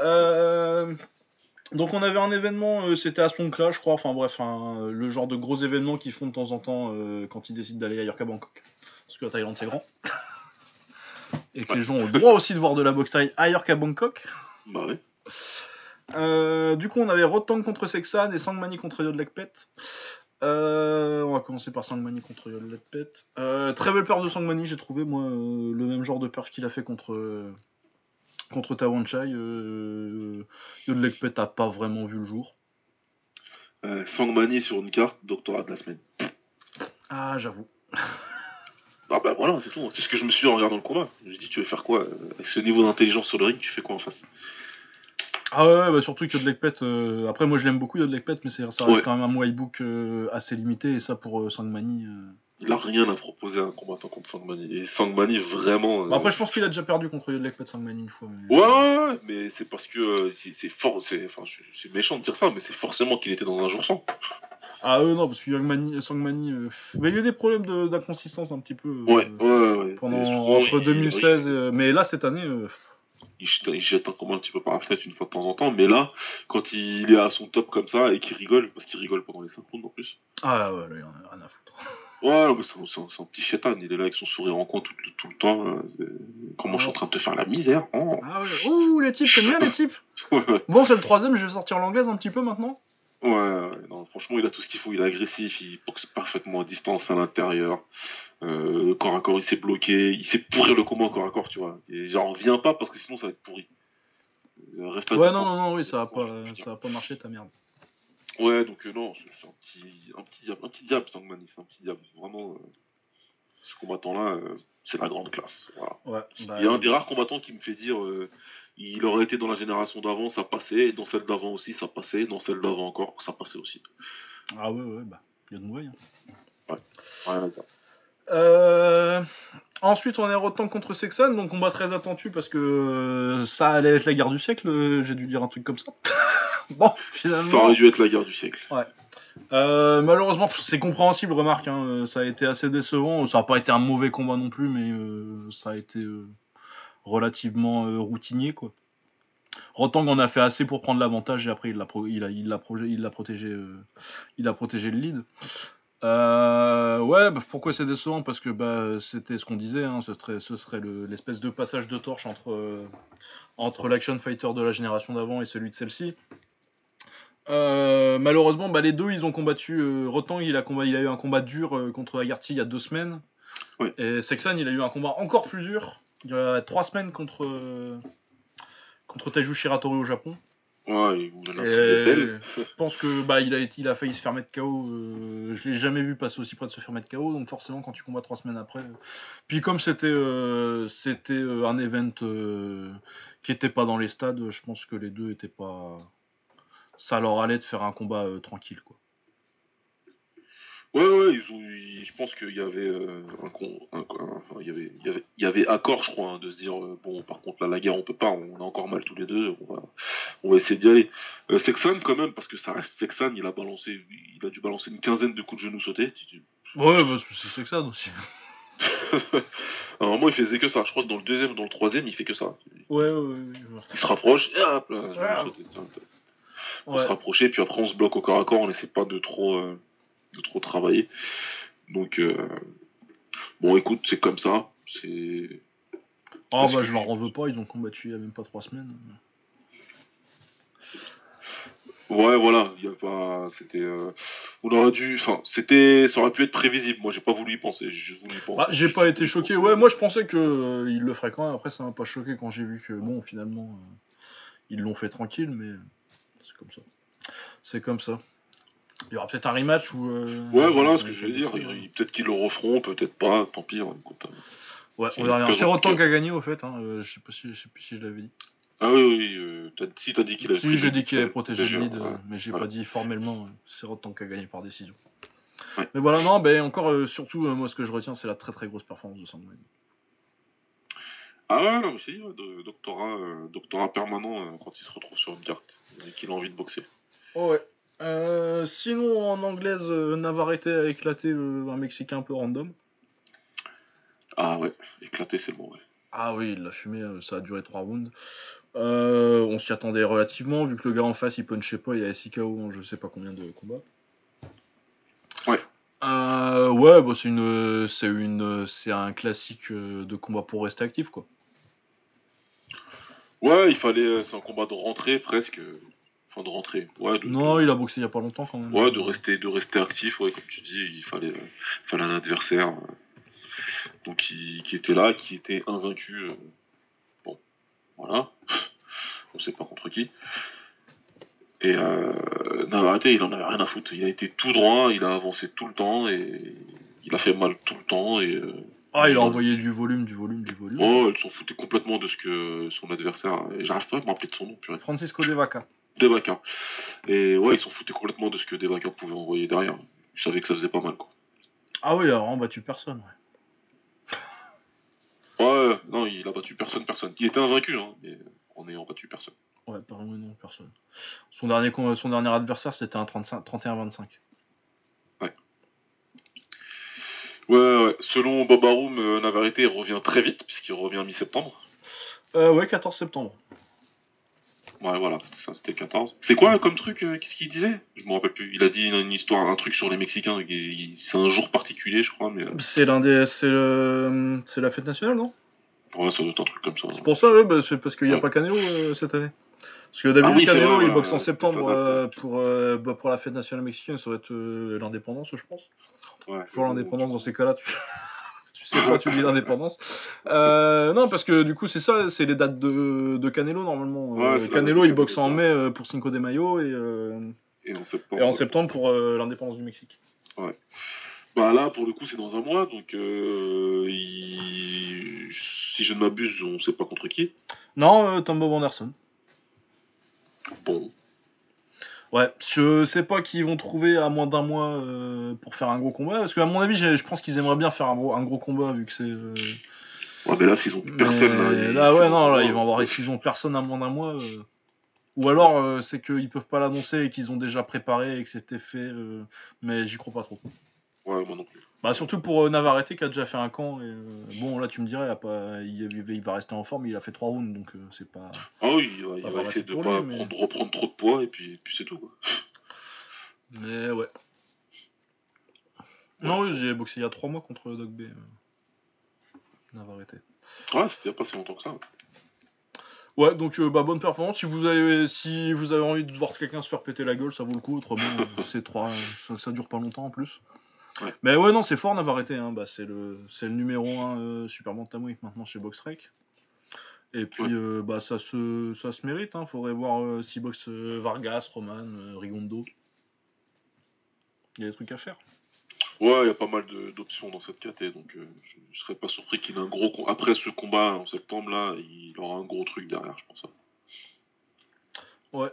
Euh, Donc on avait un événement, euh, c'était à Songkla, je crois, enfin bref, un- le genre de gros événements qu'ils font de temps en temps euh, quand ils décident d'aller ailleurs qu'à Bangkok. Parce que la Thaïlande c'est grand. Et que les gens ont le droit aussi de voir de la boxe thaï ailleurs qu'à Bangkok.
Bah ouais.
Euh, du coup, on avait Rotang contre Sexan et Sangmani contre Yodlekpet. Euh, on va commencer par Sangmani contre Yodlekpet. Euh, très belle peur de Sangmani, j'ai trouvé, moi, le même genre de peur qu'il a fait contre, contre Tawanchai. Yodlekpet a pas vraiment vu le jour.
Sangmani sur une carte, doctorat de la semaine.
Ah, j'avoue.
Ah bah voilà, c'est tout. C'est ce que je me suis dit en regardant le combat. Je me suis dit, tu veux faire quoi euh, Avec ce niveau d'intelligence sur le ring, tu fais quoi en face?
Ah ouais, ouais, bah surtout que Yodlekpet, euh, après moi je l'aime beaucoup Yodlekpet, mais ça reste
Ouais.
quand même un Muay book euh, assez limité, et ça pour euh, Sangmani...
Il a rien à proposer à un combattant contre Sangmani. Et Sangmani, vraiment.
Bah, après je pense qu'il a déjà perdu contre Yodlekpet Sangmani une fois. mais-
Ouais, ouais, ouais, mais c'est parce que c'est fort. c'est- Enfin, méchant de dire ça, mais c'est forcément qu'il était dans un jour sans.
Ah euh, non, parce que Youngmani, Sangmani, euh, bah, il y a eu des problèmes de- d'inconsistance un petit peu euh,
Ouais, ouais, ouais.
pendant
souvent,
entre
il-
2016, et, euh, mais là cette année, euh,
il jette, un combat un petit peu par la fenêtre une fois de temps en temps, mais là, quand il est à son top comme ça et qu'il rigole, parce qu'il rigole pendant les 5 rounds en plus.
ah ouais, là, il en a rien à foutre.
Ouais, mais c'est un, petit chétan, il est là avec son sourire en coin tout, tout, tout le temps. euh, Comment je suis en train de te faire la misère oh.
Ah ouais, ouh les types, t'aimes bien les types? Bon, c'est le troisième, je vais sortir l'anglaise un petit peu maintenant.
Ouais, non, franchement, il a tout ce qu'il faut, il est agressif, il boxe parfaitement à distance à l'intérieur. Euh, le corps à corps, il s'est bloqué, il sait pourrir le combat au corps à corps, tu vois. Et genre, viens pas parce que sinon ça va être pourri. Euh, Reste
Ouais, non, non, non, oui, ça va pas, ça va pas marcher ta merde.
Ouais, donc euh, non, c'est un petit, un petit diable, un petit diable, c'est un petit diable. Vraiment, ce combattant-là, c'est la grande classe. Voilà.
Ouais, bah,
Il y a un des rares combattants qui me fait dire, euh, il aurait été dans la génération d'avant, ça passait, dans celle d'avant aussi, ça passait, dans celle d'avant encore, ça passait aussi.
Ah ouais, ouais, bah, il y a de moyens.
Rien à dire.
Euh, Ensuite, on est Rotan contre Sexan, donc combat très attendu parce que euh, ça allait être la guerre du siècle. euh, J'ai dû dire un truc comme ça. bon, finalement.
Ça aurait dû être la guerre du siècle.
Euh, malheureusement, c'est compréhensible, remarque. hein, ça a été assez décevant. Ça n'a pas été un mauvais combat non plus, mais euh, ça a été euh, relativement euh, routinier, quoi. Rotang en a fait assez pour prendre l'avantage et après il l'a pro- il a, il il l'a protégé, euh, il a protégé le lead. Euh, ouais, bah, pourquoi c'est décevant? Parce que bah, c'était ce qu'on disait, hein, ce serait, ce serait le- l'espèce de passage de torche entre, euh, entre l'action fighter de la génération d'avant et celui de celle-ci. Euh, malheureusement, bah, les deux, ils ont combattu. Rotang, il a, combat, il a eu un combat dur contre Agarty il y a deux semaines.
Oui.
Et Sexan, il a eu un combat encore plus dur il y a trois semaines contre, contre Taiju Shiratori au Japon.
Ouais, il a
Et je pense que bah, il, a, il a failli se faire mettre KO. euh, je l'ai jamais vu passer aussi près de se faire mettre KO. Donc forcément, quand tu combats trois semaines après. euh, Puis comme c'était euh, c'était euh, un event qui était pas dans les stades, je pense que les deux étaient pas. Ça leur allait de faire un combat tranquille quoi.
Ouais, ouais, ils ont, ils- je pense qu'il y avait euh, un, con, un- un- il y avait, il y avait, il y avait accord, je crois, hein, de se dire euh, bon, par contre là, la guerre, on peut pas, on a encore mal tous les deux, on va, on va essayer d'y aller. Euh, Sexan quand même, parce que ça reste Sexan, il a balancé, il a dû balancer une quinzaine de coups de genoux sautés.
Ouais, bah, c'est ça aussi.
Alors, Normalement, il faisait que ça. Je crois que dans le deuxième, dans le troisième, il fait que ça.
Ouais, ouais, ouais. ouais.
Il se rapproche, et hop, là,
Ah.
tiens. on
Ouais.
se rapprochait, puis après on se bloque au corps à corps, on essaie pas de trop, euh, de trop travailler. Donc, euh, bon, écoute, c'est comme ça. C'est.
Ah bah
que-
je leur en veux pas, ils ont combattu il y a même pas trois semaines.
Ouais, voilà, il y a pas. C'était. euh, On aurait dû. Enfin, c'était. Ça aurait pu être prévisible. Moi, j'ai pas voulu y penser. J'ai juste voulu y penser.
Bah, j'ai pas été choqué. Ouais, moi je pensais que euh, ils le feraient quand même. Après, ça m'a pas choqué quand j'ai vu que bon, finalement, euh, ils l'ont fait tranquille, mais c'est comme ça. C'est comme ça. Il y aura peut-être un rematch ou. euh,
Ouais, voilà ce que je
fait
dire. Il- Peut-être qu'ils le referont, peut-être pas. Tant pis. hein, écoute.
Ouais,
c'est
on verra bien. C'est Rotan
présence-
qui a gagné au fait. Hein. euh, je sais pas si, je sais plus si je l'avais dit.
Ah oui, oui. euh, t'as- si t'as dit qu'il avait.
Si, j'ai dit qu'il avait protégé le lead, euh,
ouais.
mais j'ai
Voilà.
pas dit formellement. euh, c'est Rotan qui a gagné par décision.
Ouais.
Mais voilà, non, ben encore, euh, surtout, euh, moi ce que je retiens, c'est la très très grosse performance de Sandman.
Ah ouais, non, mais c'est dit, ouais, de- doctorat, euh, doctorat permanent euh, quand il se retrouve sur une carte et qu'il a envie de boxer.
Oh ouais. Euh, sinon, en anglaise, euh, Navarrete a éclaté euh, un Mexicain un peu random.
Ah ouais, éclaté, c'est bon, ouais.
Ah oui, il l'a fumé, ça a duré 3 rounds. Euh, on s'y attendait relativement, vu que le gars en face il punchait pas, il y a SIKO en je sais pas combien de combats.
Ouais.
Euh, ouais, bah, c'est une, c'est une, c'est un classique de combat pour rester actif quoi.
Ouais, il fallait, c'est un combat de rentrée presque. Enfin, de. Ouais, de,
Non, il a boxé il y a pas longtemps quand même.
ouais, de rester, de rester actif, ouais, comme tu dis, il fallait, euh, fallait un adversaire. euh, donc, qui, qui était là, qui était invaincu. euh, bon, voilà. On sait pas contre qui. Et euh, Navarrete, il en avait rien à foutre. Il a été tout droit, il a avancé tout le temps et il a fait mal tout le temps et.
Ah, il a envoyé du volume, du volume, du volume.
Oh, elle s'en foutait complètement de ce que son adversaire. J'arrive pas à me rappeler de son nom, purée.
Francisco De Vaca.
Devaka. Et ouais, ils s'en foutaient complètement de ce que Devaka pouvait envoyer derrière. Ils savaient que ça faisait pas mal, quoi.
Ah oui, alors on battu personne. Ouais.
Ouais, non, il a battu personne, personne. Il était invaincu, hein, mais en ayant battu personne.
Ouais, par non, personne. Son dernier, son dernier adversaire, c'était un 35 31-25.
Ouais, ouais. Selon Bob Arum, euh, Navarrete revient très vite, puisqu'il revient mi-septembre.
Euh, ouais, 14 septembre.
Ouais, voilà, c'était ça, c'était 14. C'est quoi comme truc euh, Qu'est-ce qu'il disait? Je me rappelle plus. Il a dit une, une histoire, un truc sur les Mexicains. C'est un jour particulier, je crois, mais euh,
C'est l'un des. C'est le... c'est la fête nationale, non?
Ouais, ça doit être un truc comme ça.
C'est pour ça, ouais, bah, c'est parce qu'il n'y a
Ouais.
pas Canelo euh, cette année. Parce que d'habitude,
Ah oui,
Canelo
vrai,
il boxe en septembre
date,
pour, bah, pour la fête nationale mexicaine, ça va être l'indépendance, je pense.
Ouais,
Toujours l'indépendance dans ces cas-là, tu... sais pas, tu dis l'indépendance. Euh, non, parce que du coup, c'est ça, c'est les dates de, de Canelo normalement.
Ouais,
Euh, Canelo, il boxe en mai euh, pour Cinco de Mayo et,
Et en septembre.
et en
ouais.
septembre pour l'indépendance du Mexique.
Bah là, pour le coup, c'est dans un mois, donc il- si je ne m'abuse, on sait pas contre qui.
Non, Tom Bob Anderson.
Bon,
Ouais, je sais pas qu'ils vont trouver à moins d'un mois euh, pour faire un gros combat, parce qu'à mon avis, je pense qu'ils aimeraient bien faire un gros, un gros combat vu que c'est. euh,
ouais, mais là, s'ils ont personne, là,
Mais
ils-
là, ouais, non, là, ils vont avoir, s'ils ont personne à moins d'un mois. euh, Ou alors, c'est qu'ils peuvent pas l'annoncer et qu'ils ont déjà préparé et que c'était fait, mais j'y crois pas trop.
Ouais, moi non plus.
Bah, surtout pour euh, Navarrete qui a déjà fait un camp. Et, euh, bon, là, tu me dirais, il, a pas, il, il va rester en forme, il a fait trois rounds, donc euh, c'est pas.
Ah oui, il va, il essayer de
pour
pas
lui, mais-
prendre- reprendre trop de poids, et puis, et puis c'est tout. Quoi.
Mais ouais. Non, oui, j'ai boxé il y a trois mois contre Doc B. Navarrete.
Ouais, c'était pas si longtemps que ça.
Ouais, donc euh, bah, bonne performance. Si vous avez, si vous avez envie de voir quelqu'un se faire péter la gueule, ça vaut le coup. Autrement, c'est trois, ça, ça dure pas longtemps en plus.
Ouais.
Mais ouais, non, c'est fort Navarrete. Hein. Bah, c'est le, c'est le numéro 1 euh, Super Bantamweight maintenant chez Boxrec. Et puis,
Ouais.
euh, bah, ça se, ça se mérite. Hein. Faudrait voir euh, si boxe euh, Vargas, Roman, Rigondo. Il y a des trucs à faire.
Ouais, il y a pas mal d'options dans cette KT, donc je, je serais pas surpris qu'il ait un gros. Après ce combat en septembre, là, il aura un gros truc derrière, je pense.
Ouais.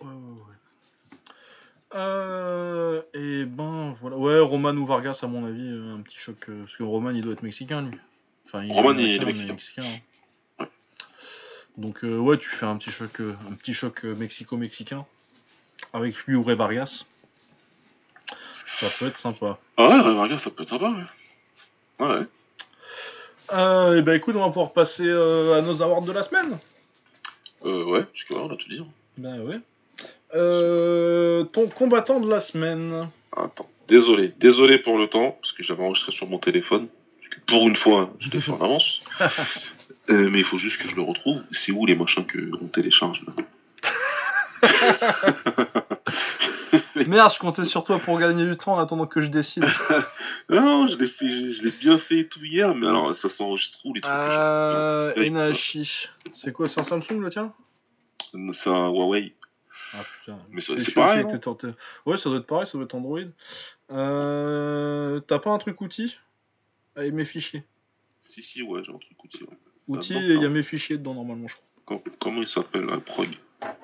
Ouais, ouais, ouais. Euh, et ben voilà. Ouais, Roman ou Vargas, à mon avis, euh, un petit choc. euh, parce que Roman, il doit être mexicain, lui. Enfin, est
Roman, il est mexicain.
hein.
Ouais.
Donc, euh, ouais, tu fais un petit choc, un petit choc mexico-mexicain. Avec lui ou Ray Vargas. Ça peut être sympa.
Ah ouais, Ray Vargas, ça peut être sympa, ouais. Ouais, ouais.
Euh, et ben écoute, on va pouvoir passer à nos awards de la semaine.
Euh, ouais, parce que là, on a tout dit. hein.
Ben ouais. Euh, ton combattant de la semaine.
Attends, désolé, désolé pour le temps, parce que j'avais enregistré sur mon téléphone. Pour une fois, je l'ai fait en avance. Euh, mais il faut juste que je le retrouve. C'est où les machins que on télécharge là
Merde, je comptais sur toi pour gagner du temps en attendant que je décide.
Non, je l'ai fait, je, je l'ai bien fait tout hier, mais alors ça s'enregistre où les trucs que j'ai-
Euh,
C'est terrible,
Enachi. C'est quoi, c'est un Samsung le tien?
C'est un Huawei.
Ah putain.
Mais ça-
C'est
pareil.
Ouais, ça doit être pareil, ça doit être Android. Euh, T'as pas un truc outil? Avec mes fichiers.
Si, si, ouais, j'ai un truc outil. ouais.
Et il y a mes fichiers dedans normalement, je crois.
Com- comment il s'appelle, la prog? Ah,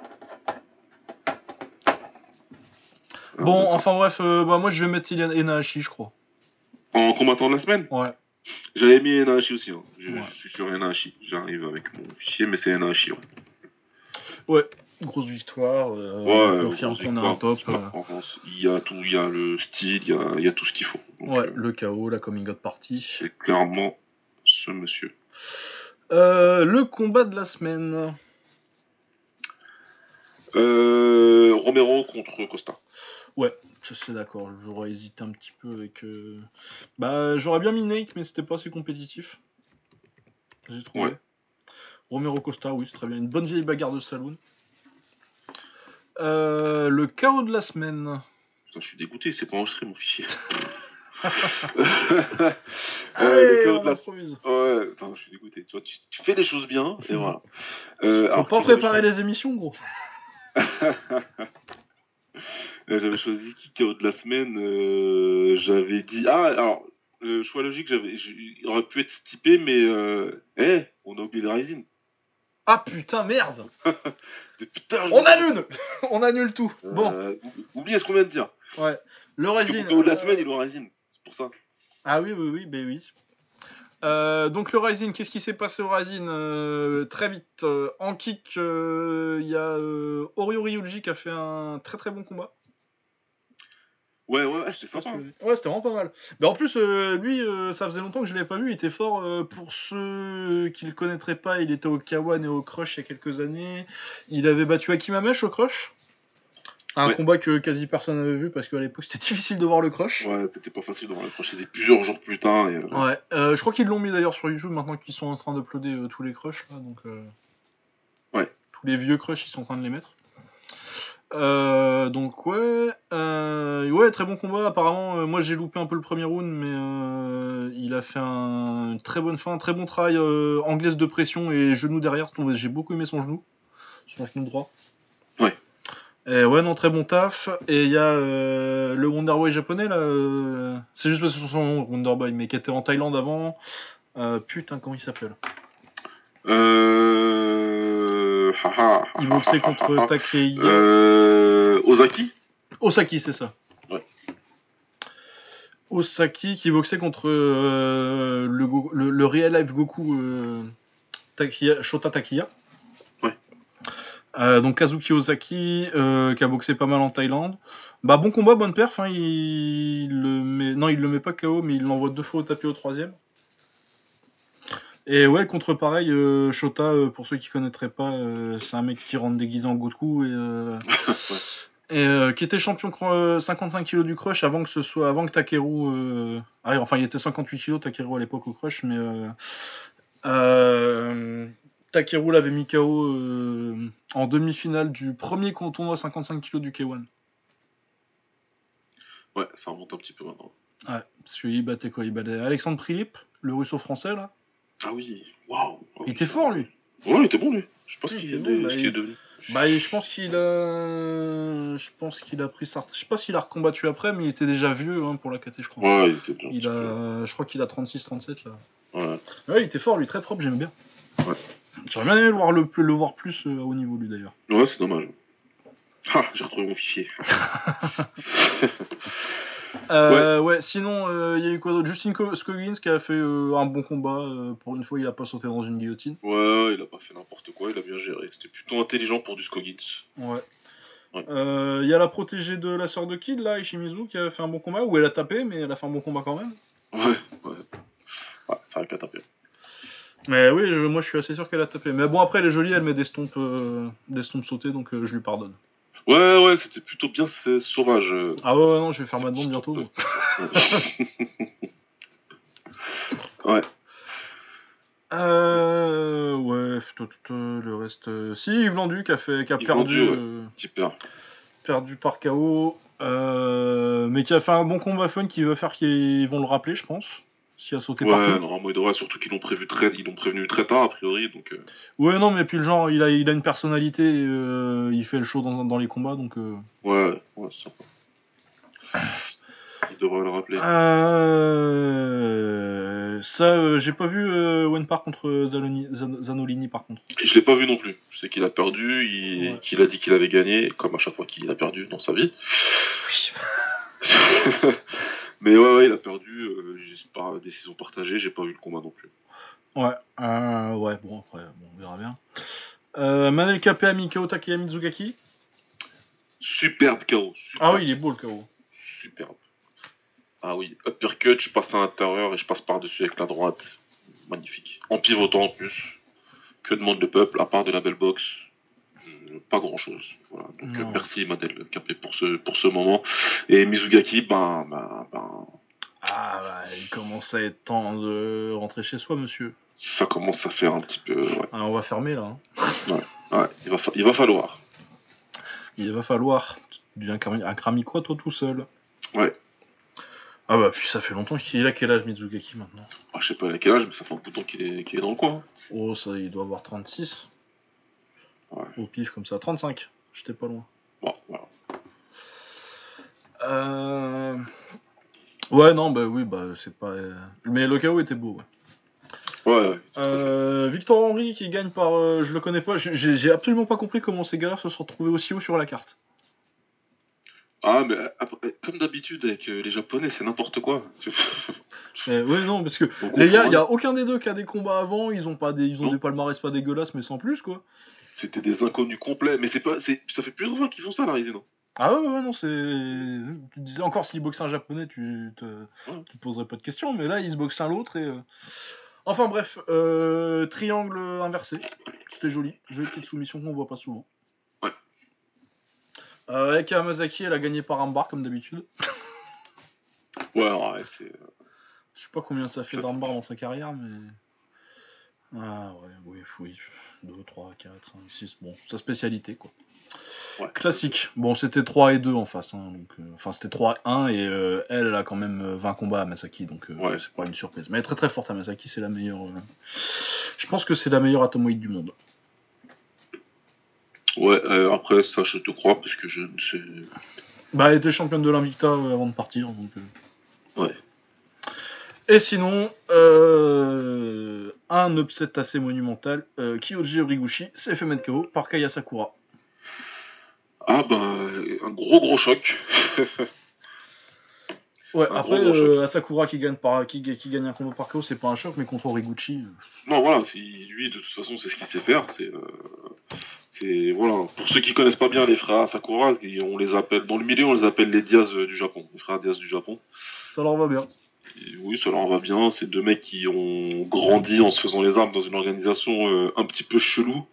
Bon, enfin bref, euh, bah moi je vais mettre Ilian Enahashi, je crois.
En combattant de la semaine?
Ouais.
J'avais mis Enahashi aussi. Hein. Je,
Ouais.
je suis sur Enahashi. J'arrive avec mon fichier, mais c'est Enahashi. Ouais.
Ouais, grosse victoire. euh,
Ouais,
on a un top. euh.
Il y a tout, il y a le style, il y a, il y a tout ce qu'il faut. Donc,
ouais,
euh,
le chaos, la coming out party.
c'est clairement ce monsieur.
Euh, le combat de la semaine.
Romero contre Costa.
Je suis d'accord, j'aurais hésité un petit peu avec. Bah, j'aurais bien mis Nate, mais c'était pas assez compétitif. J'ai trouvé.
Ouais.
Romero Costa, oui, c'est très bien. Une bonne vieille bagarre de saloon. Euh, le chaos de la semaine.
Putain, je suis dégoûté, c'est pas enregistré mon fichier. Euh,
Allez,
le chaos
on
de la-
improvise.
Ouais, attends, je suis dégoûté. Tu, vois, tu, tu fais les choses bien, et voilà. Euh, alors,
pas préparer les émissions, gros.
J'avais choisi qui KO de la semaine. euh, j'avais dit. Ah, alors, le choix logique, j'avais, aurait pu être typé, mais. Euh, eh, on a oublié le Rising.
Ah putain, merde
putain,
On annule On annule tout Bon,
Euh, oubliez ce qu'on vient de dire.
ouais. Le
de la semaine, il Rising. C'est pour ça.
Ah oui, oui, oui, ben oui. Euh, donc le Rising, qu'est-ce qui s'est passé au Rising Euh, Très vite, euh, en kick, il y a euh, Oryo Ryuji qui a fait un très très bon combat.
Ouais, ouais, ouais, c'était sympa.
Ouais, c'était vraiment pas mal. Mais en plus, euh, lui, euh, ça faisait longtemps que je l'avais pas vu, il était fort. euh, pour ceux qui le connaîtraient pas, il était au Kawan et au Crush il y a quelques années. Il avait battu Akimamesh au Crush. Un
Ouais.
combat que quasi personne n'avait vu parce qu'à l'époque c'était difficile de voir le Crush.
Ouais, c'était pas facile de voir le C'était plusieurs jours plus tard. Et,
Ouais, je crois qu'ils l'ont mis d'ailleurs sur YouTube maintenant qu'ils sont en train d'uploader tous les crushs là, donc
Ouais.
tous les vieux crushs ils sont en train de les mettre. Euh, donc ouais, euh, ouais très bon combat. Apparemment, euh, moi j'ai loupé un peu le premier round, mais il a fait un, une très bonne fin, très bon travail anglaise de pression et genou derrière. J'ai beaucoup aimé son genou, son genou droit.
Ouais.
Et ouais non très bon taf. Et il y a le Wonderboy japonais là. C'est juste parce que c'est son nom Wonderboy, mais qui était en Thaïlande avant. Putain comment il s'appelle?
Euh...
Il contre. Takei
Euh... Ozaki
Osaki, c'est ça.
Ouais.
Osaki qui boxait contre euh, le, Go- le, le Real Life Goku euh, Takiya- Shota Takiya. Euh, donc Kazuki Osaki euh, qui a boxé pas mal en Thaïlande. Bah bon combat, bonne perf. hein, il le met, non il le met pas KO, mais il l'envoie deux fois au tapis au troisième. Et ouais, contre pareil, euh, Shota, euh, pour ceux qui connaîtraient pas, euh, c'est un mec qui rentre déguisé en Goku et, euh, et qui était champion cr- euh, 55 kg du crush avant que ce soit avant que Takeru arrive. Enfin, il était 58 kg Takeru à l'époque au crush, mais Takeru l'avait mis KO en demi-finale du premier tournoi 55 kg du K1.
Ouais, ça remonte un petit peu maintenant.
Ouais, parce qu'il battait quoi Il battait Alexandre Prilip, le russo-français là.
Ah oui, waouh.
Il était fort lui.
Ouais, il était bon lui. Je sais pas ce
Oui,
qu'il
il
est,
était bon,
de-
bah,
ce qu'il
il-
est devenu.
Bah, je pense qu'il a, je pense qu'il a pris sa, retraite. je sais pas s'il a recombattu après, mais il était déjà vieux hein, pour la KT, je crois.
Ouais, il était bien.
Il a, je crois qu'il a 36-37 là.
Ouais.
Ouais, il était fort lui, très propre, j'aimais bien.
Ouais.
J'aurais bien aimé le voir, le, le voir plus euh, à haut niveau lui d'ailleurs.
Ouais, c'est dommage. Ah, j'ai retrouvé mon fichier.
Euh, ouais. sinon, il y a eu quoi d'autre? Justin Co- Scoggins qui a fait euh, un bon combat. euh, pour une fois, il a pas sauté dans une guillotine.
Ouais, il a pas fait n'importe quoi, il a bien géré. C'était plutôt intelligent pour du Scoggins.
Ouais.
Ouais.
Euh, Il y a la protégée de la sœur de Kid, là, Ishimizu, qui a fait un bon combat, où elle a tapé, mais elle a fait un bon combat quand même.
Ouais, ouais. Ouais, ça a qu'à taper.
Mais oui, je- moi je suis assez sûr qu'elle a tapé. Mais bon, après, elle est jolie, elle met des stompes, euh, des stompes sautées, donc euh, je lui pardonne.
Ouais, ouais, c'était plutôt bien sauvage. euh.
Ah ouais, ouais, non, je vais faire ma demande bientôt.
ouais.
Euh, ouais, tout, le reste. euh, Si, Yves Landu qui a, fait, qui a
Yves
perdu,
ouais.
euh,
Super.
perdu par KO, euh, mais qui a fait un bon combat fun qui va faire qu'ils vont le rappeler, je pense. S'il a sauté
Ouais,
partout.
normalement il devrait, surtout qu'ils l'ont prévu très, ils l'ont prévenu très tard a priori, donc euh,
Ouais, non, mais puis le genre, il a, il a une personnalité, euh, il fait le show dans, dans les combats, donc. euh,
ouais, ouais, c'est sympa. Il devrait le rappeler.
Euh, ça, j'ai pas vu Owen Park contre Zaloni- Zan- Zanolini par contre.
Et je l'ai pas vu non plus. Je sais qu'il a perdu, il-
Ouais.
qu'il a dit qu'il avait gagné, comme à chaque fois qu'il a perdu dans sa vie. Mais ouais, ouais, il a perdu, euh, par décision partagée, j'ai pas vu le combat non plus.
Ouais, euh, ouais, bon, après, bon, on verra bien. Euh, Manel Kapé, Mikao Takeya Mizugaki.
Superbe KO.
Ah oui, il est beau le KO.
Superbe. Ah oui, uppercut, je passe à l'intérieur et je passe par-dessus avec la droite. Magnifique. En pivotant en plus. Que demande le peuple, à part de la belle boxe? Pas grand-chose. Voilà. Donc
Non.
euh, merci Madel Capé pour ce, pour ce moment. Et Mizugaki, ben, ben, ben,
Ah, bah, il commence à être temps de rentrer chez soi, monsieur.
ça commence à faire un petit peu... Ouais,
Ah, on va fermer là. hein.
ouais il, va fa- il va falloir.
Il va falloir. Tu deviens un un Kramikwa, toi tout seul?
Ouais.
Ah bah, puis ça fait longtemps qu'il est à quel âge Mizugaki maintenant?
Ah, je sais pas à quel âge, mais ça fait un bout de temps qu'il est, qu'il est dans le coin.
Oh, ça, il doit avoir 36.
Ouais.
Au pif, comme ça. 35. J'étais pas loin.
Bon, voilà.
Euh... Ouais, non, bah oui, bah c'est pas. euh, Mais le KO était beau, ouais.
Ouais, ouais.
Euh, Victor Henry qui gagne par. euh, je le connais pas, j'ai- absolument pas compris comment ces gars-là se sont retrouvés aussi haut sur la carte.
Ah, mais après, comme d'habitude avec les Japonais, c'est n'importe quoi.
Euh, ouais, non, parce que les gars, il y a aucun des deux qui a des combats avant, ils ont pas des, ils ont
Non.
des palmarès pas dégueulasses, mais sans plus, quoi.
C'était des inconnus complets, mais c'est pas, ça fait plusieurs fois qu'ils font ça, la Rising.
Ah ouais, ouais, non, c'est. Tu disais encore s'ils boxaient un japonais, tu te,
Ouais.
tu te poserais pas de questions, mais là, ils se boxent l'un l'autre et. euh, Enfin bref, euh, triangle inversé. C'était joli. Jolie petite soumission qu'on voit pas souvent.
Ouais.
Euh, Eka Hamasaki, elle a gagné par un bar comme d'habitude.
Ouais, ouais, c'est.
Je sais pas combien ça fait d'armbar dans sa carrière, mais. Ah ouais, oui, oui. 2, 3, 4, 5, 6. Bon, sa spécialité quoi.
Ouais.
Classique. Bon, c'était 3 et 2 en face. hein, donc, euh, enfin, c'était 3 1 et euh, elle, elle a quand même euh, 20 combats à Masaki. Donc, euh,
Ouais.
c'est pas une surprise. Mais elle est très très forte à Masaki. C'est la meilleure. euh, Je pense que c'est la meilleure atomoïde du monde.
Ouais, euh, après, ça, je te crois, parce que je ne sais.
Bah, elle était championne de l'Invicta euh, avant de partir. Donc, euh.
Ouais.
Et sinon, euh, un upset assez monumental. Euh, Kyoji Origuchi s'est fait mettre KO par Kaya Sakura.
Ah, bah, un gros gros choc.
Ouais,
Un
après,
gros, gros
euh, Asakura qui gagne, par, qui, qui gagne un combat par KO, c'est pas un choc, mais contre Origuchi. euh,
Non, voilà, lui, de toute façon, c'est ce qu'il sait faire. C'est. euh, c'est voilà, pour ceux qui connaissent pas bien les frères Sakura, on les appelle dans le milieu, on les appelle les Diaz du Japon, les frères Diaz du Japon.
Ça leur va bien.
Oui, ça leur va bien. C'est deux mecs qui ont grandi en se faisant les armes dans une organisation euh, un petit peu chelou.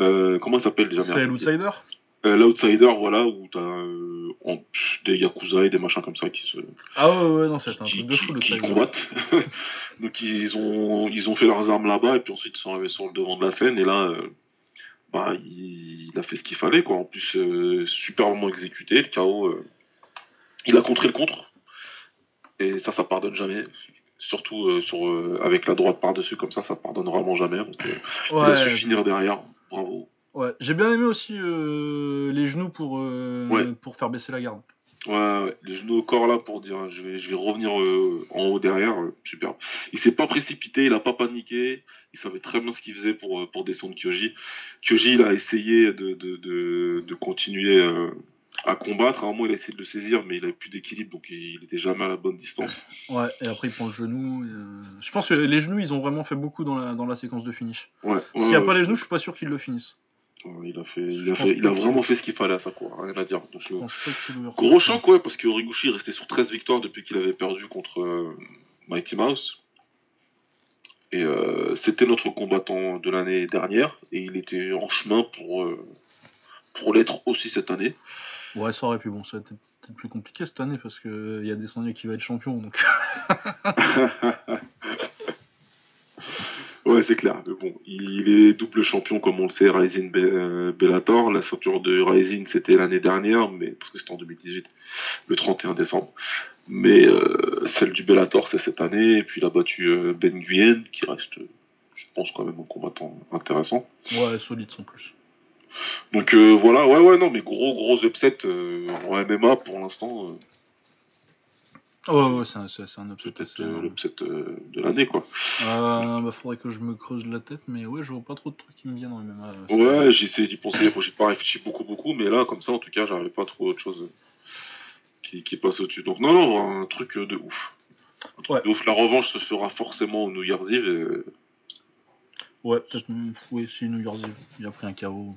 Euh, comment ça s'appelle déjà
C'est l'outsider
Euh, L'Outsider, voilà, où t'as euh, en- des Yakuza et des machins comme ça qui se
Ah ouais, ouais, non, c'est un
qui,
truc de fou,
qui- combattent. Donc ils ont ils ont fait leurs armes là-bas et puis ensuite ils sont arrivés sur le devant de la scène et là euh, bah il, il a fait ce qu'il fallait quoi. En plus euh, superbement exécuté, le KO euh, il a contré le contre et ça ça pardonne jamais. Surtout euh, sur euh, avec la droite par-dessus comme ça, ça pardonne vraiment jamais. Donc, euh, il a su finir derrière. Bravo.
ouais. J'ai bien aimé aussi les genoux pour,
Ouais.
pour faire baisser la garde.
Ouais, ouais, les genoux au corps là pour dire je vais, je vais revenir euh, en haut derrière, euh, superbe. Il s'est pas précipité, il a pas paniqué, il savait très bien ce qu'il faisait pour, pour descendre Kyoji. Kyoji il a essayé de, de, de, de continuer euh, à combattre, à un moment il a essayé de le saisir mais il avait plus d'équilibre donc il, était jamais à la bonne distance.
Ouais, et après il prend le genou. euh, Je pense que les genoux, ils ont vraiment fait beaucoup dans la, dans la séquence de finish.
Ouais,
S'il n'y a
ouais,
pas
ouais,
les genoux, je suis pas sûr qu'ils le finissent.
il a fait, il a fait, il a vraiment fait ce qu'il fallait à ça quoi, rien à dire. Donc, euh, Gros choc, ouais, parce que Origuchi est resté sur 13 victoires depuis qu'il avait perdu contre euh, Mighty Mouse. Et euh, c'était notre combattant de l'année dernière, et il était en chemin pour, pour l'être aussi cette année.
Ouais, ça aurait pu. Bon, ça a été peut-être plus compliqué cette année parce qu'il y a Descendier qui va être champion. Donc...
ouais, c'est clair, mais bon, il est double champion, comme on le sait, Rising euh, Bellator. La ceinture de Rising, c'était l'année dernière, mais parce que c'était en 2018, le 31 décembre. Mais euh, celle du Bellator, c'est cette année, et puis il a battu euh, Ben Nguyen, qui reste, euh, je pense, quand même un combattant intéressant.
Ouais, solide sans plus.
Donc euh, voilà, ouais, ouais, non, mais gros, gros upset euh, en MMA pour l'instant, euh,
Ouais, ouais, c'est un, c'est- un upset. assez
euh, l'upset de l'année, quoi.
Euh, bah, faudrait que je me creuse la tête, mais ouais, je vois pas trop de trucs qui me viennent en MMA.
Ouais, j'ai essayé d'y penser, j'ai pas réfléchi beaucoup, beaucoup, mais là, comme ça, en tout cas, j'arrivais pas à trouver autre chose qui, qui passe au-dessus. Donc non, non, un truc de ouf. Un truc
Ouais.
de ouf. La revanche se fera forcément au New Year's Eve. et-
Ouais, peut-être. mm, Oui, c'est New Year's Eve. Il a pris un KO.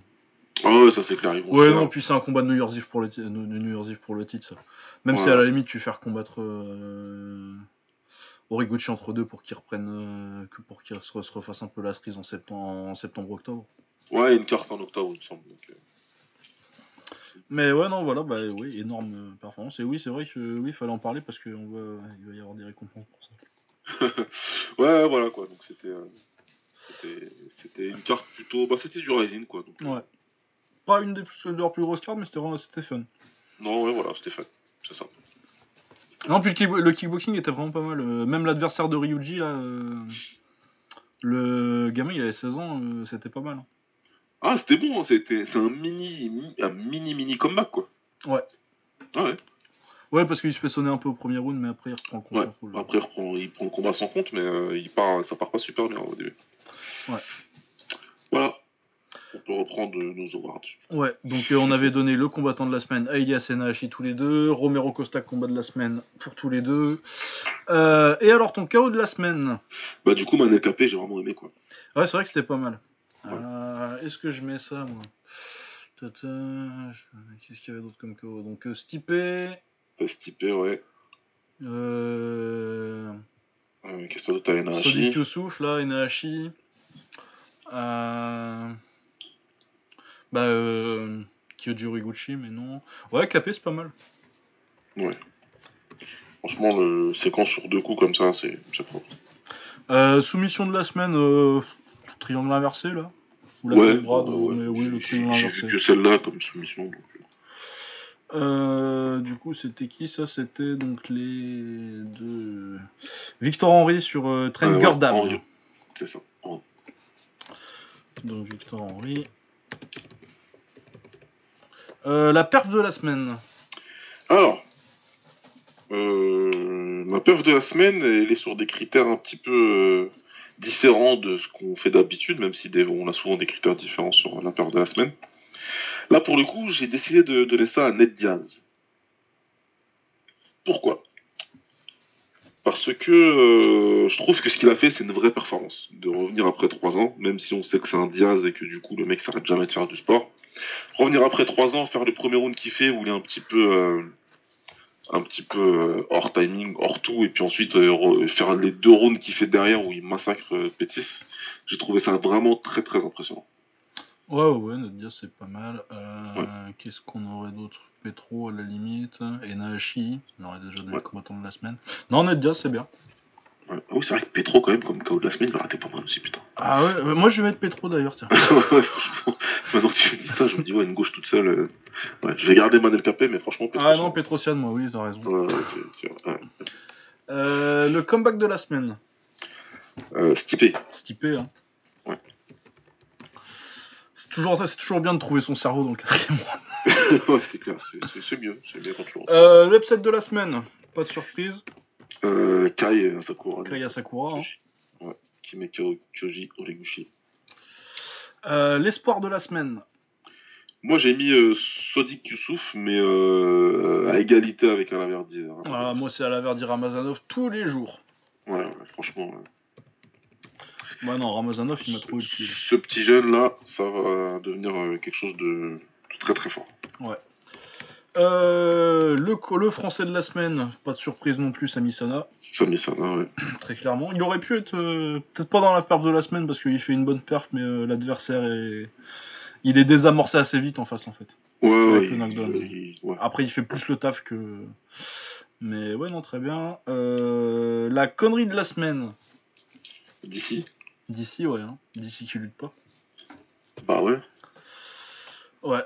Ah ouais, ça c'est clair, ils vont
Ouais, non, puis c'est un combat de New Year's Eve pour le, ti- New Year's Eve pour le titre, ça. Même si
Ouais.
à la limite tu fais recombattre euh, Origuchi entre deux pour qu'il reprenne, euh, que pour qu'il se, se refasse un peu la cerise en septembre, en septembre-octobre.
Ouais, une carte en octobre, il me semble. donc, euh.
Mais ouais, non, voilà, bah oui, énorme euh, performance. Et oui, c'est vrai que oui, fallait en parler parce qu'il va, il va y avoir des récompenses pour ça.
Ouais, voilà quoi, donc c'était. c'était- C'était une carte plutôt. Bah, c'était du Rising quoi. Donc,
Ouais. Pas une des plus, de leurs plus grosses cartes, mais c'était vraiment- c'était fun.
Non, ouais, voilà, c'était fun. C'est ça.
Non, puis le, kick- le kickboxing était vraiment pas mal. Euh, Même l'adversaire de Ryuji, là, euh, le gamin, il avait 16 ans, euh, c'était pas mal. hein.
Ah, c'était bon, hein, c'était, c'est un mini, mi- un mini, mini comeback, quoi.
Ouais.
Ah ouais.
Ouais, parce qu'il se fait sonner un peu au premier round, mais après il reprend le
Ouais.
contrôle.
Après, il, reprend, il prend le combat sans compte, mais euh, il part, ça part pas super bien au début.
Ouais.
Voilà. On peut reprendre nos awards.
Ouais, donc euh, on avait donné le combattant de la semaine à Elias et Nahashi tous les deux, Romero Costa combat de la semaine pour tous les deux. Euh, et alors ton KO de la semaine?
Bah, du coup, Manel Capé, j'ai vraiment aimé, quoi.
Ouais, c'est vrai que c'était pas mal.
Ouais.
Euh, Est-ce que je mets ça moi? Qu'est-ce qu'il y avait d'autre comme KO Donc euh, Stipe,
Pas stipé, ouais.
euh,
Euh, Qu'est-ce que t'as,
Sonic
Enahashi
Youssouf, là, Enahashi. Euh... Bah, euh... Kyoji Origuchi, mais non. Ouais, Capé, c'est pas mal.
Franchement, le séquence sur deux coups comme ça, c'est propre.
Euh, soumission de la semaine, euh... triangle inversé, là Ou la
Ouais,
bras de-
ouais, ouais.
mais oui, le
J'ai-
triangle
J'ai
inversé.
vu que celle-là comme soumission. Donc... euh,
du coup, c'était qui ça? C'était donc les deux. Victor Henry sur euh, Trent
Ouais, ouais. C'est ça.
Donc Victor Henry. Euh, la perf de la semaine.
Alors, euh, ma perf de la semaine, elle est sur des critères un petit peu euh, différents de ce qu'on fait d'habitude, même si on a souvent des critères différents sur la perf de la semaine. Là, pour le coup, j'ai décidé de donner ça à Ned Diaz. Pourquoi? Parce que je trouve que ce qu'il a fait, c'est une vraie performance. De revenir après trois ans, même si on sait que c'est un Diaz et que du coup, le mec s'arrête jamais de faire du sport. Revenir après trois ans, faire le premier round qu'il fait, où il est un petit peu... euh, un petit peu euh, hors timing, hors tout, et puis ensuite euh, re- faire les deux rounds qu'il fait derrière où il massacre Pétis, j'ai trouvé ça vraiment très très impressionnant.
Ouais, ouais, notre c'est pas mal. Qu'est-ce qu'on aurait d'autre? Petro à la limite. Et Nahashi. On aurait déjà donné
Ouais.
le combattant de la semaine. Non, Diaz c'est bien.
Ouais. Ah oui, c'est vrai que Petro, quand même, comme KO de la semaine, il raté pas mal aussi, putain.
Ah ouais, euh, moi je vais mettre Petro d'ailleurs, tiens.
Ouais, franchement, maintenant que tu me dis ça, je me dis, ouais, une gauche toute seule. euh, Ouais, je vais garder Manel Capé, mais franchement, Petro.
Ah non, Petrosian, moi, oui, t'as raison.
Ouais, ouais, c'est- c'est- ouais.
Euh, le comeback de la semaine.
Euh, Stipe.
Stipe, hein.
Ouais.
C'est toujours, c'est toujours bien de trouver son cerveau dans le quatrième round.
ouais, c'est clair, c'est- c'est c'est mieux, c'est bien quand tu.
Euh, L'upset de la semaine, pas de surprise.
Euh, Kai Sakura.
Kaya Sakura. hein.
Ouais, Kyoji Oleguchi.
Euh, L'espoir de la semaine.
Moi j'ai mis euh, Sodik Youssouf, mais euh, à égalité avec Alaverdi. hein.
Ah, moi, c'est à la Verdi Ramazanov tous les jours.
Ouais, ouais, franchement. ouais.
Ouais, non, Ramazanov, il m'a trouvé le.
Ce petit jeune là, ça va devenir euh, quelque chose de, de très très fort.
Euh, le, français de la semaine, pas de surprise non plus, Sami Sana,
Sami Sana, ouais.
très clairement. Il aurait pu être euh, peut-être pas dans la perf de la semaine parce qu'il fait une bonne perf, mais euh, l'adversaire est. Il est désamorcé assez vite en face en fait.
Ouais, ouais, il- il-.
Après, il fait plus le taf que. Mais ouais, non, très bien. La connerie de la semaine.
D'ici
D'ici, ouais. Hein. D'ici qui lutte pas.
Bah ouais.
Ouais.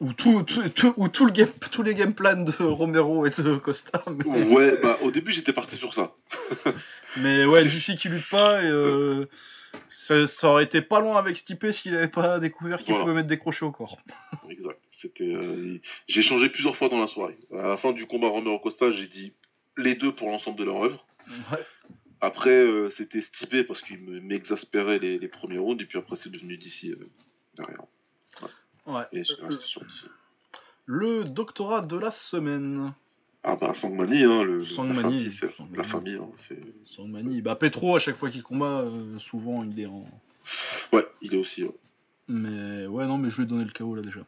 Ou tout, tout, tout- ou tout le game, tous les game plans de Romero et de Costa. Mais,
Ouais, bah au début j'étais parti sur ça.
mais ouais, d'ici qui lutte pas. Et, euh, ça, ça aurait été pas loin avec Stipe s'il avait pas découvert qu'il
Voilà.
pouvait mettre des crochets au corps.
Exact. C'était. euh, J'ai changé plusieurs fois dans la soirée. À la fin du combat Romero Costa, j'ai dit les deux pour l'ensemble de leur œuvre.
Ouais.
Après, euh, c'était Stipe parce qu'il me- m'exaspérait les, les premiers rounds, et puis après, c'est devenu d'ici derrière.
Ouais.
Et je sur.
Le doctorat de la semaine.
Ah bah, Sangmani, hein, le,
Sangmani,
la famille,
Sangmani.
la famille, hein, c'est...
Sangmani. Bah, Petro, à chaque fois qu'il combat, euh, souvent il est en.
Ouais, il est aussi... ouais.
Mais ouais, non, mais je lui ai donné le KO là déjà.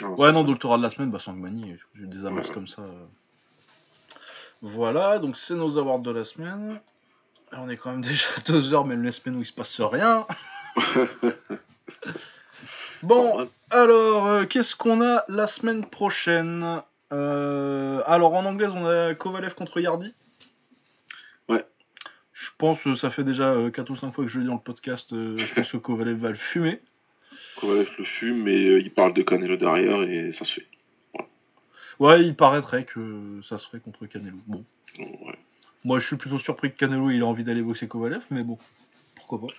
Non,
Ouais, non, doctorat de la semaine, bah Sangmani, j'ai des
Ouais.
comme ça. euh. Voilà, donc c'est nos awards de la semaine. On est quand même déjà à deux heures, même les semaines où il se passe rien. Bon,
Ouais.
alors, euh, qu'est-ce qu'on a la semaine prochaine Euh, Alors, en anglaise, on a Kovalev contre Yardi.
Ouais.
Je pense, euh, ça fait déjà 4 ou 5 fois que je le dis dans le podcast, je pense que Kovalev va le fumer.
Kovalev le fume, mais il parle de Canelo derrière, et ça se fait.
Ouais, il paraîtrait que ça se ferait contre Canelo. Bon.
Ouais.
Moi, je suis plutôt surpris que Canelo il a envie d'aller boxer Kovalev, mais bon, pourquoi pas.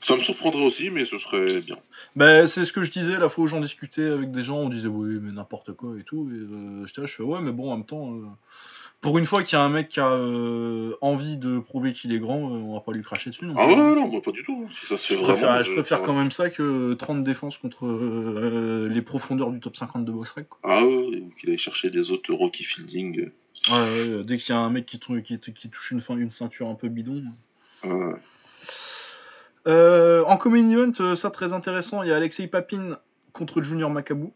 Ça me surprendrait aussi, mais ce serait bien.
Ben, c'est ce que je disais la fois où j'en discutais avec des gens, on disait oui, mais n'importe quoi et tout. Et euh, je fais ouais, mais bon, en même temps, euh, pour une fois qu'il y a un mec qui a euh, envie de prouver qu'il est grand, euh, on va pas lui cracher dessus non
Ah ouais, non, moi pas du tout. Si ça se
Je
vraiment,
préfère, je préfère quand même ça que 30 défenses contre les profondeurs du top 50 de BoxRec.
Ah ouais, ou qu'il aille chercher des autres Rocky Fielding.
Ouais, ouais, dès qu'il y a un mec qui, qui, qui touche une, ceinture un peu bidon.
Euh,
Euh, en common event, euh, ça très intéressant, il y a Alexei Papin contre Junior Macabou.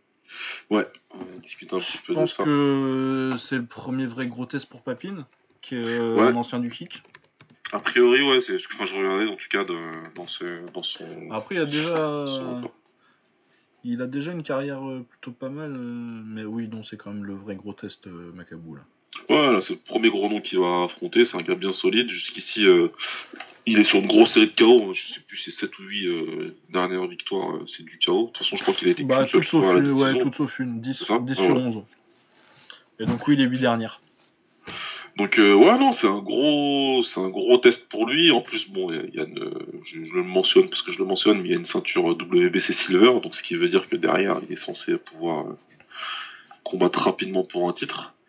ouais, on discute un petit
Je
peu de
pense
ça.
que c'est le premier vrai gros test pour Papin, qui est euh,
Ouais.
un ancien du kick.
A priori, ouais, c'est ce que je regardais en tout cas de, dans, ce, dans son.
Après, il a déjà,
son-
il a déjà une carrière plutôt pas mal, mais oui, non, c'est quand même le vrai gros test Macabou là.
Ouais, là, c'est le premier gros nom qu'il va affronter. C'est un gars bien solide. Jusqu'ici, euh, il est sur une grosse série de KO. Je sais plus, c'est 7 ou 8 euh, dernières victoires. euh, c'est du KO. De toute façon, je crois qu'il a été
Bah, toutes sauf, une, ouais,
décision.
toutes sauf une, 10,
C'est ça
10
Ah
sur
ouais.
11. Et donc, oui, les 8 dernières.
Donc euh, ouais non c'est un gros c'est un gros test pour lui en plus bon il y a- une, je, je le mentionne parce que je le mentionne mais il y a une ceinture WBC Silver donc ce qui veut dire que derrière il est censé pouvoir combattre rapidement pour un titre
Ouais.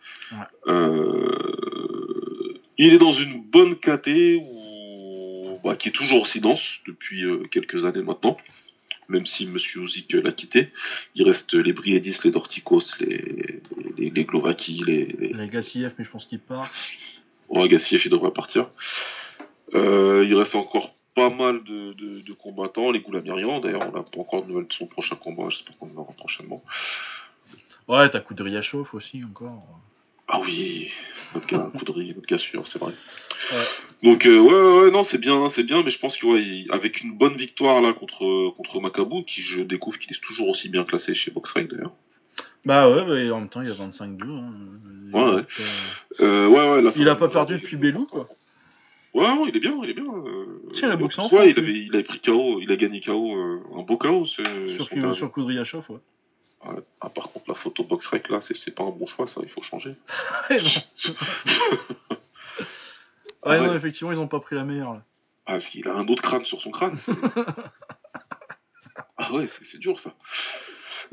Euh, il est dans une bonne KT où, bah, qui est toujours aussi dense depuis euh, quelques années maintenant même si Monsieur Uzik l'a quitté il reste les Briedis les Dorticos les les, les Glovaki les, les-
Les Gassiev, mais je pense qu'il part.
Ouais, Gassiev, il devrait partir. Euh, il reste encore pas mal de, de, de combattants. Les Goulamirian, d'ailleurs, on n'a pas encore de nouvelles de son prochain combat. J'espère qu'on en aura prochainement.
Ouais, t'as Kudryashov aussi encore.
Ah oui, notre gars, Coudry, notre gars sûr, c'est vrai.
Ouais.
Donc, euh, ouais, ouais, ouais, non, c'est bien, c'est bien, mais je pense qu'avec une bonne victoire là contre, contre Macabou, qui je découvre qu'il est toujours aussi bien classé chez BoxRec d'ailleurs.
Bah ouais, ouais, en même temps, il y a 25-2. hein. Il
Ouais, ouais.
pas-
Euh, ouais, ouais,
Il a pas perdu depuis Belou, quoi.
Ouais, ouais, il est bien, il est bien. Euh,
Si, il a boxé en
ouais,
France,
il
lui.
avait, il avait pris KO, il a gagné KO, euh, un beau KO.
Sur, sur Kudryashov, ouais.
Ah, par contre, la photo box rec là, c'est pas un bon choix, ça, il faut changer.
Ouais, non.
Ah
effectivement, ils ont pas pris la meilleure. Là.
Ah, parce qu'il a un autre crâne sur son crâne. ah ouais, c'est dur ça.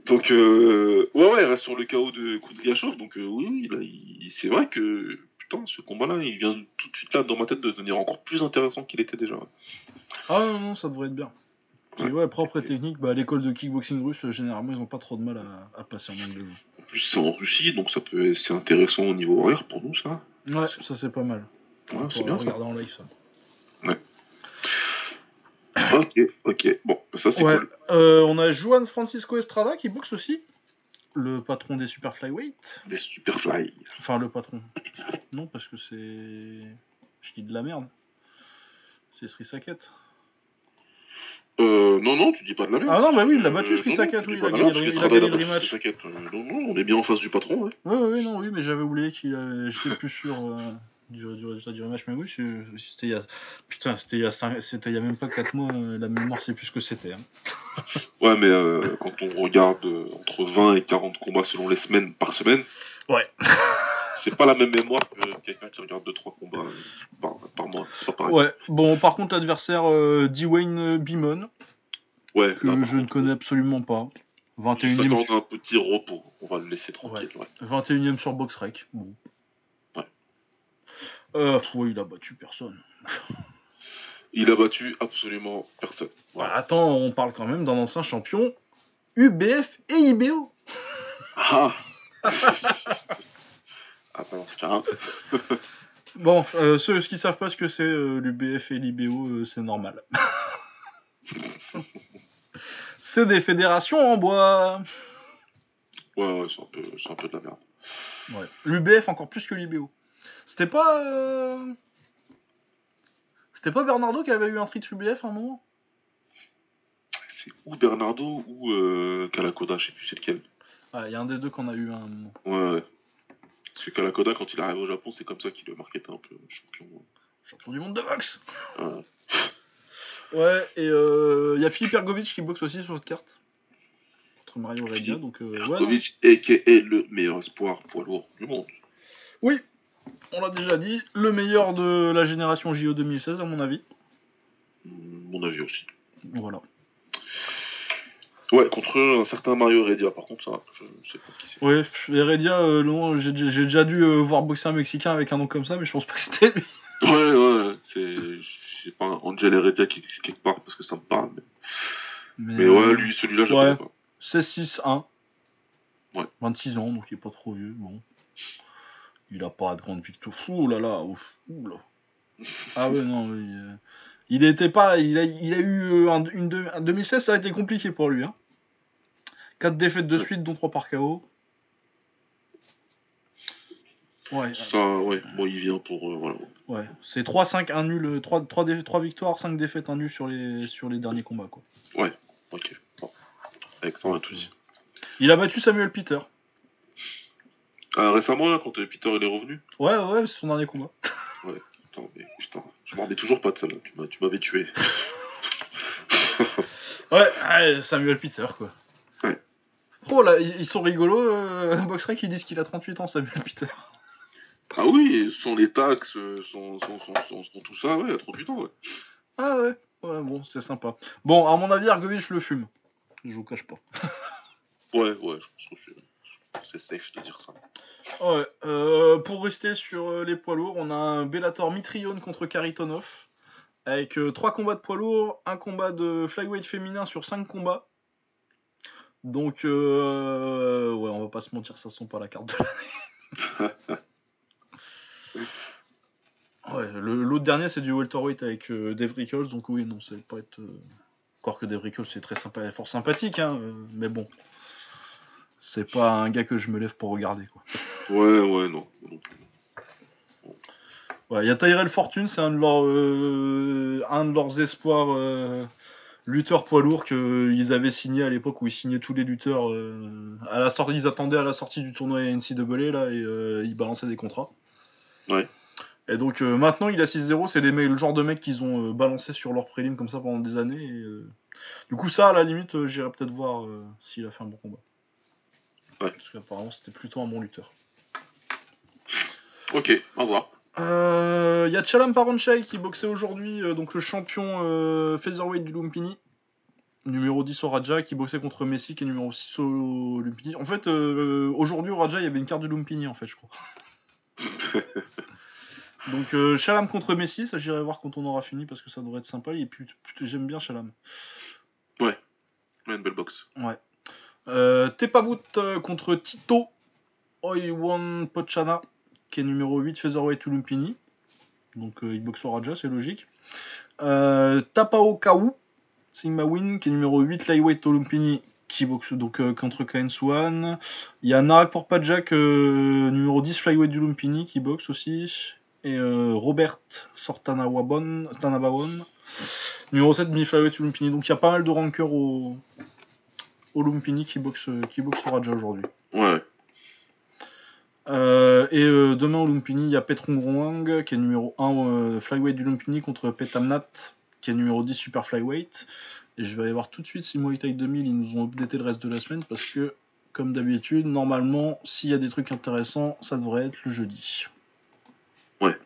Donc, euh, ouais, ouais, il reste sur le chaos de Kudryashov. Donc, euh, oui, oui, c'est vrai que, putain, ce combat-là, il vient tout de suite là dans ma tête de devenir encore plus intéressant qu'il était déjà.
Ah non, non, ça devrait être bien.
Ouais.
ouais, propre et technique, bah, l'école de kickboxing russe, euh, généralement, ils ont pas trop de mal à, à passer en anglais.
En plus, c'est en Russie, donc ça peut, c'est intéressant au niveau horaire pour nous, ça.
Ouais, ça c'est pas mal.
Ouais, c'est bien ça.
regarder en live ça.
Ok, ok. Bon, ça c'est
Ouais,
cool.
euh, on a Juan Francisco Estrada qui boxe aussi. Le patron des super flyweight.
Des Superfly.
Enfin, le patron. Non, parce que c'est. Je dis de la merde. C'est Sri Saket.
Euh, non, non, tu dis pas de la merde.
Ah non, bah oui, il l'a battu,
Euh,
Sri
non,
Saket,
tu
oui, il a gagné le-
Sri
il a
Saket,
gagné le
battu
rematch.
Euh, non, non, on est bien en face du patron, ouais.
Ouais, ouais, non, oui, mais j'avais oublié qu'il a... J'étais plus sûr euh, du, du résultat du rematch, mais oui, c'était il y a. Putain, c'était il y a, cinq- c'était il y a même pas 4 mois, euh, la mémoire, c'est plus ce que c'était. hein.
Ouais, mais euh, quand on regarde euh, entre 20 et 40 combats selon les semaines par semaine,
Ouais.
C'est pas la même mémoire que quelqu'un qui regarde 2-3 combats euh, par, par mois.
Ouais, bon, par contre, l'adversaire, euh, Dwayne Bimon,
Ouais,
que
là,
je ne connais absolument pas.
il
21ème,
s'accorde
sur...
un petit repos. On va le laisser tranquille. Ouais.
21e sur BoxRec. Bon.
Ouais.
Euh, il a battu personne.
Il a battu absolument personne.
Ouais,
Voilà.
attends, on parle quand même d'un ancien champion UBF et IBO.
Ah Tiens.
Bon, euh, ceux, qui savent pas ce que c'est euh, l'UBF et l'IBO, euh, c'est normal. c'est des fédérations en bois.
Ouais, ouais, c'est un, un peu de la merde.
Ouais. L'UBF encore plus que l'IBO. C'était pas. euh, C'était pas Bernardo qui avait eu un trick UBF à un moment?
C'est ou Bernardo ou euh, Kalakoda, je sais plus c'est lequel.
Ouais, il y a un des deux qu'on a eu à un moment.
Ouais, ouais. Parce que Kalakoda, quand il arrive au Japon, c'est comme ça qu'il le marketait un peu champion.
Champion du monde de boxe
Ouais.
Ouais, et euh, il y a Philippe Ergovic qui boxe aussi sur cette carte. Contre Mario Redia, donc euh, ouais.
Kovic, a.k.a. le meilleur espoir poids lourd du monde.
Oui, on l'a déjà dit, le meilleur de la génération JO 2016 à mon avis.
Mm, Mon avis aussi.
Voilà.
Ouais, contre un certain Mario Heredia, par contre, ça, je sais pas qui c'est.
Ouais, Heredia, euh, j'ai déjà dû euh, voir boxer un Mexicain avec un nom comme ça, mais je pense pas que c'était lui.
Ouais, ouais, c'est. Je sais pas, Angel Heredia qui quelque part parce que ça me parle. Mais, mais ouais, lui, celui-là, je
ouais.
pas.
16-6-1.
Ouais.
26 ans, donc il est pas trop vieux. Bon. Il a pas de grande victoire. Ouh là là, ouf. Ouh là. Ah ouais, non, oui, euh, il était pas. Il a, il a eu un, une un 2016, ça a été compliqué pour lui. Hein. 4 défaites de
Ouais.
suite, dont 3 par KO. Ouais,
Ça, ouais, bon, il vient pour. euh, voilà.
ouais. C'est 3-5, 1 nul, 3, 3, victoires, 5 défaites, 1 nul sur les, sur les derniers combats. Quoi.
Ok, bon. Avec ça, on a tout dit.
Il a battu Samuel Peter.
Ah, récemment, là, quand euh, Peter il est revenu.
Ouais, ouais, c'est son dernier combat.
Putain, mais putain, je m'en remets toujours pas de celle-là. Tu m'avais tué.
Ouais, ouais, Samuel Peter, quoi. Oh là, ils ils sont rigolos, euh, Boxrec, qui disent qu'il a 38 ans, Samuel Peter.
Ah oui, sans les taxes, euh, sans tout ça, ouais, à 38 ans, ouais.
Ah ouais, ouais, bon, c'est sympa. Bon, à mon avis, Argovich le fume. Je vous cache pas.
Ouais, ouais, je pense que c'est- safe de dire ça.
Ouais, euh, pour rester sur euh, les poids lourds, on a un Bellator Mitrione contre Karitonov. Avec 3 combats de poids lourds, un combat de flyweight féminin sur 5 combats. Donc, euh, ouais, on va pas se mentir, ça sent pas la carte de l'année. ouais, l'autre dernier, c'est du welterweight avec euh, Dave Rickles, donc oui, non, c'est pas être. euh, Encore que Dave Rickles, c'est très sympa, fort sympathique, hein, euh, mais bon. C'est pas un gars que je me lève pour regarder, quoi.
Ouais, ouais, non.
Ouais, il y a Tyrell Fortune, c'est un de leurs, euh, un de leurs espoirs lutteurs poids lourds qu'ils avaient signé à l'époque où ils signaient tous les lutteurs. euh, à la sortie, ils attendaient à la sortie du tournoi NCAA là et euh, ils balançaient des contrats.
Ouais.
Et donc euh, maintenant il a 6-0, c'est le genre de mecs qu'ils ont balancé sur leur prélim comme ça pendant des années. Et, du coup ça à la limite j'irais peut-être voir s'il a fait un bon combat.
Ouais.
Parce qu'apparemment c'était plutôt un bon lutteur.
Ok, au revoir.
Il Euh, y a Chalam Paronchai qui boxait aujourd'hui, euh, donc le champion euh, featherweight du Lumpini. numéro 10 au Raja, qui boxait contre Messi, qui est numéro 6 au Lumpini. En fait, euh, aujourd'hui au Raja, il y avait une carte du Lumpini, en fait, je crois. Donc, Chalam contre Messi, ça j'irai voir quand on aura fini, parce que ça devrait être sympa. Et puis, j'aime bien Chalam.
Ouais, une belle boxe.
Ouais. Euh, Tepabout euh, contre Tito Oiwan Pochana, qui est numéro 8 featherweight au Lumpini. Donc, euh, au Raja, c'est logique. Euh, Tapao Kawu, Sigma Win, qui est numéro 8 lightweight Lumpini, qui boxe donc euh, contre Kain Swan. Il y a Narak Porpajak, euh, numéro 10 flyweight du qui boxe aussi. Et euh, Robert Sortanawabon, Tanabawon, numéro 7 demi flyweight. Donc il y a pas mal de rankers au, au qui boxe, qui boxe Raja aujourd'hui.
Ouais.
Euh, et euh, demain au Lumpini, il y a Petrong Wang, qui est numéro 1 euh, flyweight du Lumpini, contre Petamnat, qui est numéro 10 super flyweight. Et je vais aller voir tout de suite si Muay Thai 2000, ils nous ont updaté le reste de la semaine, parce que, comme d'habitude, normalement, s'il y a des trucs intéressants, ça devrait être le jeudi.
Ouais.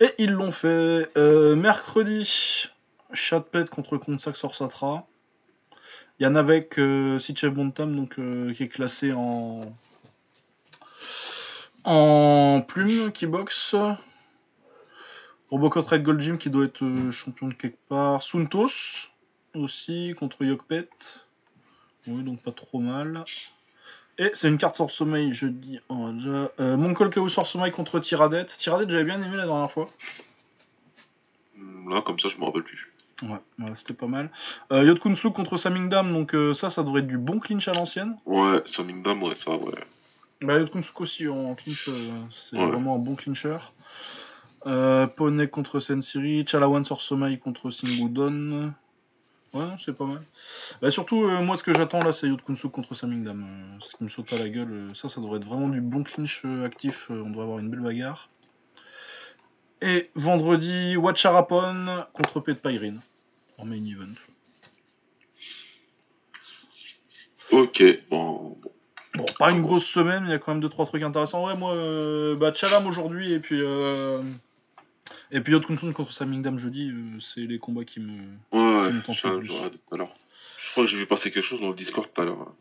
Et ils l'ont fait. Euh, mercredi, Chatpet contre Konsak Sorsatra. Il y en a avec euh, Sichev Bontam, donc, euh, qui est classé en en plume qui boxe. Robocop Red Gold Gym qui doit être euh, champion de quelque part. Suntos aussi contre Yokpet. Oui, donc pas trop mal. Et c'est une carte sort sommeil jeudi. Oh, déjà. Euh, sort sommeil contre Tiradet. Tiradet, j'avais bien aimé la dernière fois.
Là, comme ça, je me rappelle plus.
Ouais, ouais, c'était pas mal. Euh, Yotkunsu contre Samingdam, donc euh, ça, ça devrait être du bon clinch à l'ancienne.
Ouais, Samingdam, ouais, ça, ouais.
Bah, aussi en clinch, euh, c'est
Ouais.
vraiment un bon clincher. Euh, Poney contre Sensiri, Chalawan sort sommeil contre Singudon. Ouais, non, c'est pas mal. Bah, surtout, euh, moi, ce que j'attends là, c'est Yotkunsu contre Samingdam. Euh, ce qui me saute à la gueule, ça, ça devrait être vraiment du bon clinch actif. on devrait avoir une belle bagarre. Et vendredi, Watcharapon contre Pet Pyrene en main event.
Ok, bon. Bon.
Pas une grosse semaine, mais il y a quand même 2-3 trucs intéressants. Ouais, moi, euh, bah, Chalam aujourd'hui, et puis. Euh, et puis Yotkunsun contre Samingdam jeudi, euh, c'est les combats qui me.
Ouais,
Qui me le plus.
l'heure. Je crois que j'ai vu passer quelque chose dans le Discord tout à l'heure.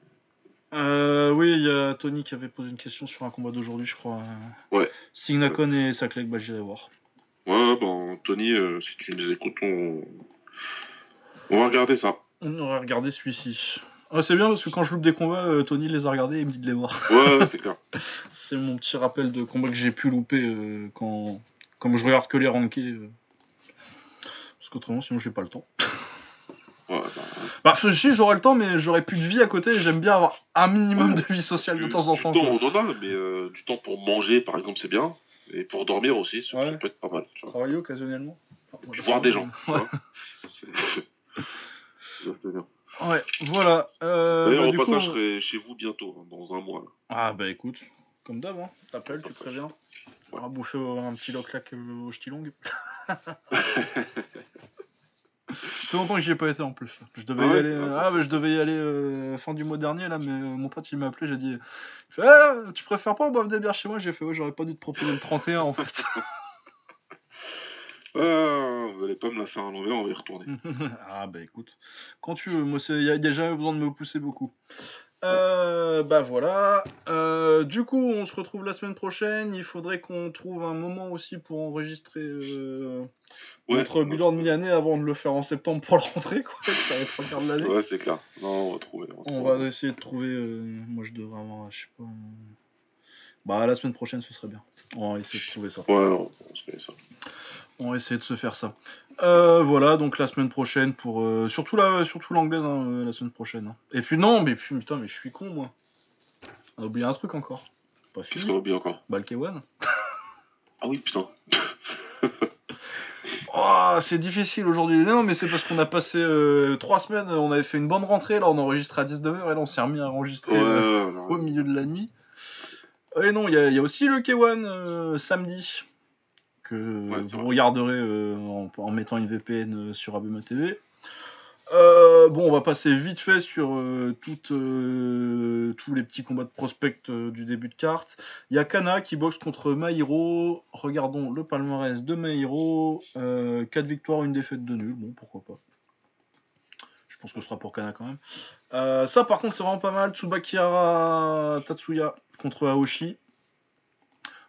Euh, oui, il y a Tony qui avait posé une question sur un combat d'aujourd'hui, je crois.
Ouais.
Signacon et Saklek, bah j'irai voir.
Ouais, bon, Tony, euh, si tu nous écoutes, on... on va regarder ça.
On aurait regardé celui-ci. Ah, c'est bien parce que quand je loupe des combats, euh, Tony les a regardés et me dit de les voir.
Ouais, ouais, c'est clair.
C'est mon petit rappel de combats que j'ai pu louper euh, quand. Comme je regarde que les rankés. euh. Parce qu'autrement, sinon, j'ai pas le temps.
Ouais, bah,
Bah, si j'aurais le temps, mais j'aurais plus de vie à côté j'aime bien avoir un minimum de vie sociale de
du-
temps en
du
temps.
temps,
quoi.
on en a, mais du temps pour manger, par exemple, c'est bien. Et pour dormir aussi, ça,
Ouais.
ça peut être pas mal. Tu vois.
Travailler occasionnellement.
Puis voir des gens.
Ouais.
C'est- c'est.
Ouais, voilà. Euh,
D'ailleurs,
bah,
au passage,
coup,
je serai chez vous bientôt, hein, dans un mois. là.
Ah bah écoute, comme d'hab, hein. t'appelles, tu préviens. On va bouffer un petit loc-lac euh, au ch'tilong. Fait longtemps que j'y ai pas été en plus. Je devais
Ah
y
ouais
aller. euh,
Ah
Ah, bah, je devais y aller euh, fin du mois dernier là, mais euh, mon pote il m'a appelé, j'ai dit. Ah, tu préfères pas on boive des bières chez moi J'ai fait ouais, j'aurais pas dû te proposer le 31 en fait.
Ah, vous allez pas me la faire à l'envers, on va y retourner.
ah bah écoute, quand tu veux, moi il y a déjà besoin de me pousser beaucoup. Euh, bah voilà. Euh, du coup, on se retrouve la semaine prochaine. Il faudrait qu'on trouve un moment aussi pour enregistrer euh,
Ouais,
notre bilan de mi-année avant de le faire en septembre pour le rentrer, quoi. Ça va être quarts de l'année.
Ouais, c'est clair. Non, on va trouver. on va
On
trouver.
va essayer de trouver. euh, moi, je devrais avoir, je sais pas. euh, Bah la semaine prochaine, ce serait bien. On va essayer de trouver ça.
Ouais, on, on se fait ça.
On va essayer de se faire ça. Euh, voilà, donc la semaine prochaine pour euh, surtout la surtout l'anglaise hein, euh, la semaine prochaine. hein. Et puis non, mais puis, putain, mais je suis con moi. On a oublié un truc encore. Pas
Qu'est-ce qu'on
fini.
a oublié encore?
Bah le K1.
Ah oui, putain.
Oh, c'est difficile aujourd'hui. Non, mais c'est parce qu'on a passé euh, trois semaines, on avait fait une bonne rentrée, là on enregistrait à 19h et là on s'est remis à enregistrer
Ouais,
au milieu de la nuit. Et non, il y, y a aussi le K1 euh, samedi que
Ouais,
vous
vrai.
regarderez euh, en, en mettant une VPN euh, sur Abema TV. Euh, bon, on va passer vite fait sur euh, toutes, euh, tous les petits combats de prospect du début de carte. Il y a Kana qui boxe contre Maïro. Regardons le palmarès de Maïro. 4 victoires, une défaite de nul. Bon, pourquoi pas. Je pense que ce sera pour Kana quand même. Ça, par contre, c'est vraiment pas mal. Tsubakihara Tatsuya contre Aoshi.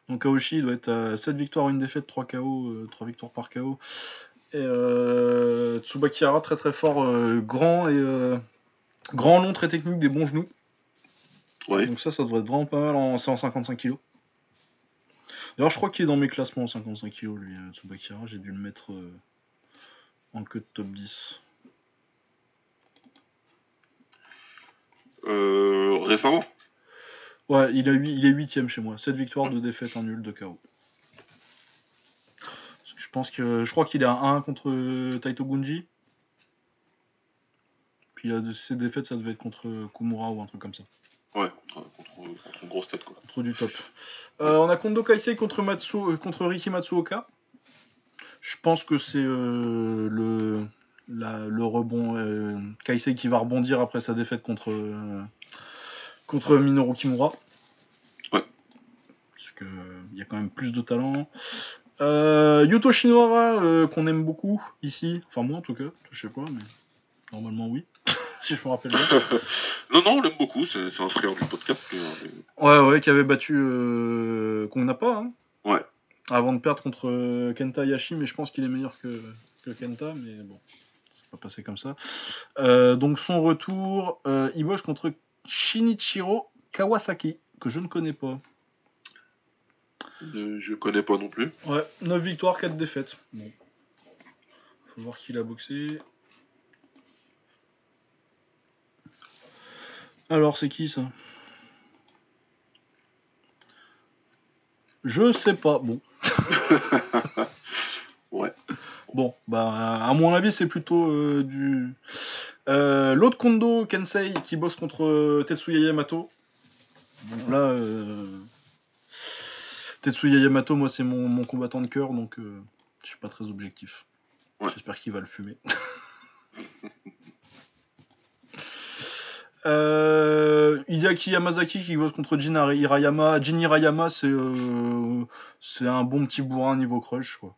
Donc Aoshi doit être à 7 victoires, 1 défaite, 3 KO, 3 victoires par KO. Et euh, Tsubakihara très très fort, euh, grand et euh, grand, long, très technique, des bons genoux.
Ouais.
Donc ça, ça devrait être vraiment pas mal en 155 kg. D'ailleurs, je crois qu'il est dans mes classements en 55 kg, lui, euh, Tsubakihara. J'ai dû le mettre euh, en queue de top 10.
Euh, récemment
Ouais, il, a 8, il est 8ème chez moi. 7 victoires, 2 défaites, 1 nul, 2 KO. Je pense que je crois qu'il est à 1 contre Taito Gunji. Puis de- ses défaites, ça devait être contre Kumura ou un truc comme ça.
Ouais, contre, contre, contre une grosse tête, quoi.
Contre du top. Euh, on a Kondo Kaisei contre, Matsu, euh, contre Riki Matsuoka. Je pense que c'est euh, le, la- le rebond. euh, Kaisei qui va rebondir après sa défaite contre, contre Minoru Kimura.
Ouais.
Parce que euh, il y a quand même plus de talent. Euh, Yuto Shinohara, euh, qu'on aime beaucoup ici. Enfin, moi en tout cas. Je sais pas, mais normalement oui. si je me rappelle bien.
non, non, on l'aime beaucoup, c'est c'est un frère du podcast.
Ouais, ouais, qui avait battu. euh, qu'on n'a pas, hein.
Ouais.
Avant de perdre contre Kenta Yashi, mais je pense qu'il est meilleur que, que Kenta, mais bon, c'est pas passé comme ça. Donc son retour, il bosse contre Shinichiro Kawasaki, que je ne connais pas.
euh, je connais pas non plus.
Ouais, 9 victoires, 4 défaites. Bon. Faut voir qui l'a boxé. Alors, c'est qui ça? Je sais pas. Bon.
Ouais.
Bon, bah, à mon avis, c'est plutôt euh, du. Euh, L'autre Kondo Kensei qui bosse contre euh, Tetsuya Yamato. Bon, là, euh, Tetsuya Yamato, moi, c'est mon, mon combattant de cœur, donc je suis pas très objectif.
Ouais.
J'espère qu'il va le fumer. Euh, Hideaki Yamazaki qui bosse contre Jin Hirayama. Jin Hirayama, c'est euh, c'est un bon petit bourrin niveau crush, quoi.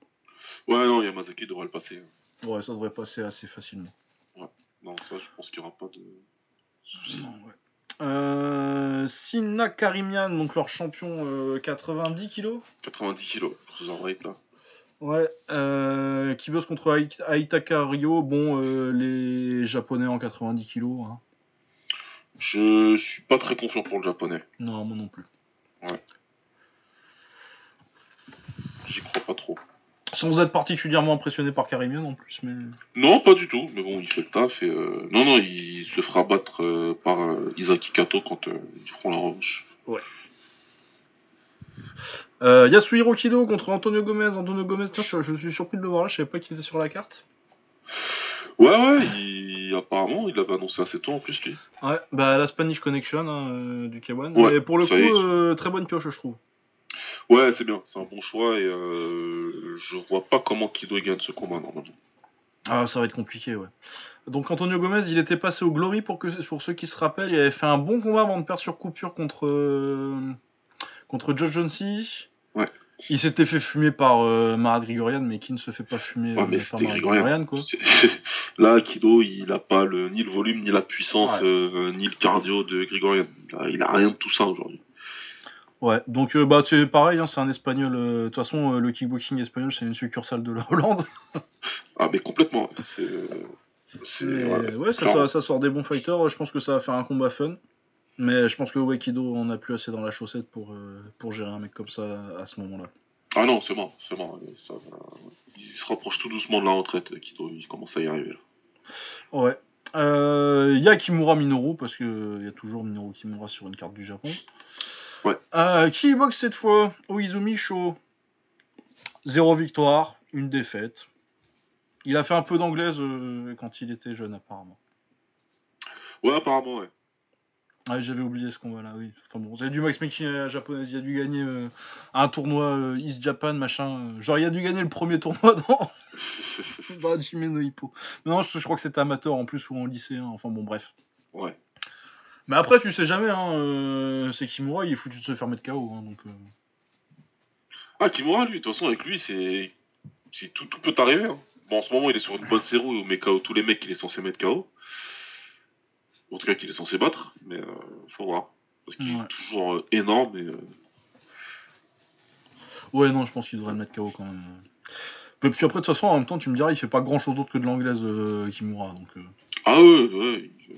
Ouais, non, Yamazaki devrait le passer.
Ouais, ça devrait passer assez facilement.
Non, ça, je pense qu'il n'y aura pas de soucis.
Non, ouais. Euh, Sina Karimian, donc leur champion euh, 90 kilos.
90 kilos, cruiserweight, là.
Ouais, euh, qui bosse contre Ai- Aitaka Ryo. Bon, euh, les japonais en 90 kilos. Hein.
Je suis pas très confiant pour le japonais.
Non, moi non plus.
J'y crois pas trop.
Sans être particulièrement impressionné par Karimian en plus, mais.
Non, pas du tout. Mais bon, il fait le taf et euh, non, non, il se fera battre euh, par euh, Isaki Kato quand euh, ils feront la revanche.
Euh, Yasuhiro Kido contre Antonio Gomez. Antonio Gomez, tiens, je, je suis surpris de le voir là, je savais pas qu'il était sur la carte.
Ouais, ouais, il... apparemment, il avait annoncé assez tôt en plus, lui.
Ouais, bah la Spanish Connection hein, du K1.
Ouais,
Mais pour le coup,
est.
très bonne pioche, je trouve.
Ouais, c'est bien, c'est un bon choix et euh, je vois pas comment Kido gagne ce combat normalement.
Ah, ça va être compliqué, ouais. Donc Antonio Gomez, il était passé au Glory pour, que, pour ceux qui se rappellent. Il avait fait un bon combat avant de perdre sur coupure contre, euh, contre Joe Jonesy.
Ouais.
Il s'était fait fumer par euh, Marat Grigorian, mais qui ne se fait pas fumer
Ouais,
euh, par Marat
Grigorian.
Quoi.
Là, Kido, il a pas le, ni le volume, ni la puissance,
Ouais.
euh, ni le cardio de Grigorian. Il a, il a rien de tout ça aujourd'hui.
Ouais, donc euh, bah c'est pareil, hein, c'est un espagnol. euh, De toute façon, euh, le kickboxing espagnol, c'est une succursale de la Hollande.
Ah, mais complètement. Ouais.
ouais, ça, sort, ça sort des bons fighters. Je pense que ça va faire un combat fun. Mais je pense que Wakido en a plus assez dans la chaussette pour, euh, pour gérer un mec comme ça à ce moment-là.
Ah non, c'est bon, c'est bon. Ça Il se rapproche tout doucement de la retraite, Kido. Il commence à y arriver là.
Ouais. Il y a Kimura Minoru, parce qu'il y a toujours Minoru Kimura sur une carte du Japon.
Ouais.
Euh, qui boxe cette fois Oizumi Sho. Zéro victoire, une défaite. Il a fait un peu d'anglaise euh, quand il était jeune, apparemment.
Ouais, apparemment, ouais.
Ah, j'avais oublié ce combat-là, oui. Enfin bon, il y a du Max Making à la japonaise, il a dû gagner euh, un tournoi euh, East Japan, machin. genre, il a dû gagner le premier tournoi dans, dans Jimmy no Hippo. Mais non, je, je crois que c'était amateur en plus ou en lycéen, enfin bon, bref.
ouais.
Mais après, tu sais jamais, hein, euh, c'est Kimura, il est foutu de se faire mettre KO. Hein, donc, euh,
Ah, Kimura, lui, de toute façon, avec lui, c'est. tout, tout peut arriver. Hein. Bon, en ce moment, il est sur une bonne série où il met KO tous les mecs qu'il est censé mettre KO. En tout cas, qu'il est censé battre, mais euh, faut voir. Parce qu'il
Ouais.
est toujours euh, énorme et. euh,
Ouais, non, je pense qu'il devrait le mettre KO quand même. Et puis après, de toute façon, en même temps, tu me diras, il fait pas grand chose d'autre que de l'anglaise euh, Kimura. Donc, euh,
Ah ouais, ouais. il-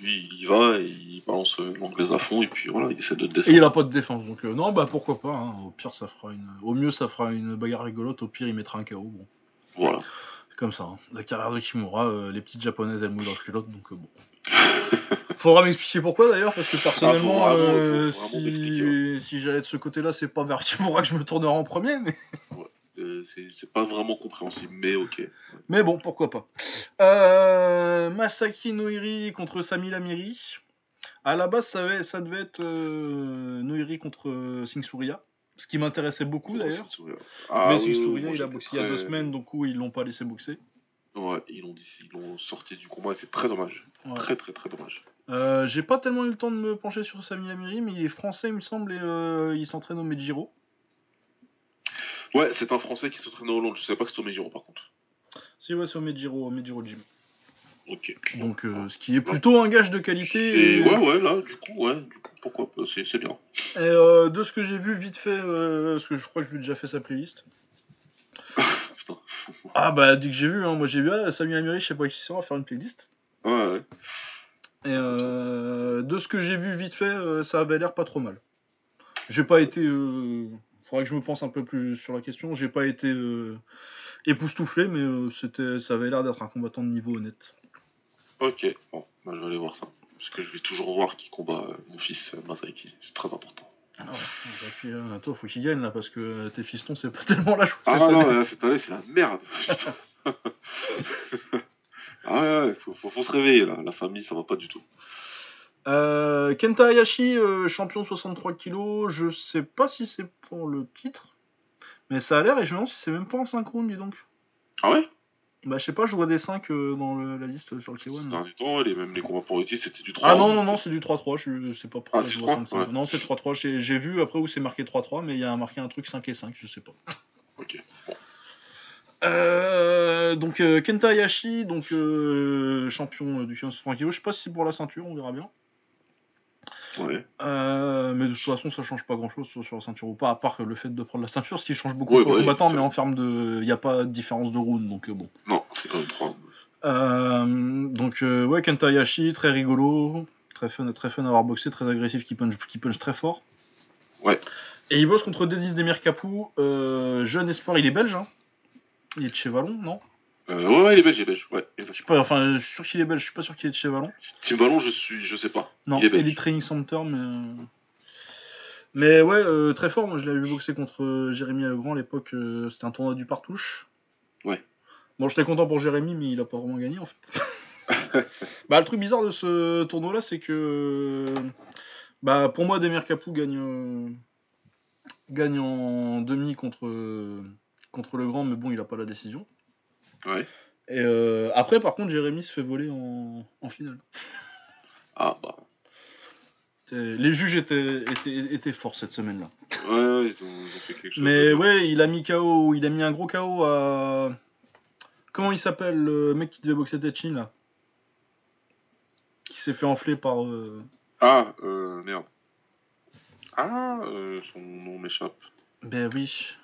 Lui, il y va, et il balance euh, l'anglaise à fond, et puis voilà, il essaie de
Et
descendre.
il a pas de défense. Donc, euh, non, bah pourquoi pas. hein. Au pire, ça fera une. Au mieux, ça fera une bagarre rigolote. Au pire, il mettra un KO. Bon,
Voilà.
comme ça. hein. La carrière de Kimura, euh, les petites japonaises, elles mouillent leur culotte. Donc, euh, bon. Faudra m'expliquer pourquoi d'ailleurs, parce que personnellement,
Ah, vraiment-
euh, si, si j'allais de ce côté-là, c'est pas vers Kimura que je me tournerai en premier. Mais...
Euh, c'est pas vraiment compréhensible, mais ok.
Mais bon, pourquoi pas. Euh, Masaki Noiri contre Sami Lamiri. À la base, ça, avait- ça devait être euh, Noiri contre euh, Singh Surya. Ce qui m'intéressait beaucoup d'ailleurs.
Ah,
Mais
oui, moi,
il a boxé il y a deux semaines, donc coup, ils l'ont pas laissé boxer.
Ouais, ils l'ont sorti du combat, et c'est très dommage.
Ouais.
Très, très, très dommage.
Euh, J'ai pas tellement eu le temps de me pencher sur Sami Lamiri, mais il est français, il me semble, et il s'entraîne au Mejiro.
Ouais, c'est un Français qui s'entraîne au Hollande. Je sais pas que c'est au Mejiro, par contre.
Si, ouais, c'est au Mejiro, au Mejiro Gym.
Ok.
Donc, euh, ce qui est plutôt un gage de qualité.
Et
et-
ouais, ouais, là, du coup, ouais, du coup, pourquoi pas, c'est c'est bien.
Et euh, de ce que j'ai vu vite fait, euh, parce que je crois que je lui ai déjà fait sa playlist. Ah bah dès que j'ai vu, hein, moi j'ai vu ah, Samuel Amiri, je sais pas qui c'est, on va faire une playlist.
Ouais, ouais.
Et euh, de ce que j'ai vu vite fait, euh, ça avait l'air pas trop mal. J'ai pas été, euh, faudrait que je me pense un peu plus sur la question. J'ai pas été euh, époustouflé, mais euh, c'était, ça avait l'air d'être un combattant de niveau honnête.
Ok, bon, bah, je vais aller voir ça. Parce que je vais toujours voir qui combat euh, mon fils euh, Masaiki. C'est très important.
Ah ouais. Et puis euh, toi, faut qu'il gagne là, parce que tes fistons, c'est pas tellement la chose.
Ah
cette
non,
année.
là, cette année, c'est la merde. Ah ouais, ouais, faut, faut, faut se réveiller là. La famille, ça va pas du tout.
Euh, Kenta Hayashi, euh, champion 63 kg, je sais pas si c'est pour le titre, mais ça a l'air, et je me demande si c'est même pas en 5 rounds, dis donc.
Ah ouais?
Bah, je sais pas, je vois des 5 euh, dans le- la liste sur le
Ces
K1.
derniers temps, les, même les combats pour le titre, c'était du 3.
Ah non, non, non, c'est du 3-3, je sais pas pourquoi
Ah,
je
c'est
vois
3,
5
ouais.
Non, c'est 3-3, j'ai- vu après où c'est marqué 3-3, mais il y a marqué un truc 5 et 5, je sais pas.
Ok.
Euh, donc euh, Kenta Hayashi, donc euh, champion du 63 kg, je sais pas si c'est pour la ceinture, on verra bien. Euh, mais de toute façon, ça change pas grand chose sur la ceinture ou pas, à part le fait de prendre la ceinture, ce qui change beaucoup pour le
bah oui,
combattant, mais en termes de. Il n'y a pas de différence de round, donc euh, bon.
Non, c'est quand même 3.
Euh, donc, euh, ouais, Kenta Hayashi, très rigolo, très fun, très fun à avoir boxé, très agressif, qui punch, qui punch très fort.
Ouais.
Et il bosse contre Denis Demir Capou, jeune espoir, il est belge, hein Il est de chez Vallon, non?
Euh, ouais, ouais, il est belge, il est belge. Ouais,
Je pas, enfin, je suis sûr qu'il est belge, je suis pas sûr qu'il est de chez Vallon.
Team Ballon, je suis, je sais pas.
Non,
Il est belge.
Elite Training Center, mais. euh, Mais ouais, euh, très fort. Moi, je l'avais vu boxer contre Jérémy Legrand à l'époque. euh, C'était un tournoi du partouche.
Ouais.
Bon, j'étais content pour Jérémy, mais il a pas vraiment gagné en fait. bah, le truc bizarre de ce tournoi-là, c'est que. Bah, pour moi, Demir Capou gagne. gagne en demi contre. contre Legrand, mais bon, il a pas la décision.
Ouais.
Et euh, après, par contre, Jérémy se fait voler en, en finale.
Ah bah.
Les juges étaient, étaient, étaient forts cette semaine-là.
Ouais, ils ont, ils ont fait quelque chose.
Mais ouais, il a mis KO, il a mis un gros KO à. Comment il s'appelle le mec qui devait boxer Tetchin là? Qui s'est fait enfler par. euh,
Ah, euh, merde. Ah, euh, son nom m'échappe.
Ben oui.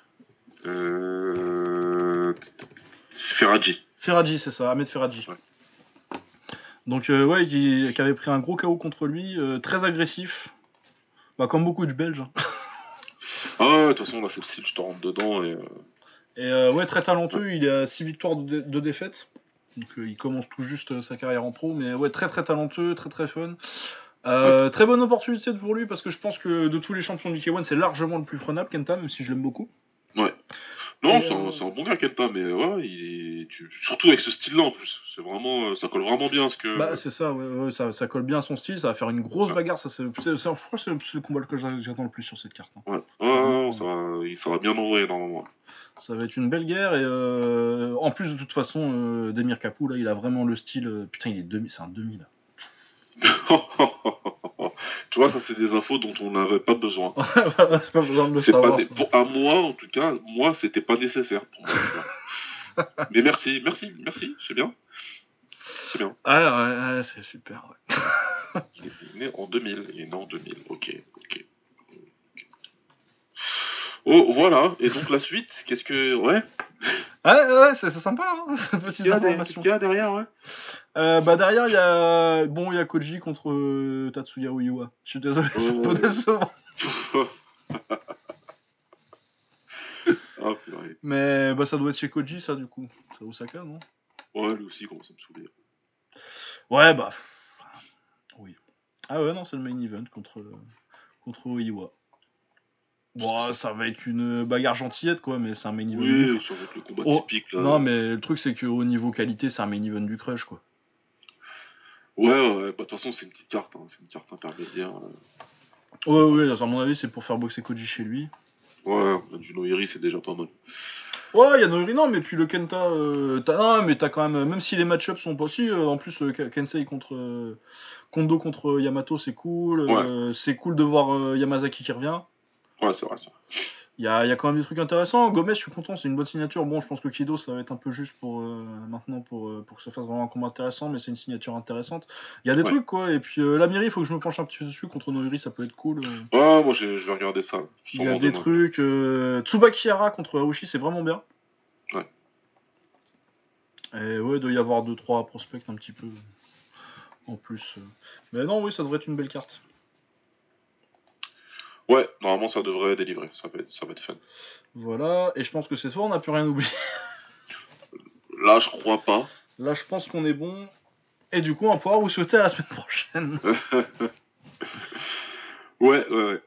Euh... Ferraji.
Ferraji, c'est ça, Ahmed Ferraji.
Ouais.
Donc euh, ouais, qui, qui avait pris un gros KO contre lui, euh, très agressif. Bah, comme beaucoup de Belges. hein.
Ah ouais, de toute façon, là, c'est le style, je te rentre dedans et... euh,
Et ouais, très talentueux, il a 6 victoires de, de défaites. Donc il commence tout juste sa carrière en pro, mais ouais, très très talentueux, très très fun. Très bonne opportunité pour lui parce que je pense que de tous les champions du K1, c'est largement le plus prenable, Kenta, même si je l'aime beaucoup.
Non, c'est un, bon gars, Kenta, mais ouais, il est... tu- surtout avec ce style-là en plus. C'est vraiment... euh, Ça colle vraiment bien ce que...
Bah, c'est ça, ouais, ouais, ça, ça colle bien à son style, ça va faire une grosse
Ouais.
bagarre. Ça, c'est, je crois que c'est le, combat que j'a- j'attends le plus sur cette carte. hein.
Ouais, ouais, ouais, ouais, ça, va, il- ça va bien envoyer normalement.
Ça va être une belle guerre et euh, en plus de toute façon, euh, Demir Kapou là, il a vraiment le style. putain, il est demi, c'est un demi là.
Tu vois, ça c'est des infos dont on n'avait pas besoin.
Pas besoin de le
pas
savoir.
né- pour- à moi, en tout cas, moi, c'était pas nécessaire pour moi. Mais merci, merci, merci, c'est bien. C'est bien.
Ah ouais, ouais, c'est super. Ouais.
Il est né en 2000. Il est né en 2000. Ok, ok. Oh, voilà. Et donc la suite, qu'est-ce que. Ouais
Ouais, ouais, c'est sympa, hein, cette petite information.
a derrière, ouais
Euh, bah derrière, il y a bon, il y a Koji contre euh, Tatsuya Uiwa. Je suis désolé, c'est un peu
Oh.
décevant.
Purée.
Mais bah ça doit être chez Koji, ça du coup. C'est Osaka, non?
Ouais, lui aussi, commence à me saouler.
Ouais, bah oui. Ah ouais, non, c'est le main event contre contre Uiwa. Bon, ça va être une bagarre gentillette quoi, mais c'est un main event. du-
Oui, ça va être le combat
Oh,
typique, là.
Non, mais le truc c'est qu'au niveau qualité, c'est un main event du crush quoi.
Ouais, ouais. Bah, de toute façon, c'est une petite carte, hein. c'est une carte intermédiaire. euh.
Ouais, ouais, à mon avis, c'est pour faire boxer Koji chez lui.
Ouais, du Noiri, c'est déjà pas mal.
Ouais, il y a Noiri, non, mais puis le Kenta, euh, t'as, non, mais t'as quand même, même si les match-ups sont pas si, euh, en plus, Ke- Kensei contre Kondo contre Yamato, c'est cool. c'est cool de voir Yamazaki qui revient.
Ouais, c'est vrai, ça.
Il y a, il y a quand même des trucs intéressants. Gomez, je suis content, c'est une bonne signature. Bon, je pense que Kido, ça va être un peu juste pour euh, maintenant pour, euh, pour que ça fasse vraiment un combat intéressant, mais c'est une signature intéressante. Il y a des
Ouais.
trucs, quoi. Et puis euh, Lamiri, il faut que je me penche un petit peu dessus. Contre Noiri, ça peut être cool. euh.
Ouais, moi, je vais regarder ça.
Il y a des
demain.
trucs. Tsubaki Hara contre Harushi, c'est vraiment bien.
Ouais.
Et ouais, il doit y avoir 2-3 prospects un petit peu en plus. Mais non, oui, ça devrait être une belle carte.
Ouais, normalement, ça devrait délivrer. Ça va être, ça va être fun.
Voilà, et je pense que cette fois, on n'a plus rien oublié.
Là, je crois pas.
Là, je pense qu'on est bon. Et du coup, on va pouvoir vous souhaiter à la semaine prochaine.
Ouais, ouais, ouais.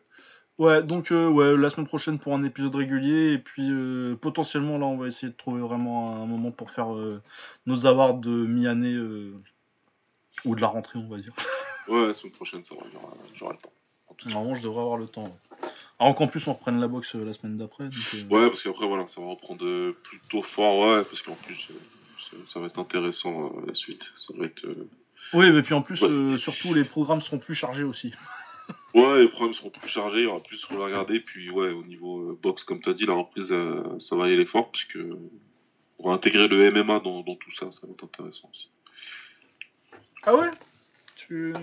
Ouais, donc euh, ouais, la semaine prochaine pour un épisode régulier. Et puis euh, potentiellement, là, on va essayer de trouver vraiment un moment pour faire euh, nos awards de mi-année ou de la rentrée, on va dire.
Ouais, la semaine prochaine, ça va, j'aurai le temps.
Normalement, je devrais avoir le temps. Alors qu'en plus, on reprenne la boxe euh, la semaine d'après. donc, euh,
Ouais, parce qu'après, voilà, ça va reprendre euh, plutôt fort, ouais, parce qu'en plus, ça- va être intéressant la suite. Ça va être.
Oui, mais puis en plus,
Ouais.
euh, surtout, les programmes seront plus chargés aussi.
Ouais, les programmes seront plus chargés, il y aura plus à regarder, puis ouais, au niveau euh, boxe, comme t'as dit, la reprise, euh, ça va y aller fort, parce que on va intégrer le MMA dans, dans tout ça, ça va être intéressant aussi.
Ah ouais? Tu...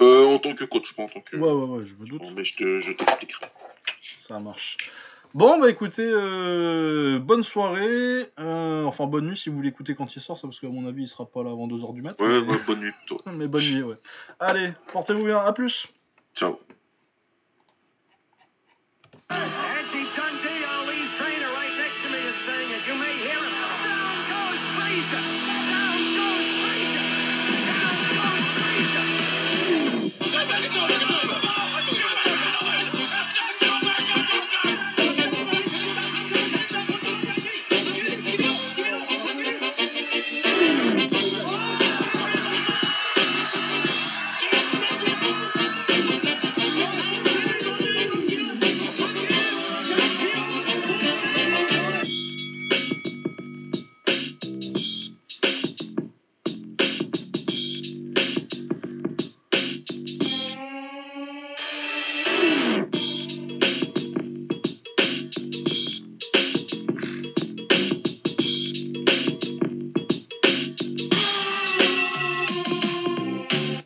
Euh, en tant que coach, pas en tant que.
Ouais, ouais, ouais, je me doute.
Bon, mais je te- je t'expliquerai.
Ça marche. Bon, bah écoutez, euh, bonne soirée. euh, enfin, bonne nuit si vous l'écoutez quand il sort, ça, parce qu'à mon avis, il sera pas là avant 2h du mat.
Ouais,
mais...
ouais, bonne nuit plutôt.
mais bonne nuit, ouais. Allez, portez-vous bien, à plus.
Ciao.